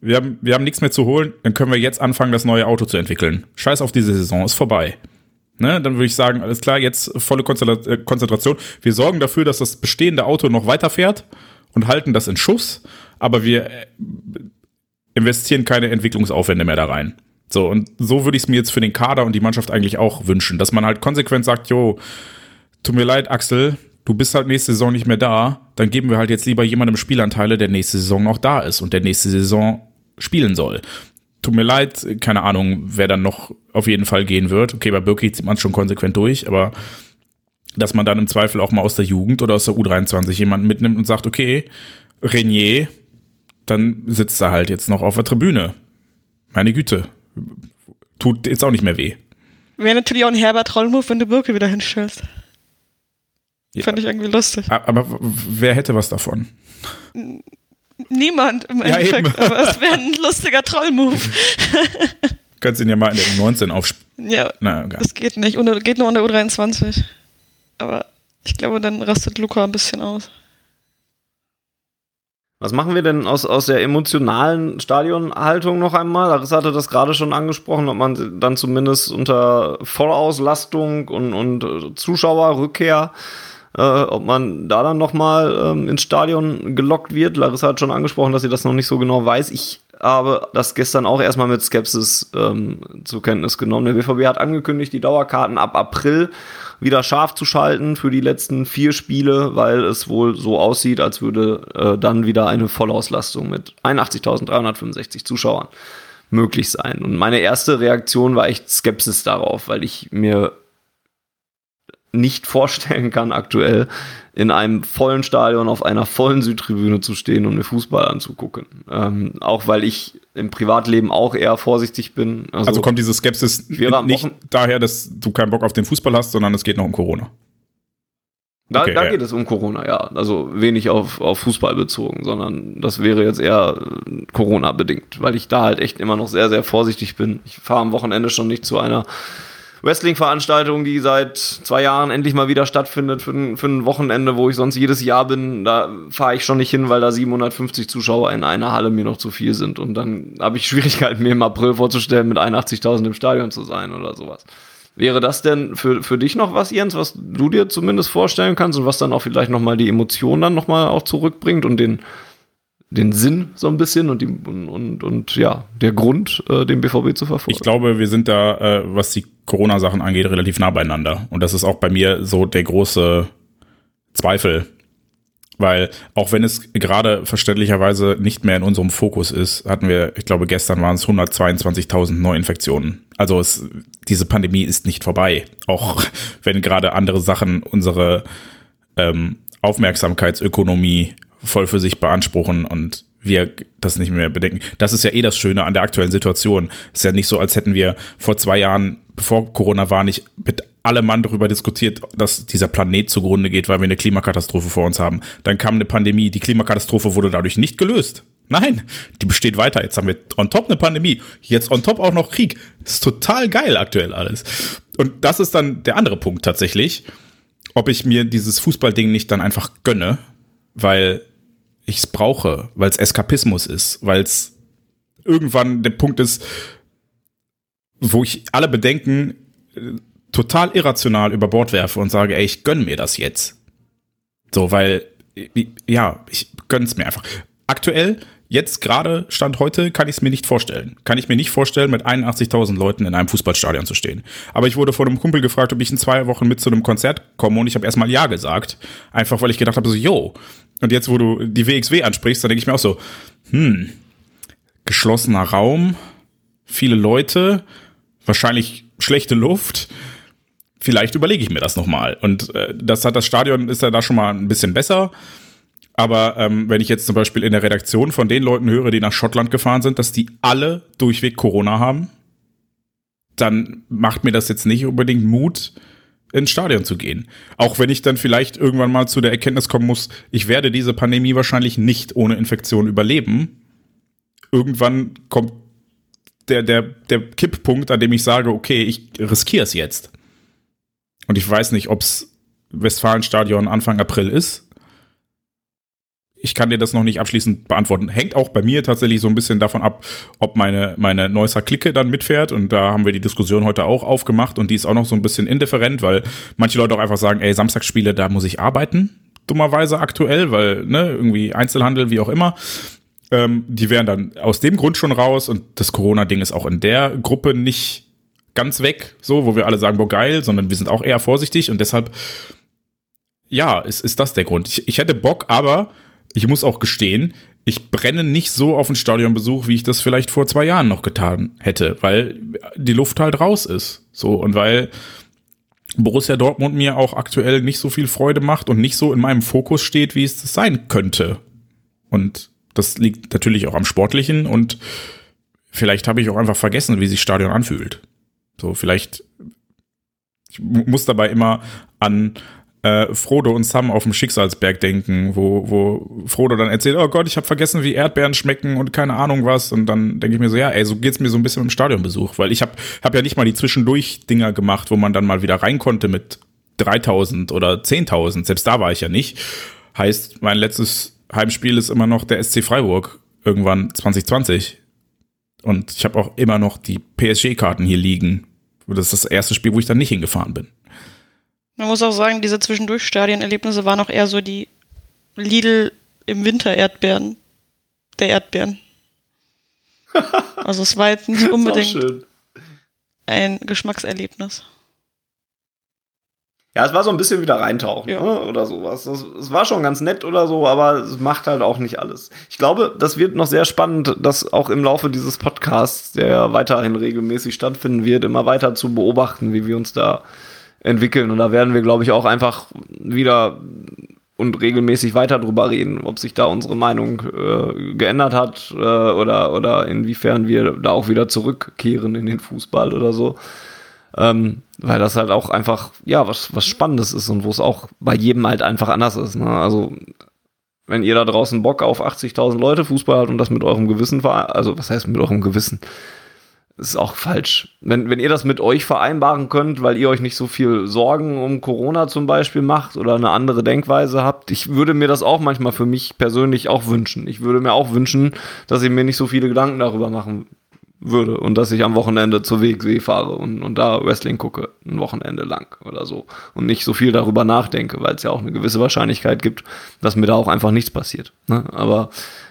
wir haben, wir haben nichts mehr zu holen, dann können wir jetzt anfangen, das neue Auto zu entwickeln. Scheiß auf diese Saison, ist vorbei. Ne, dann würde ich sagen, alles klar, jetzt volle äh, Konzentration. Wir sorgen dafür, dass das bestehende Auto noch weiterfährt und halten das in Schuss, aber wir äh, investieren keine Entwicklungsaufwände mehr da rein. So, und so würde ich es mir jetzt für den Kader und die Mannschaft eigentlich auch wünschen, dass man halt konsequent sagt, jo, tut mir leid, Axel, du bist halt nächste Saison nicht mehr da, dann geben wir halt jetzt lieber jemandem Spielanteile, der nächste Saison noch da ist und der nächste Saison spielen soll. Tut mir leid, keine Ahnung, wer dann noch auf jeden Fall gehen wird. Okay, bei Birki zieht man es schon konsequent durch, aber dass man dann im Zweifel auch mal aus der Jugend oder aus der U23 jemanden mitnimmt und sagt, okay, Renier, dann sitzt er halt jetzt noch auf der Tribüne. Meine Güte. Tut jetzt auch nicht mehr weh. Wäre natürlich auch ein herber Trollmove, wenn du Birke wieder hinstellst. Ja. Fand ich irgendwie lustig. Aber wer hätte was davon? Niemand im ja, Endeffekt, eben. aber es wäre ein lustiger Trollmove. Kannst ihn ja mal in der U19 aufspielen. Ja, Na, okay. das geht nicht. Und geht nur an der U23. Aber ich glaube, dann rastet Luca ein bisschen aus. Was machen wir denn aus, aus der emotionalen Stadionhaltung noch einmal? Larissa hatte das gerade schon angesprochen, ob man dann zumindest unter Vollauslastung und, und Zuschauerrückkehr, äh, ob man da dann nochmal ähm, ins Stadion gelockt wird. Larissa hat schon angesprochen, dass sie das noch nicht so genau weiß. Ich habe das gestern auch erstmal mit Skepsis ähm, zur Kenntnis genommen. Der BVB hat angekündigt, die Dauerkarten ab April wieder scharf zu schalten für die letzten vier Spiele, weil es wohl so aussieht, als würde äh, dann wieder eine Vollauslastung mit 81.365 Zuschauern möglich sein. Und meine erste Reaktion war echt Skepsis darauf, weil ich mir nicht vorstellen kann aktuell, in einem vollen Stadion auf einer vollen Südtribüne zu stehen und mir Fußball anzugucken. Ähm, auch weil ich im Privatleben auch eher vorsichtig bin. Also, also kommt diese Skepsis nicht daher, dass du keinen Bock auf den Fußball hast, sondern es geht noch um Corona. Da, okay, da ja. geht es um Corona, ja. Also wenig auf, auf Fußball bezogen, sondern das wäre jetzt eher Corona-bedingt, weil ich da halt echt immer noch sehr, sehr vorsichtig bin. Ich fahre am Wochenende schon nicht zu einer Wrestling-Veranstaltung, die seit zwei Jahren endlich mal wieder stattfindet für ein, für ein Wochenende, wo ich sonst jedes Jahr bin. Da fahre ich schon nicht hin, weil da 750 Zuschauer in einer Halle mir noch zu viel sind. Und dann habe ich Schwierigkeiten, mir im April vorzustellen, mit 81.000 im Stadion zu sein oder sowas. Wäre das denn für, für dich noch was, Jens, was du dir zumindest vorstellen kannst und was dann auch vielleicht nochmal die Emotionen dann nochmal auch zurückbringt und den, den Sinn so ein bisschen und, die, und, und, und ja, der Grund, äh, den BVB zu verfolgen. Ich glaube, wir sind da, äh, was die Corona-Sachen angeht, relativ nah beieinander. Und das ist auch bei mir so der große Zweifel. Weil auch wenn es gerade verständlicherweise nicht mehr in unserem Fokus ist, hatten wir, ich glaube, gestern waren es 122.000 Neuinfektionen. Also es, diese Pandemie ist nicht vorbei. Auch wenn gerade andere Sachen unsere ähm, Aufmerksamkeitsökonomie voll für sich beanspruchen und wir das nicht mehr bedenken. Das ist ja eh das Schöne an der aktuellen Situation. ist ja nicht so, als hätten wir vor zwei Jahren, bevor Corona war, nicht mit allem Mann darüber diskutiert, dass dieser Planet zugrunde geht, weil wir eine Klimakatastrophe vor uns haben. Dann kam eine Pandemie. Die Klimakatastrophe wurde dadurch nicht gelöst. Nein, die besteht weiter. Jetzt haben wir on top eine Pandemie. Jetzt on top auch noch Krieg. Das ist total geil aktuell alles. Und das ist dann der andere Punkt tatsächlich. Ob ich mir dieses Fußballding nicht dann einfach gönne, weil ich es brauche, weil es Eskapismus ist, weil es irgendwann der Punkt ist, wo ich alle Bedenken äh, total irrational über Bord werfe und sage, ey, ich gönn mir das jetzt. So, weil, ja, ich gönn's mir einfach. Aktuell, jetzt gerade, Stand heute, kann ich es mir nicht vorstellen. Kann ich mir nicht vorstellen, mit 81.000 Leuten in einem Fußballstadion zu stehen. Aber ich wurde von einem Kumpel gefragt, ob ich in zwei Wochen mit zu einem Konzert komme und ich habe erstmal Ja gesagt. Einfach, weil ich gedacht habe, so, yo, und jetzt, wo du die WXW ansprichst, dann denke ich mir auch so, hm, geschlossener Raum, viele Leute, wahrscheinlich schlechte Luft. Vielleicht überlege ich mir das nochmal. Und äh, das hat das Stadion, ist ja da schon mal ein bisschen besser. Aber ähm, wenn ich jetzt zum Beispiel in der Redaktion von den Leuten höre, die nach Schottland gefahren sind, dass die alle durchweg Corona haben, dann macht mir das jetzt nicht unbedingt Mut, ins Stadion zu gehen. Auch wenn ich dann vielleicht irgendwann mal zu der Erkenntnis kommen muss, ich werde diese Pandemie wahrscheinlich nicht ohne Infektion überleben. Irgendwann kommt der, der, der Kipppunkt, an dem ich sage, okay, ich riskiere es jetzt. Und ich weiß nicht, ob es Westfalenstadion Anfang April ist ich kann dir das noch nicht abschließend beantworten. Hängt auch bei mir tatsächlich so ein bisschen davon ab, ob meine, meine Neusser Clique dann mitfährt. Und da haben wir die Diskussion heute auch aufgemacht und die ist auch noch so ein bisschen indifferent, weil manche Leute auch einfach sagen, ey, Samstagsspiele, da muss ich arbeiten. Dummerweise aktuell, weil, ne, irgendwie Einzelhandel, wie auch immer. Ähm, die wären dann aus dem Grund schon raus und das Corona-Ding ist auch in der Gruppe nicht ganz weg, so, wo wir alle sagen, boah, geil, sondern wir sind auch eher vorsichtig und deshalb, ja, ist, ist das der Grund. Ich, ich hätte Bock, aber ich muss auch gestehen, ich brenne nicht so auf einen Stadionbesuch, wie ich das vielleicht vor zwei Jahren noch getan hätte, weil die Luft halt raus ist. So, und weil Borussia Dortmund mir auch aktuell nicht so viel Freude macht und nicht so in meinem Fokus steht, wie es sein könnte. Und das liegt natürlich auch am Sportlichen und vielleicht habe ich auch einfach vergessen, wie sich Stadion anfühlt. So, vielleicht, ich muss dabei immer an äh, Frodo und Sam auf dem Schicksalsberg denken, wo, wo Frodo dann erzählt, oh Gott, ich habe vergessen, wie Erdbeeren schmecken und keine Ahnung was. Und dann denke ich mir so, ja, ey, so geht's mir so ein bisschen im Stadionbesuch, weil ich habe hab ja nicht mal die Zwischendurch-Dinger gemacht, wo man dann mal wieder rein konnte mit 3000 oder 10.000. Selbst da war ich ja nicht. Heißt, mein letztes Heimspiel ist immer noch der SC Freiburg, irgendwann 2020. Und ich habe auch immer noch die PSG-Karten hier liegen. Das ist das erste Spiel, wo ich dann nicht hingefahren bin. Man muss auch sagen, diese Zwischendurch-Stadienerlebnisse waren auch eher so die Lidl im Winter Erdbeeren der Erdbeeren. also es war jetzt nicht unbedingt ein Geschmackserlebnis. Ja, es war so ein bisschen wieder reintauchen ja. ne? oder sowas. Es war schon ganz nett oder so, aber es macht halt auch nicht alles. Ich glaube, das wird noch sehr spannend, das auch im Laufe dieses Podcasts, der weiterhin regelmäßig stattfinden wird, immer weiter zu beobachten, wie wir uns da entwickeln. Und da werden wir, glaube ich, auch einfach wieder und regelmäßig weiter drüber reden, ob sich da unsere Meinung äh, geändert hat äh, oder, oder inwiefern wir da auch wieder zurückkehren in den Fußball oder so. Ähm, weil das halt auch einfach, ja, was, was Spannendes ist und wo es auch bei jedem halt einfach anders ist. Ne? Also, wenn ihr da draußen Bock auf 80.000 Leute Fußball habt und das mit eurem Gewissen, also was heißt mit eurem Gewissen? Ist auch falsch. Wenn, wenn ihr das mit euch vereinbaren könnt, weil ihr euch nicht so viel Sorgen um Corona zum Beispiel macht oder eine andere Denkweise habt, ich würde mir das auch manchmal für mich persönlich auch wünschen. Ich würde mir auch wünschen, dass ich mir nicht so viele Gedanken darüber machen würde und dass ich am Wochenende zur WXW fahre und, und da Wrestling gucke, ein Wochenende lang oder so und nicht so viel darüber nachdenke, weil es ja auch eine gewisse Wahrscheinlichkeit gibt, dass mir da auch einfach nichts passiert. Ne? Aber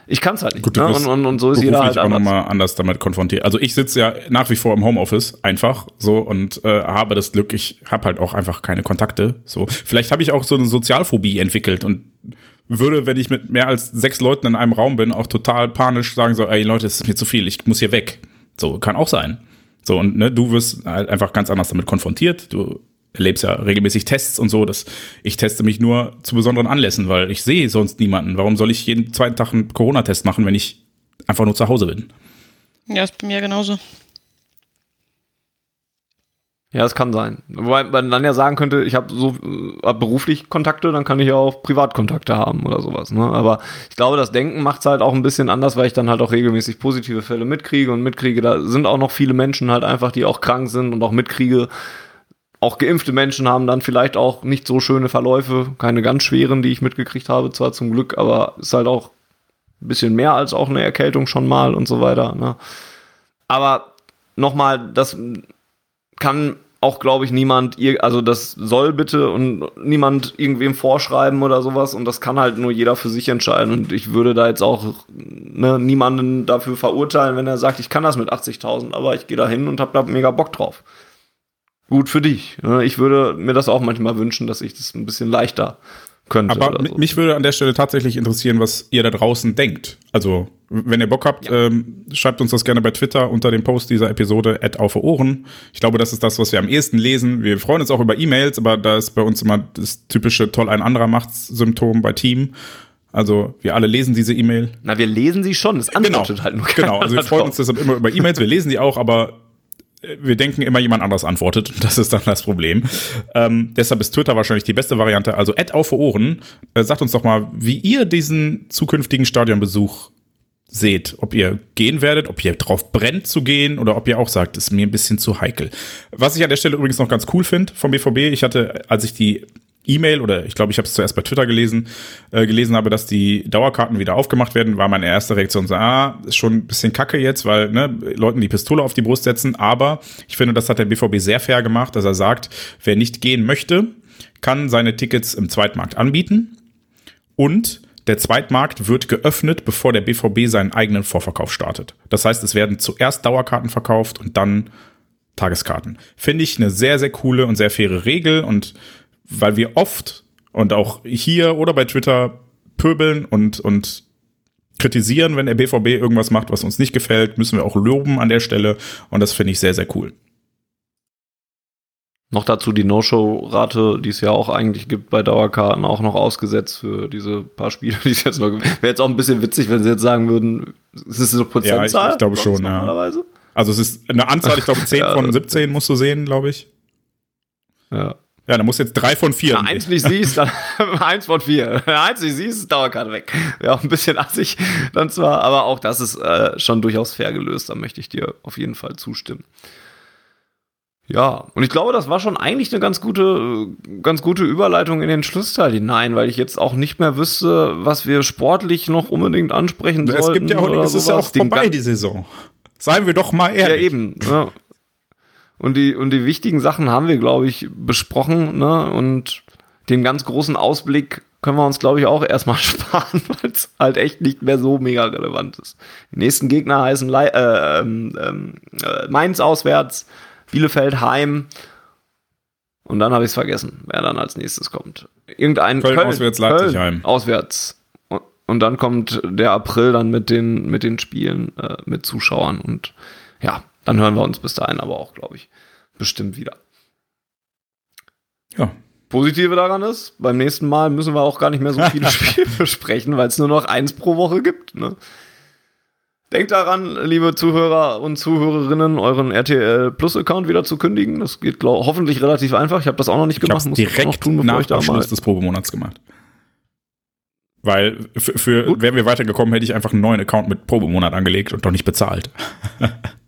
ich kann es halt nicht. Gut, ne? und, und, und so ist jeder halt auch nochmal anders damit konfrontiert. Also ich sitze ja nach wie vor im Homeoffice einfach so und äh, habe das Glück, ich habe halt auch einfach keine Kontakte. So vielleicht habe ich auch so eine Sozialphobie entwickelt und würde, wenn ich mit mehr als sechs Leuten in einem Raum bin, auch total panisch sagen so, ey Leute, es ist mir zu viel, ich muss hier weg. So kann auch sein. So und ne, du wirst halt einfach ganz anders damit konfrontiert. Du erlebst ja regelmäßig Tests und so. Dass ich teste mich nur zu besonderen Anlässen, weil ich sehe sonst niemanden. Warum soll ich jeden zweiten Tag einen Corona-Test machen, wenn ich einfach nur zu Hause bin? Ja, ist bei mir genauso. Ja, es kann sein. Wobei man dann ja sagen könnte, ich habe so hab beruflich Kontakte, dann kann ich ja auch Privatkontakte haben oder sowas. Ne? Aber ich glaube, das Denken macht es halt auch ein bisschen anders, weil ich dann halt auch regelmäßig positive Fälle mitkriege und mitkriege, da sind auch noch viele Menschen halt einfach, die auch krank sind und auch mitkriege, auch geimpfte Menschen haben dann vielleicht auch nicht so schöne Verläufe, keine ganz schweren, die ich mitgekriegt habe, zwar zum Glück, aber ist halt auch ein bisschen mehr als auch eine Erkältung schon mal und so weiter. Ne? Aber nochmal, das kann auch, glaube ich, niemand, also das soll bitte und niemand irgendwem vorschreiben oder sowas und das kann halt nur jeder für sich entscheiden und ich würde da jetzt auch ne, niemanden dafür verurteilen, wenn er sagt, ich kann das mit 80.000, aber ich gehe da hin und habe da mega Bock drauf gut für dich. Ne? Ich würde mir das auch manchmal wünschen, dass ich das ein bisschen leichter könnte. Aber so. mich würde an der Stelle tatsächlich interessieren, was ihr da draußen denkt. Also, wenn ihr Bock habt, ja. ähm, schreibt uns das gerne bei Twitter unter dem Post dieser Episode at auf Ohren. Ich glaube, das ist das, was wir am ehesten lesen. Wir freuen uns auch über E-Mails, aber da ist bei uns immer das typische toll ein anderer macht's Symptom bei Team. Also wir alle lesen diese E-Mail. Na, wir lesen sie schon. Es antwortet genau. halt nur Genau, also wir freuen uns deshalb immer über E-Mails. Wir lesen die auch, aber wir denken immer, jemand anders antwortet. Das ist dann das Problem. Ähm, deshalb ist Twitter wahrscheinlich die beste Variante. Also Ad auf Ohren. Äh, sagt uns doch mal, wie ihr diesen zukünftigen Stadionbesuch seht. Ob ihr gehen werdet, ob ihr drauf brennt zu gehen oder ob ihr auch sagt, ist mir ein bisschen zu heikel. Was ich an der Stelle übrigens noch ganz cool finde vom BVB, ich hatte, als ich die E-Mail oder ich glaube, ich habe es zuerst bei Twitter gelesen, äh, gelesen habe, dass die Dauerkarten wieder aufgemacht werden, war meine erste Reaktion so, ah, ist schon ein bisschen kacke jetzt, weil ne, Leuten die Pistole auf die Brust setzen, aber ich finde, das hat der BVB sehr fair gemacht, dass er sagt, wer nicht gehen möchte, kann seine Tickets im Zweitmarkt anbieten und der Zweitmarkt wird geöffnet, bevor der BVB seinen eigenen Vorverkauf startet. Das heißt, es werden zuerst Dauerkarten verkauft und dann Tageskarten. Finde ich eine sehr, sehr coole und sehr faire Regel und weil wir oft und auch hier oder bei Twitter pöbeln und, und kritisieren, wenn der BVB irgendwas macht, was uns nicht gefällt, müssen wir auch loben an der Stelle und das finde ich sehr, sehr cool. Noch dazu die No-Show-Rate, die es ja auch eigentlich gibt bei Dauerkarten, auch noch ausgesetzt für diese paar Spiele, die es jetzt noch gibt. Wäre jetzt auch ein bisschen witzig, wenn sie jetzt sagen würden, ist es eine Prozentzahl? Ja, ich, ich glaube schon, ja. Also es ist eine Anzahl, ich glaube 10 ja, von 17 musst du sehen, glaube ich. Ja. Ja, dann musst du jetzt drei von vier. Wenn du eins nicht siehst, dann eins von vier. Wenn eins nicht siehst, Dauerkarte weg. Ja, auch ein bisschen assig dann zwar, aber auch das ist äh, schon durchaus fair gelöst. Da möchte ich dir auf jeden Fall zustimmen. Ja, und ich glaube, das war schon eigentlich eine ganz gute, ganz gute Überleitung in den Schlussteil hinein, weil ich jetzt auch nicht mehr wüsste, was wir sportlich noch unbedingt ansprechen es sollten. Es gibt ja auch, es ist ja auch vorbei, die Saison. Seien wir doch mal ehrlich. Ja, eben. Ja. Und die, und die wichtigen Sachen haben wir, glaube ich, besprochen, ne? Und den ganz großen Ausblick können wir uns, glaube ich, auch erstmal sparen, weil es halt echt nicht mehr so mega relevant ist. Die nächsten Gegner heißen Le äh, ähm, äh, Mainz auswärts, Bielefeld heim. Und dann habe ich es vergessen, wer dann als nächstes kommt. Irgendein Köln, Köln auswärts, Leipzig heim. Auswärts. Und dann kommt der April dann mit den, mit den Spielen, äh, mit Zuschauern. Und ja, dann hören wir uns bis dahin aber auch, glaube ich, bestimmt wieder. Ja. Positive daran ist, beim nächsten Mal müssen wir auch gar nicht mehr so viele Spiele besprechen, weil es nur noch eins pro Woche gibt. Ne? Denkt daran, liebe Zuhörer und Zuhörerinnen, euren RTL Plus Account wieder zu kündigen. Das geht glaub, hoffentlich relativ einfach. Ich habe das auch noch nicht ich gemacht. Muss direkt noch tun, nach Abschluss des Probemonats gemacht. Weil für, für wären wir weitergekommen, hätte ich einfach einen neuen Account mit Probemonat angelegt und doch nicht bezahlt.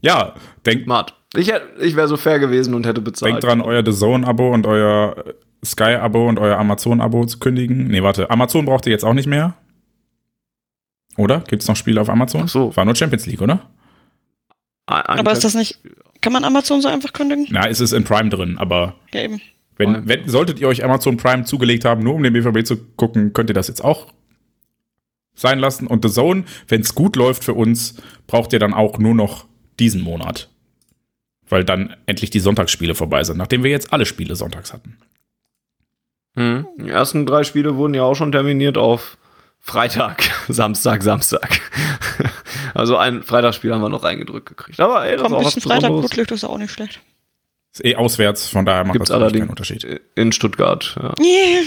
ja, denkt. Smart. Ich, ich wäre so fair gewesen und hätte bezahlt. Denkt dran, euer The Zone-Abo und euer Sky-Abo und euer Amazon-Abo zu kündigen. Nee, warte, Amazon braucht ihr jetzt auch nicht mehr. Oder? Gibt es noch Spiele auf Amazon? Ach so. War nur Champions League, oder? Ein aber ist das nicht. Kann man Amazon so einfach kündigen? Na, es ist in Prime drin, aber. Ja, eben. Wenn, wenn, solltet ihr euch Amazon Prime zugelegt haben, nur um den BVB zu gucken, könnt ihr das jetzt auch sein lassen. Und The Zone, wenn es gut läuft für uns, braucht ihr dann auch nur noch diesen Monat. Weil dann endlich die Sonntagsspiele vorbei sind, nachdem wir jetzt alle Spiele sonntags hatten. Hm. Die ersten drei Spiele wurden ja auch schon terminiert auf Freitag, Samstag, Samstag. also ein Freitagsspiel haben wir noch reingedrückt gekriegt. Aber ey, das Komm, ist auch was Freitag gut liegt, ist auch nicht schlecht. Ist eh auswärts, von daher macht gibt's das allerdings keinen Unterschied. In Stuttgart, ja. Yeah.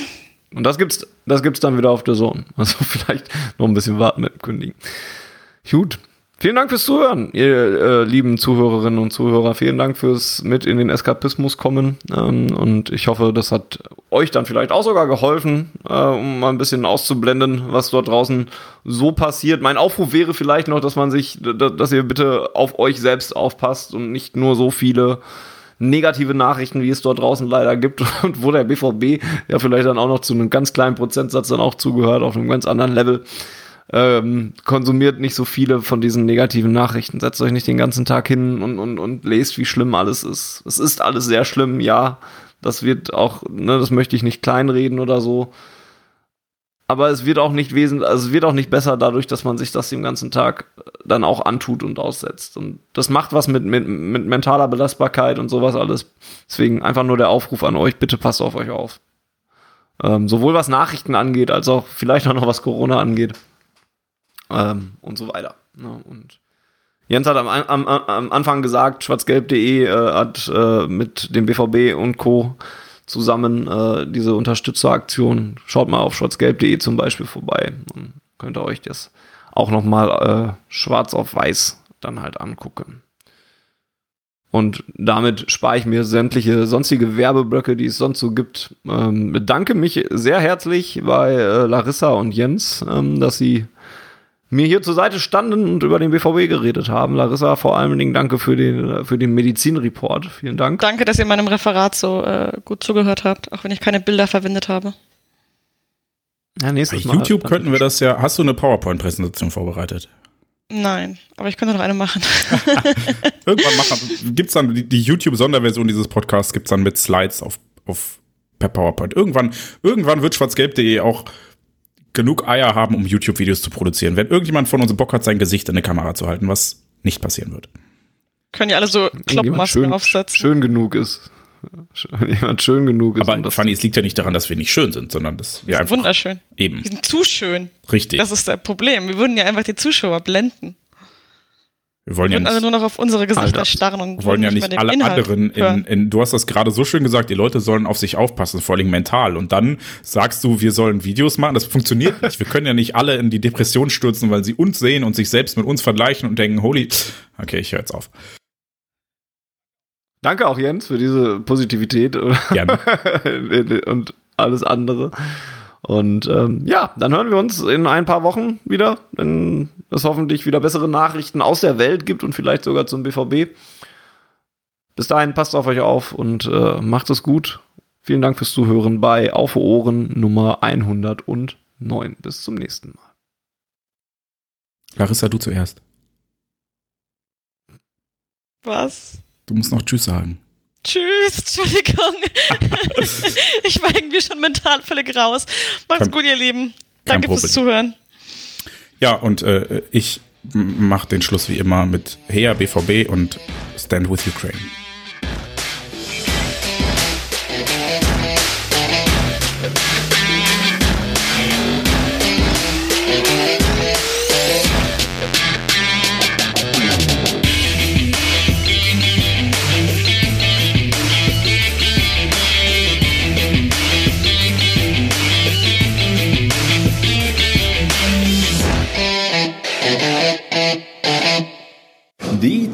Und das gibt's, das gibt's dann wieder auf der Zone. Also vielleicht noch ein bisschen warten mit dem Kündigen. Gut. Vielen Dank fürs Zuhören, ihr äh, lieben Zuhörerinnen und Zuhörer. Vielen Dank fürs mit in den Eskapismus kommen. Ähm, und ich hoffe, das hat euch dann vielleicht auch sogar geholfen, äh, um mal ein bisschen auszublenden, was dort draußen so passiert. Mein Aufruf wäre vielleicht noch, dass man sich, dass ihr bitte auf euch selbst aufpasst und nicht nur so viele negative Nachrichten, wie es dort draußen leider gibt und wo der BVB ja vielleicht dann auch noch zu einem ganz kleinen Prozentsatz dann auch zugehört, auf einem ganz anderen Level ähm, konsumiert nicht so viele von diesen negativen Nachrichten. Setzt euch nicht den ganzen Tag hin und, und, und lest, wie schlimm alles ist. Es ist alles sehr schlimm, ja. Das wird auch, ne, das möchte ich nicht kleinreden oder so. Aber es wird auch nicht wesentlich, also es wird auch nicht besser dadurch, dass man sich das den ganzen Tag dann auch antut und aussetzt. Und das macht was mit, mit, mit mentaler Belastbarkeit und sowas alles. Deswegen einfach nur der Aufruf an euch, bitte passt auf euch auf. Ähm, sowohl was Nachrichten angeht, als auch vielleicht auch noch was Corona angeht ähm, und so weiter. Ne? Und Jens hat am, am, am Anfang gesagt, schwarzgelb.de äh, hat äh, mit dem BVB und Co. zusammen äh, diese Unterstützeraktion. Schaut mal auf schwarzgelb.de zum Beispiel vorbei. Dann könnt ihr euch das auch nochmal äh, schwarz auf weiß dann halt angucken. Und damit spare ich mir sämtliche sonstige Werbeblöcke, die es sonst so gibt. Ähm, bedanke mich sehr herzlich bei äh, Larissa und Jens, ähm, dass sie mir hier zur Seite standen und über den BVB geredet haben. Larissa, vor allen Dingen danke für den, für den Medizinreport. Vielen Dank. Danke, dass ihr meinem Referat so äh, gut zugehört habt, auch wenn ich keine Bilder verwendet habe. Ja, nächstes Bei Mal. YouTube könnten wir das ja. Hast du eine PowerPoint-Präsentation vorbereitet? Nein, aber ich könnte noch eine machen. Irgendwann machen. Gibt es dann die, die YouTube-Sonderversion dieses Podcasts, gibt es dann mit Slides auf, auf per PowerPoint. Irgendwann, irgendwann wird schwarzgelb.de auch genug Eier haben, um YouTube-Videos zu produzieren. Wenn irgendjemand von uns Bock hat, sein Gesicht in eine Kamera zu halten, was nicht passieren wird. Können ja alle so Kloppmasken aufsetzen. schön genug ist. Jemand schön genug ist. um Aber das- Fanny, es liegt ja nicht daran, dass wir nicht schön sind, sondern dass wir einfach Wunderschön. eben Die sind zu schön. richtig. Das ist das Problem. Wir würden ja einfach die Zuschauer blenden. Wir wollen Wir ja würden alle nicht, nur noch auf unsere Gesichter Alter. starren und wollen ja nicht den alle Inhalt anderen in, in, du hast das gerade so schön gesagt, die Leute sollen auf sich aufpassen, vor allem mental. Und dann sagst du, wir sollen Videos machen. Das funktioniert nicht. Wir können ja nicht alle in die Depression stürzen, weil sie uns sehen und sich selbst mit uns vergleichen und denken, holy, okay, ich höre jetzt auf. Danke auch Jens für diese Positivität Gerne. und alles andere. Und ähm, ja, dann hören wir uns in ein paar Wochen wieder, wenn es hoffentlich wieder bessere Nachrichten aus der Welt gibt und vielleicht sogar zum BVB. Bis dahin passt auf euch auf und äh, macht es gut. Vielen Dank fürs Zuhören bei Auf Ohren Nummer 109. Bis zum nächsten Mal. Larissa, du zuerst. Was? Du musst noch Tschüss sagen. Tschüss, Entschuldigung. ich war irgendwie schon mental völlig raus. Macht's Kein- gut, ihr Lieben. Danke fürs. Zuhören. Ja, und äh, ich mache den Schluss wie immer mit Heya BVB und Stand with Ukraine.